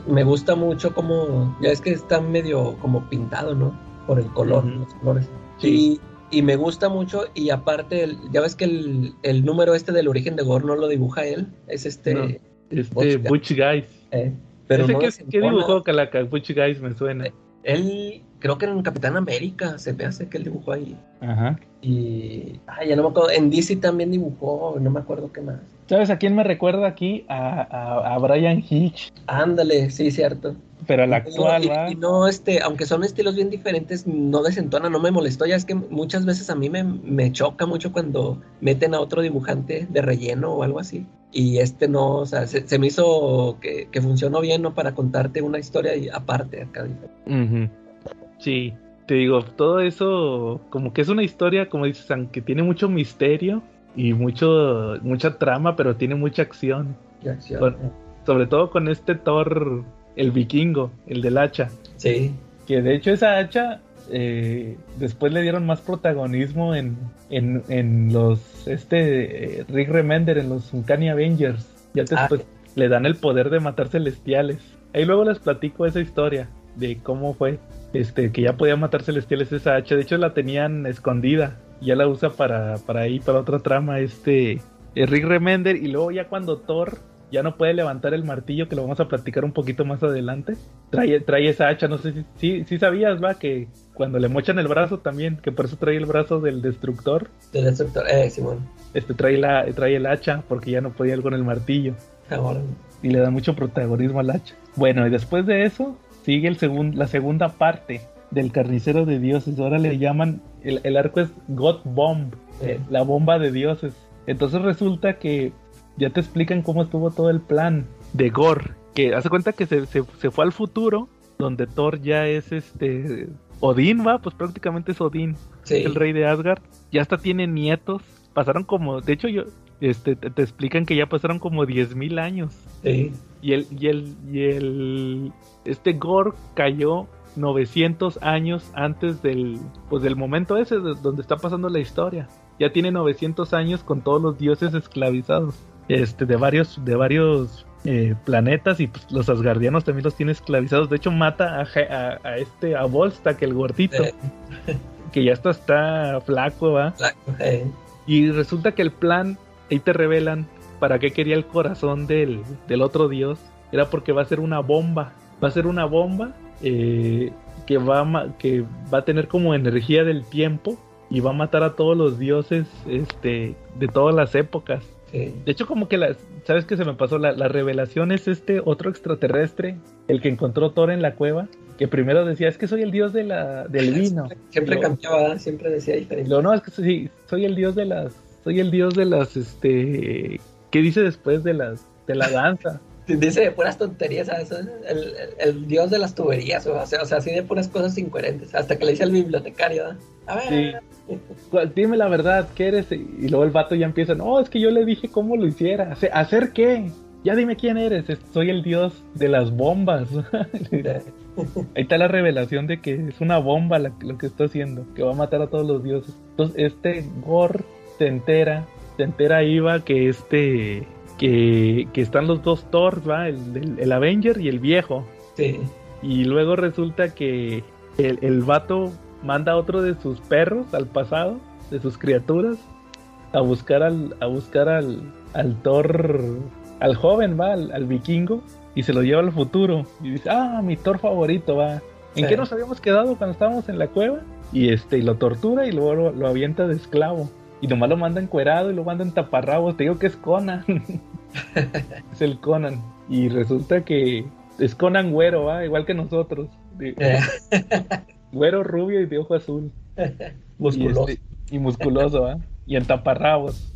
Me gusta mucho como, ya es que está medio como pintado, ¿no? Por el color, los colores. Sí. Y, y me gusta mucho, y aparte, el- ya ves que el, el número este del origen de Gore no lo dibuja él, es este... No. Este, Butch Guys. eh, pero ¿Ese no qué dibujó Calaca? Butch Guys me suena. Él, creo que en Capitán América se me hace que él dibujó ahí. Ajá. Y, ay, ya no me acuerdo, en DC también dibujó, no me acuerdo qué más. ¿Sabes a quién me recuerda aquí? A, a, a Brian Hitch, Ándale, sí, cierto. pero al actual, y, ¿va? y no, este, aunque son estilos bien diferentes, no desentona, no me molestó. Ya es que muchas veces a mí me, me choca mucho cuando meten a otro dibujante de relleno o algo así. Y este no, o sea, se, se me hizo que, que funcionó bien, ¿no? Para contarte una historia y aparte acá. Ujú. Sí, te digo, todo eso como que es una historia, como dices, aunque tiene mucho misterio y mucho mucha trama, pero tiene mucha acción. acción. Sobre todo con este Thor, el vikingo, el del hacha. Sí, Que de hecho esa hacha eh, después le dieron más protagonismo en, en, en los este eh, Rick Remender, en los Uncanny Avengers. Ya Ah. después le dan el poder de matar celestiales. Ahí luego les platico esa historia de cómo fue. Este, que ya podía matar celestiales esa hacha. De hecho la tenían escondida. Ya la usa para, para ahí, para otra trama, este eh, Rick Remender. Y luego ya cuando Thor ya no puede levantar el martillo, que lo vamos a platicar un poquito más adelante. Trae, trae esa hacha, no sé si, si, si sabías, va, que cuando le mochan el brazo también, que por eso trae el brazo del destructor, del destructor, eh, Simón. este trae la, trae el hacha, porque ya no podía ir con el martillo. Ahora, Y le da mucho protagonismo al hacha. Bueno, y después de eso, sigue el segun- la segunda parte del carnicero de dioses. Ahora le llaman, el, arco es God Bomb, eh, la bomba de dioses. Entonces resulta que ya te explican cómo estuvo todo el plan de Gore. Que hace cuenta que se, se, fue al futuro, donde Thor ya es este. Odín, va, pues prácticamente es Odín, el rey de Asgard. Ya hasta tiene nietos. Pasaron como, de hecho, yo, este, te, explican que ya pasaron como 10.000 años. Sí. Y el, y el, y el, este Gore cayó 900 años antes del, pues del momento ese donde está pasando la historia. Ya tiene 900 años con todos los dioses esclavizados, este, de varios, de varios eh, planetas y pues, los asgardianos también los tiene esclavizados. De hecho mata a, a, este, a Volstagg, el gordito, que ya está, está flaco, ¿va? Y resulta que el plan, ahí te revelan para qué quería el corazón del, del otro dios, era porque va a ser una bomba. Va a ser una bomba eh, que, va a, que va a tener como energía del tiempo y va a matar a todos los dioses este, de todas las épocas. De hecho, como que la, ¿sabes qué se me pasó? La, revelación es este otro extraterrestre, el que encontró Thor en la cueva, que primero decía, es que soy el dios de la, del vino. Siempre, cambiaba, siempre decía diferente. Lo no, es que sí, soy el dios de las, soy el dios de las, este, ¿qué dice después de las, de la danza? Dice puras tonterías, El, dios de las tuberías, o sea, o sea, así de puras cosas incoherentes, hasta que le dice al bibliotecario, a ver. Dime la verdad, ¿qué eres? Y luego el vato ya empieza, no, es que yo le dije cómo lo hiciera. ¿Hacer qué? Ya dime quién eres, soy el dios de las bombas. Ahí está la revelación de que es una bomba lo que está haciendo, que va a matar a todos los dioses. Entonces, este Gor se entera, se entera Iva que este que, están los dos Thor, ¿va? El, Avenger y el viejo. Sí. Y luego resulta que el, el vato manda a otro de sus perros al pasado, de sus criaturas, a buscar al, a buscar al, al Thor, al joven, va, al, vikingo, y se lo lleva al futuro. Y dice, ah, mi Thor favorito, va. ¿En qué nos habíamos quedado cuando estábamos en la cueva? Y este, y lo tortura y luego lo avienta de esclavo. Y nomás lo manda encuerado y lo manda en taparrabos. Te digo que es Conan. es el Conan. Y resulta que es Conan güero, ¿va? igual que nosotros. güero rubio y de ojo azul. musculoso. Y, musculoso, ¿va? Y en taparrabos.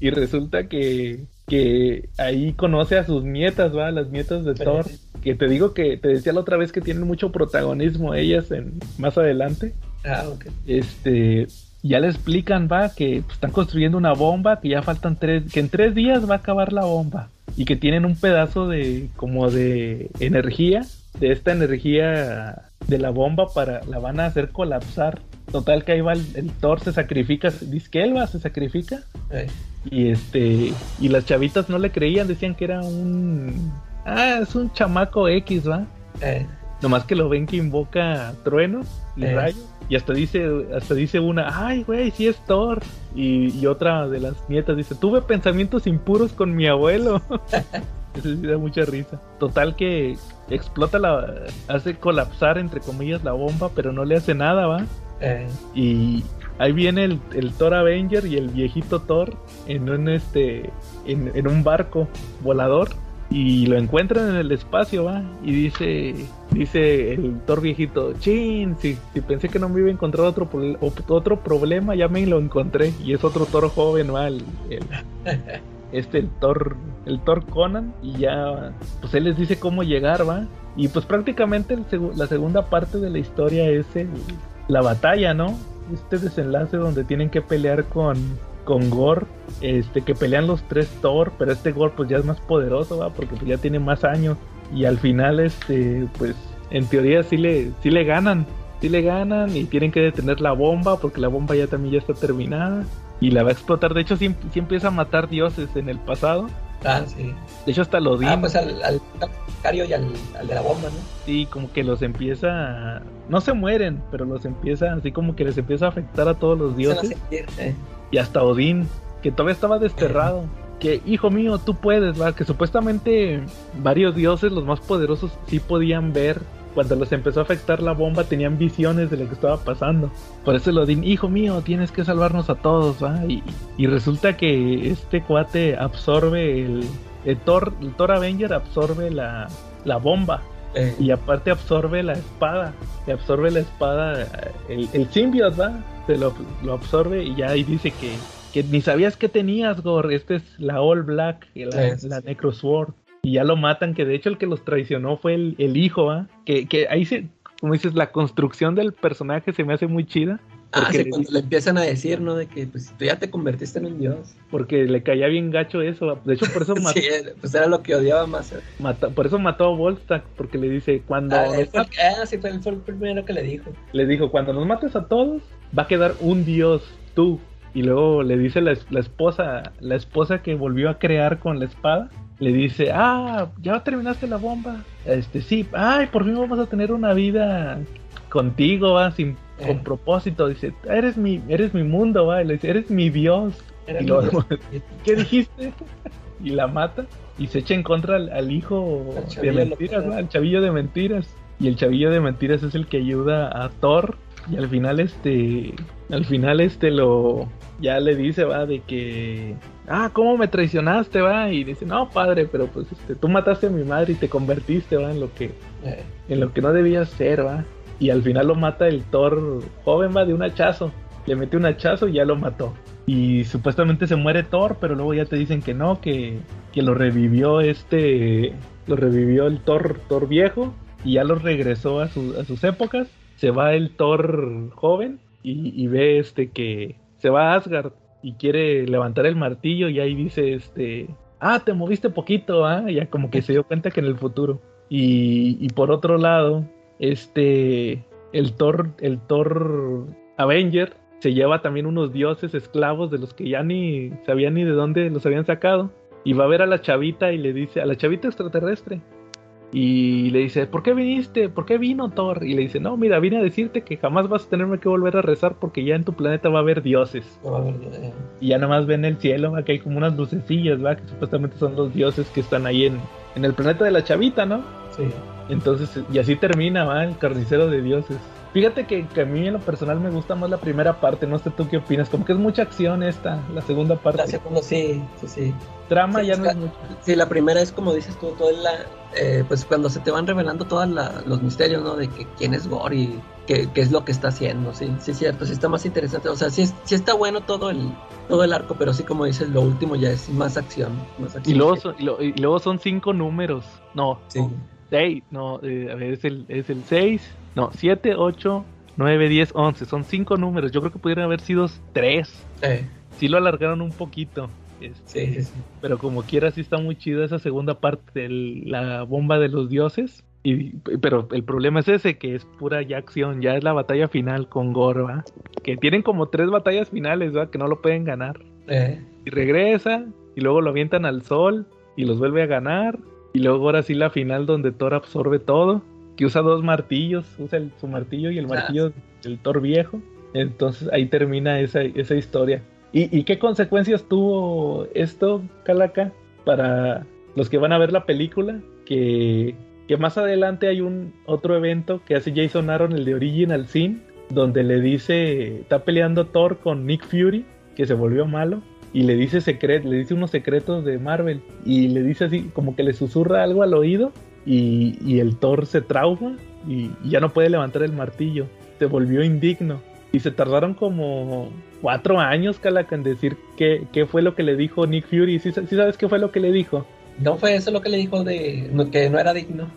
y resulta que, que ahí conoce a sus nietas, ¿va? Las nietas de Thor. Que te digo que te decía la otra vez que tienen mucho protagonismo ellas en más adelante. Ah, ok. Este, ya le explican, va, que pues, están construyendo una bomba, que ya faltan tres, que en tres días va a acabar la bomba y que tienen un pedazo de como de energía, de esta energía de la bomba para la van a hacer colapsar. Total que ahí va el, Thor se sacrifica, dice que él va, se sacrifica. Y este y las chavitas no le creían, decían que era un ah, es un chamaco X, va. Nomás que lo ven que invoca truenos y hasta dice, hasta dice una, ay, güey, sí es Thor. Y, otra de las nietas dice, tuve pensamientos impuros con mi abuelo. Eso sí da mucha risa. Total que explota la, hace colapsar entre comillas la bomba, pero no le hace nada, ¿va? Eh. Y ahí viene el, el, Thor Avenger y el viejito Thor en un este, en, en un barco volador y lo encuentran en el espacio, va, y dice, dice el Thor viejito, chin, si, si pensé que no me iba a encontrar otro, otro problema, ya me lo encontré, y es otro Thor joven, va, el, este, el Thor, el Thor Conan, y ya, pues él les dice cómo llegar, va, y pues prácticamente la segunda parte de la historia es la batalla, ¿no? Este desenlace donde tienen que pelear con con Gore, este, que pelean los tres Thor, pero este Gore pues ya es más poderoso, ¿va? porque pues, ya tiene más años y al final este, pues en teoría sí le, sí le ganan, sí le ganan y tienen que detener la bomba porque la bomba ya también ya está terminada y la va a explotar, de hecho sí, empieza a matar dioses en el pasado. Ah, sí. De hecho hasta lo Ah, pues al, al, y al, de la bomba, ¿no? Sí, como que los empieza, no se mueren, pero los empieza, así como que les empieza a afectar a todos los dioses. Eh y hasta Odín, que todavía estaba desterrado. Que, hijo mío, tú puedes, va, que supuestamente varios dioses, los más poderosos, sí podían ver. Cuando les empezó a afectar la bomba, tenían visiones de lo que estaba pasando. Por eso el Odín, hijo mío, tienes que salvarnos a todos, va. Y, y resulta que este cuate absorbe el, el Thor, el Thor Avenger absorbe la, la bomba Eh, Y aparte absorbe la espada. Le absorbe la espada. El, el symbiote, ¿va? Se lo, lo absorbe y ya ahí dice que, que ni sabías que tenías, Gore. Esta es la All Black, la, Eh, la sí. Necro Sword. Y ya lo matan, que de hecho el que los traicionó fue el, el hijo, ¿va? Que, que ahí se, como dices, la construcción del personaje se me hace muy chida. Ah, sí, cuando le empiezan a decir, ¿no? De que pues tú ya te convertiste en un dios. Porque le caía bien gacho eso. De hecho, por eso, mató, Sí, pues era lo que odiaba más. eh. por eso mató a Volstagg. Porque le dice, cuando Ah, él fue, ah, sí, fue, él fue el primero que le dijo. le dijo, cuando nos mates a todos, va a quedar un dios, tú. Y luego le dice la, la esposa, la esposa que volvió a crear con la espada, le dice, ah, ya terminaste la bomba. Este, sí, ay, por fin vamos a tener una vida contigo, va, sin, Eh. con propósito. Dice, eres mi, eres mi mundo, va. Y le dice, eres mi dios. Y dios. ¿qué dijiste? Y la mata y se echa en contra al, al hijo Al de mentiras. ¿no? Al chavillo de mentiras. Y el chavillo de mentiras es el que ayuda a Thor. Y al final este, al final este lo, ya le dice, va, de que, ah, ¿cómo me traicionaste, va? Y dice, no, padre, pero pues este, tú mataste a mi madre y te convertiste, va, en lo que, Eh, en lo que no debías ser, va. Y al final lo mata el Thor joven, va, de un hachazo. Le mete un hachazo y ya lo mató. Y supuestamente se muere Thor, pero luego ya te dicen que no, que, que lo revivió este. Lo revivió el Thor, Thor viejo y ya lo regresó a, a sus épocas. Se va el Thor joven y, y ve este que se va a Asgard y quiere levantar el martillo y ahí dice este. Ah, te moviste poquito, ah, ya como que se dio cuenta que en el futuro. Y, y por otro lado, este, el Thor, el Thor Avenger se lleva también unos dioses esclavos de los que ya ni sabían ni de dónde los habían sacado. Y va a ver a la chavita y le dice, a la chavita extraterrestre. Y le dice, ¿por qué viniste? ¿Por qué vino Thor? Y le dice, no, mira, vine a decirte que jamás vas a tenerme que volver a rezar porque ya en tu planeta va a haber dioses. Y ya nada más ven el cielo, ¿va? que hay como unas lucecillas, ¿va? que supuestamente son los dioses que están ahí en, en el planeta de la chavita, ¿no? sí. Entonces, y así termina, ¿va? El carnicero de dioses. Fíjate que, que a mí en lo personal me gusta más la primera parte, no sé tú qué opinas, como que es mucha acción esta, la segunda parte. La segunda sí, sí, sí. Trama Sí, ya no es mucho. Sí, la primera es como dices tú, toda la, eh, pues cuando se te van revelando todos los misterios, ¿no? De que quién es Gore y qué, qué es lo que está haciendo, sí, sí es cierto, sí está más interesante, o sea, sí, sí está bueno todo el, todo el arco, pero sí como dices, lo último ya es más acción, más Y acción. luego, son, y, lo- y luego son cinco números, no, Sí. Seis, no, eh, a ver, es el, es el seis, no, siete, ocho, nueve, diez, once, son cinco números, yo creo que pudieran haber sido tres, Eh, sí lo alargaron un poquito. este, sí, sí, sí. Pero como quiera, sí está muy chida esa segunda parte de la bomba de los dioses. Y, pero el problema es ese, que es pura ya acción, ya es la batalla final con Gore, ¿va? Que tienen como tres batallas finales, ¿va? Que no lo pueden ganar. Eh, Y regresa, y luego lo avientan al sol, y los vuelve a ganar. Y luego ahora sí la final donde Thor absorbe todo, que usa dos martillos, usa el- su martillo y el martillo del Thor viejo. Entonces ahí termina esa, esa historia. ¿Y, y qué consecuencias tuvo esto, Calaca, para los que van a ver la película? Que, que más adelante hay un otro evento que hace Jason Aaron, el de Original Sin, donde le dice, está peleando Thor con Nick Fury, que se volvió malo, y le dice secret, le dice unos secretos de Marvel, y le dice así, como que le susurra algo al oído, y, y el Thor se trauma y, y ya no puede levantar el martillo, se volvió indigno. Y se tardaron como cuatro años, Calaca, en decir qué, qué fue lo que le dijo Nick Fury. ¿Sí, sí sabes qué fue lo que le dijo? no fue eso lo que le dijo de no- que no era digno.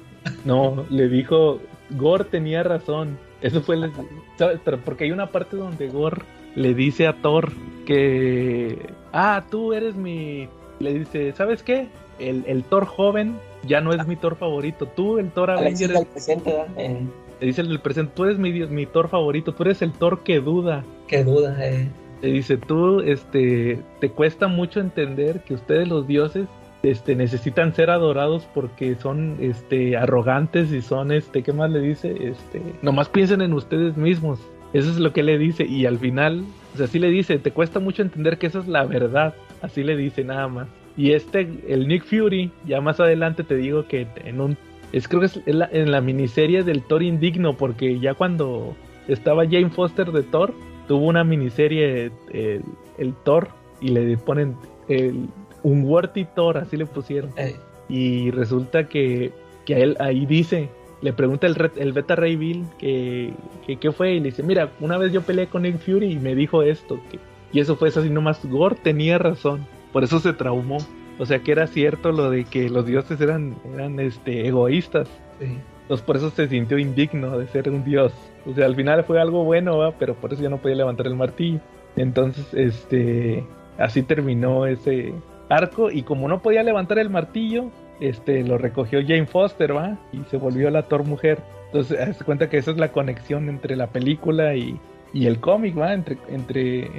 No, le dijo, Gore tenía razón. Eso fue, el- ¿sabes? Pero porque hay una parte donde Gore le dice a Thor que, ah, tú eres mi, le dice, ¿sabes qué? El, el Thor joven ya no es mi Thor favorito. Tú, el Thor Avenger, del presente. Eh, le dice el presente, tú eres mi, mi Thor favorito, tú eres el Thor que duda. qué duda, eh. Le dice, tú, este, te cuesta mucho entender que ustedes los dioses, este, necesitan ser adorados porque son, este, arrogantes y son, este, ¿qué más le dice? Este, nomás piensen en ustedes mismos. Eso es lo que le dice y al final, o sea, así le dice, te cuesta mucho entender que esa es la verdad. Así le dice nada más. Y este, el Nick Fury, ya más adelante te digo que en un, es creo que es en la, en la miniserie del Thor Indigno, porque ya cuando estaba Jane Foster de Thor, tuvo una miniserie el, el Thor y le ponen el, un Worthy Thor, así le pusieron. eh. Y resulta que, que a él ahí dice le pregunta el, el Beta Ray Bill que, qué fue y le dice, mira, una vez yo peleé con Nick Fury y me dijo esto, que, y eso fue eso así nomás, Gore tenía razón, por eso se traumó. O sea que era cierto lo de que los dioses eran, eran este, egoístas. Entonces por eso se sintió indigno de ser un dios. O sea, al final fue algo bueno, pero por eso ya no podía levantar el martillo. Entonces, este, así terminó ese arco y como no podía levantar el martillo, este, lo recogió Jane Foster, ¿va? Y se volvió la Thor mujer. Entonces, se cuenta que esa es la conexión entre la película y, y el cómic, ¿va? Entre, entre,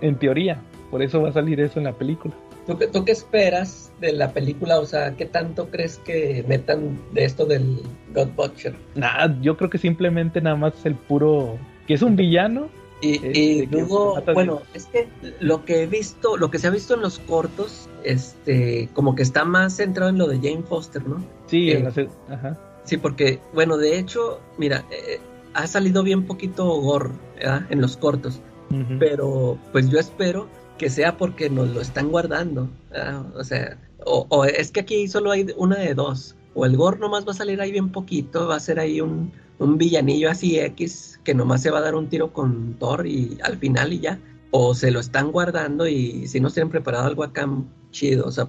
en, teoría. Por eso va a salir eso en la película. ¿Tú, ¿Tú qué esperas de la película? O sea, ¿qué tanto crees que metan de esto del God Butcher? Nada, yo creo que simplemente nada más es el puro... que es un villano y, luego, bueno, es que lo que he visto, lo que se ha visto en los cortos, este, como que está más centrado en lo de Jane Foster, ¿no? Sí, en eh, ajá. Sí, porque, bueno, de hecho, mira, eh, ha salido bien poquito gore en los cortos, pero pues yo espero que sea porque nos lo están guardando, o sea, o, o, es que aquí solo hay una de dos, o el gore nomás va a salir ahí bien poquito, va a ser ahí un, un villanillo así X que nomás se va a dar un tiro con Thor y al final y ya. O se lo están guardando y si no se han preparado algo acá chido. O sea,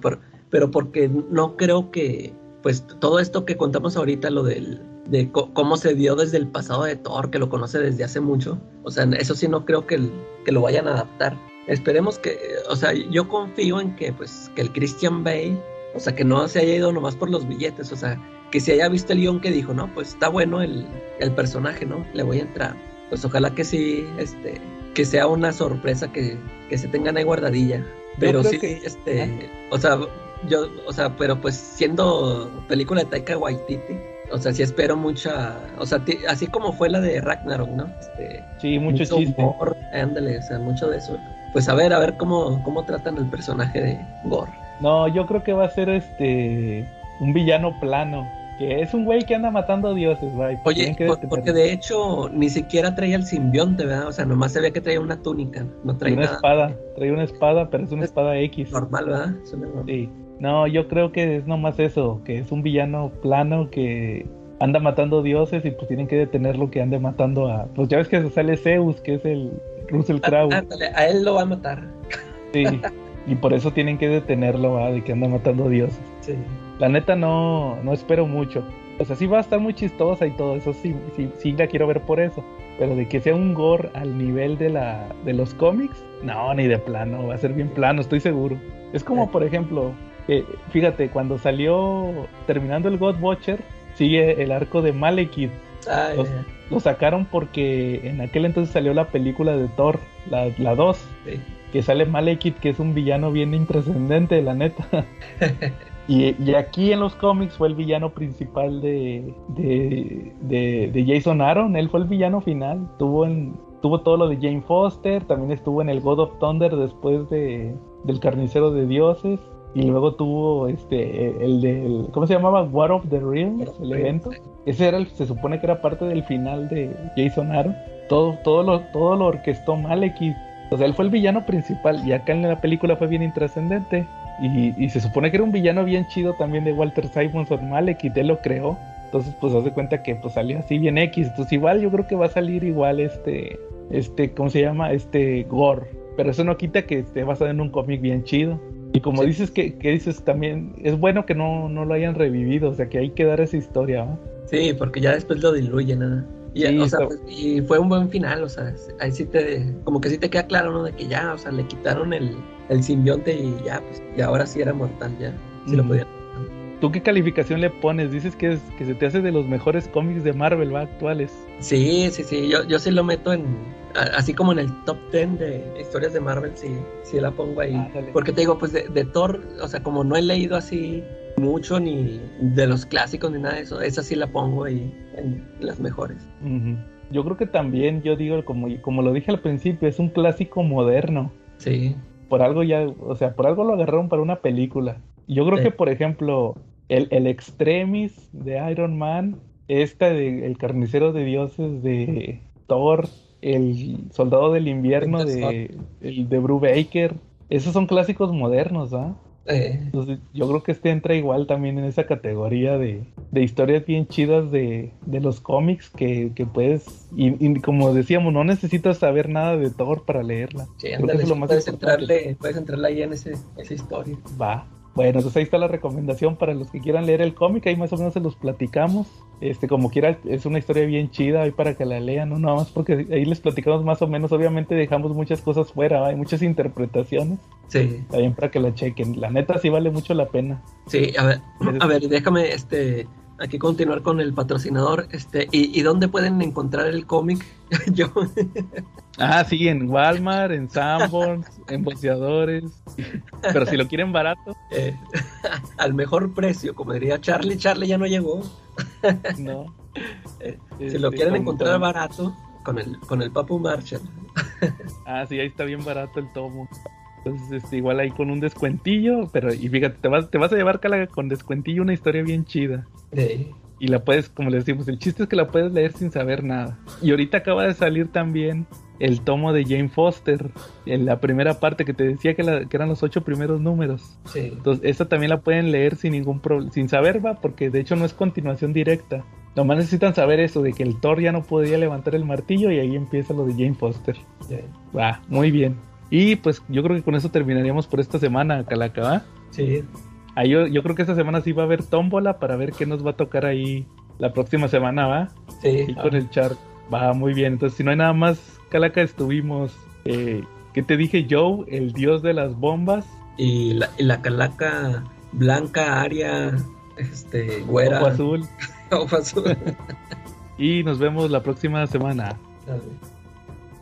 pero porque no creo que, pues todo esto que contamos ahorita, lo del, de cómo se dio desde el pasado de Thor, que lo conoce desde hace mucho. O sea, eso sí no creo que, que lo vayan a adaptar. Esperemos que, o sea, yo confío en que, pues, que el Christian Bale, o sea, que no se haya ido nomás por los billetes, o sea, que se haya visto el guion que dijo, no, pues está bueno el, personaje, ¿no? Le voy a entrar. Pues ojalá que sí, este, que sea una sorpresa que, se tengan ahí guardadilla. Pero sí, este, o sea, yo, o sea, pero pues siendo película de Taika Waititi, o sea, sí espero mucha, o sea, así como fue la de Ragnarok, ¿no? Este, sí, mucho, chiste. ándale, o sea, mucho de eso. Pues a ver, a ver cómo, cómo tratan el personaje de Gore. No, yo creo que va a ser este un villano plano que es un güey que anda matando dioses, güey. Oye, porque de hecho ni siquiera traía el simbionte, ¿verdad? O sea, nomás se ve que traía una túnica, no traía una espada, traía una espada, pero es una espada X. Normal, ¿verdad? Sí. No, yo creo que es nomás eso, que es un villano plano que anda matando dioses y pues tienen que detenerlo que ande matando a... Pues ya ves que sale Zeus, que es el Russell ah, Crowe. a él lo va a matar. Sí, y por eso tienen que detenerlo, ¿verdad? De que anda matando dioses. Sí. La neta no, no espero mucho. O sea, sí va a estar muy chistosa y todo eso, sí, sí, sí la quiero ver por eso. Pero de que sea un gore al nivel de, la, de los cómics, no, ni de plano, va a ser bien plano, estoy seguro. Es como, por ejemplo, eh, fíjate, cuando salió, terminando el God Watcher, sigue el arco de Malekith. Ah, lo sacaron porque en aquel entonces salió la película de Thor, la, la 2, que sale Malekith, que es un villano bien intrascendente, la neta. Y, aquí en los cómics fue el villano principal de, de, Jason Aaron. Él fue el villano final. Tuvo, en, tuvo todo lo de Jane Foster. También estuvo en el God of Thunder después de, del Carnicero de Dioses. Y luego tuvo este el de ¿cómo se llamaba? War of the Realms, el evento. Ese era el, se supone que era parte del final de Jason Aaron. Todo, todo lo, todo lo orquestó Malekith. O sea, él fue el villano principal y acá en la película fue bien intrascendente. Y, se supone que era un villano bien chido también de Walter Simonson Malek y te lo creó. Entonces, pues haz de cuenta que pues salió así bien X. Entonces, igual yo creo que va a salir igual este, este, ¿cómo se llama? Este Gore. Pero eso no quita que esté basado en un cómic bien chido. Y como dices que, que, dices también, es bueno que no, no lo hayan revivido, o sea que hay que dar esa historia, ¿no? Sí, porque ya después lo diluyen, nada. Y, pues, y fue un buen final, o sea, ahí sí te, como que sí te queda claro, ¿no? De que ya, o sea, le quitaron el, el simbionte y ya, pues, y ahora sí era mortal, ya, sí lo podían. ¿Tú qué calificación le pones? Dices que, es, que se te hace de los mejores cómics de Marvel, ¿va? Actuales. Sí, sí, sí, yo, yo sí lo meto en, así como en el top 10 de historias de Marvel, sí, sí la pongo ahí. Porque te digo, pues de, de, Thor, o sea, como no he leído así mucho ni de los clásicos ni nada de eso, esa sí la pongo ahí en las mejores. Yo creo que también, yo digo, como, como lo dije al principio, es un clásico moderno. Sí por algo ya, o sea, por algo lo agarraron para una película. Yo creo que, por ejemplo, el, el Extremis de Iron Man, esta de El Carnicero de Dioses de Thor, El Soldado del Invierno de, el de Baker, esos son clásicos modernos, ¿ah? Eh, Entonces, yo creo que este entra igual también en esa categoría de, de historias bien chidas de, de los cómics que, que puedes, y, y como decíamos, no necesitas saber nada de Thor para leerla. sí, ándale, puedes, entrarle, puedes entrarle ahí en ese, esa historia. Va. Bueno, entonces ahí está la recomendación para los que quieran leer el cómic, ahí más o menos se los platicamos. Este, como quiera, es una historia bien chida ahí para que la lean, no nada más porque ahí les platicamos más o menos, obviamente dejamos muchas cosas fuera, hay muchas interpretaciones, Sí, también para que la chequen. La neta sí vale mucho la pena. sí, a ver, a ver, déjame este aquí continuar con el patrocinador, este, y, y dónde pueden encontrar el cómic. Yo, Ah, sí, en Walmart, en Sanborns, en boceadores. Pero si lo quieren barato, eh, al mejor precio, como diría Charlie, Charlie ya no llegó. no. Eh, si Este, lo quieren con- encontrar con- barato, con el, con el Papu Marshall. Ah, sí, ahí está bien barato el tomo. Entonces, este, igual ahí con un descuentillo, pero y fíjate, te vas, te vas a llevar Cala, con descuentillo una historia bien chida. Eh, Y la puedes, como les decimos, el chiste es que la puedes leer sin saber nada. Y ahorita acaba de salir también el tomo de Jane Foster, en la primera parte que te decía que, la- que eran los ocho primeros números. sí, Entonces, esta también la pueden leer sin ningún problema, sin saber, va, porque de hecho no es continuación directa. Nomás necesitan saber eso, de que el Thor ya no podía levantar el martillo y ahí empieza lo de Jane Foster. Va, muy bien. Y pues yo creo que con eso terminaríamos por esta semana, Calaca, ¿va? sí, Ahí yo, yo creo que esta semana sí va a haber tómbola para ver qué nos va a tocar ahí la próxima semana, ¿va? sí. Y con el char. Va, muy bien. Entonces, si no hay nada más, Calaca, estuvimos. Eh, ¿Qué te dije, Joe? El dios de las bombas. Y la, y la calaca blanca, aria, este, güera. Ojo azul. ojo azul. Y nos vemos la próxima semana. Dale.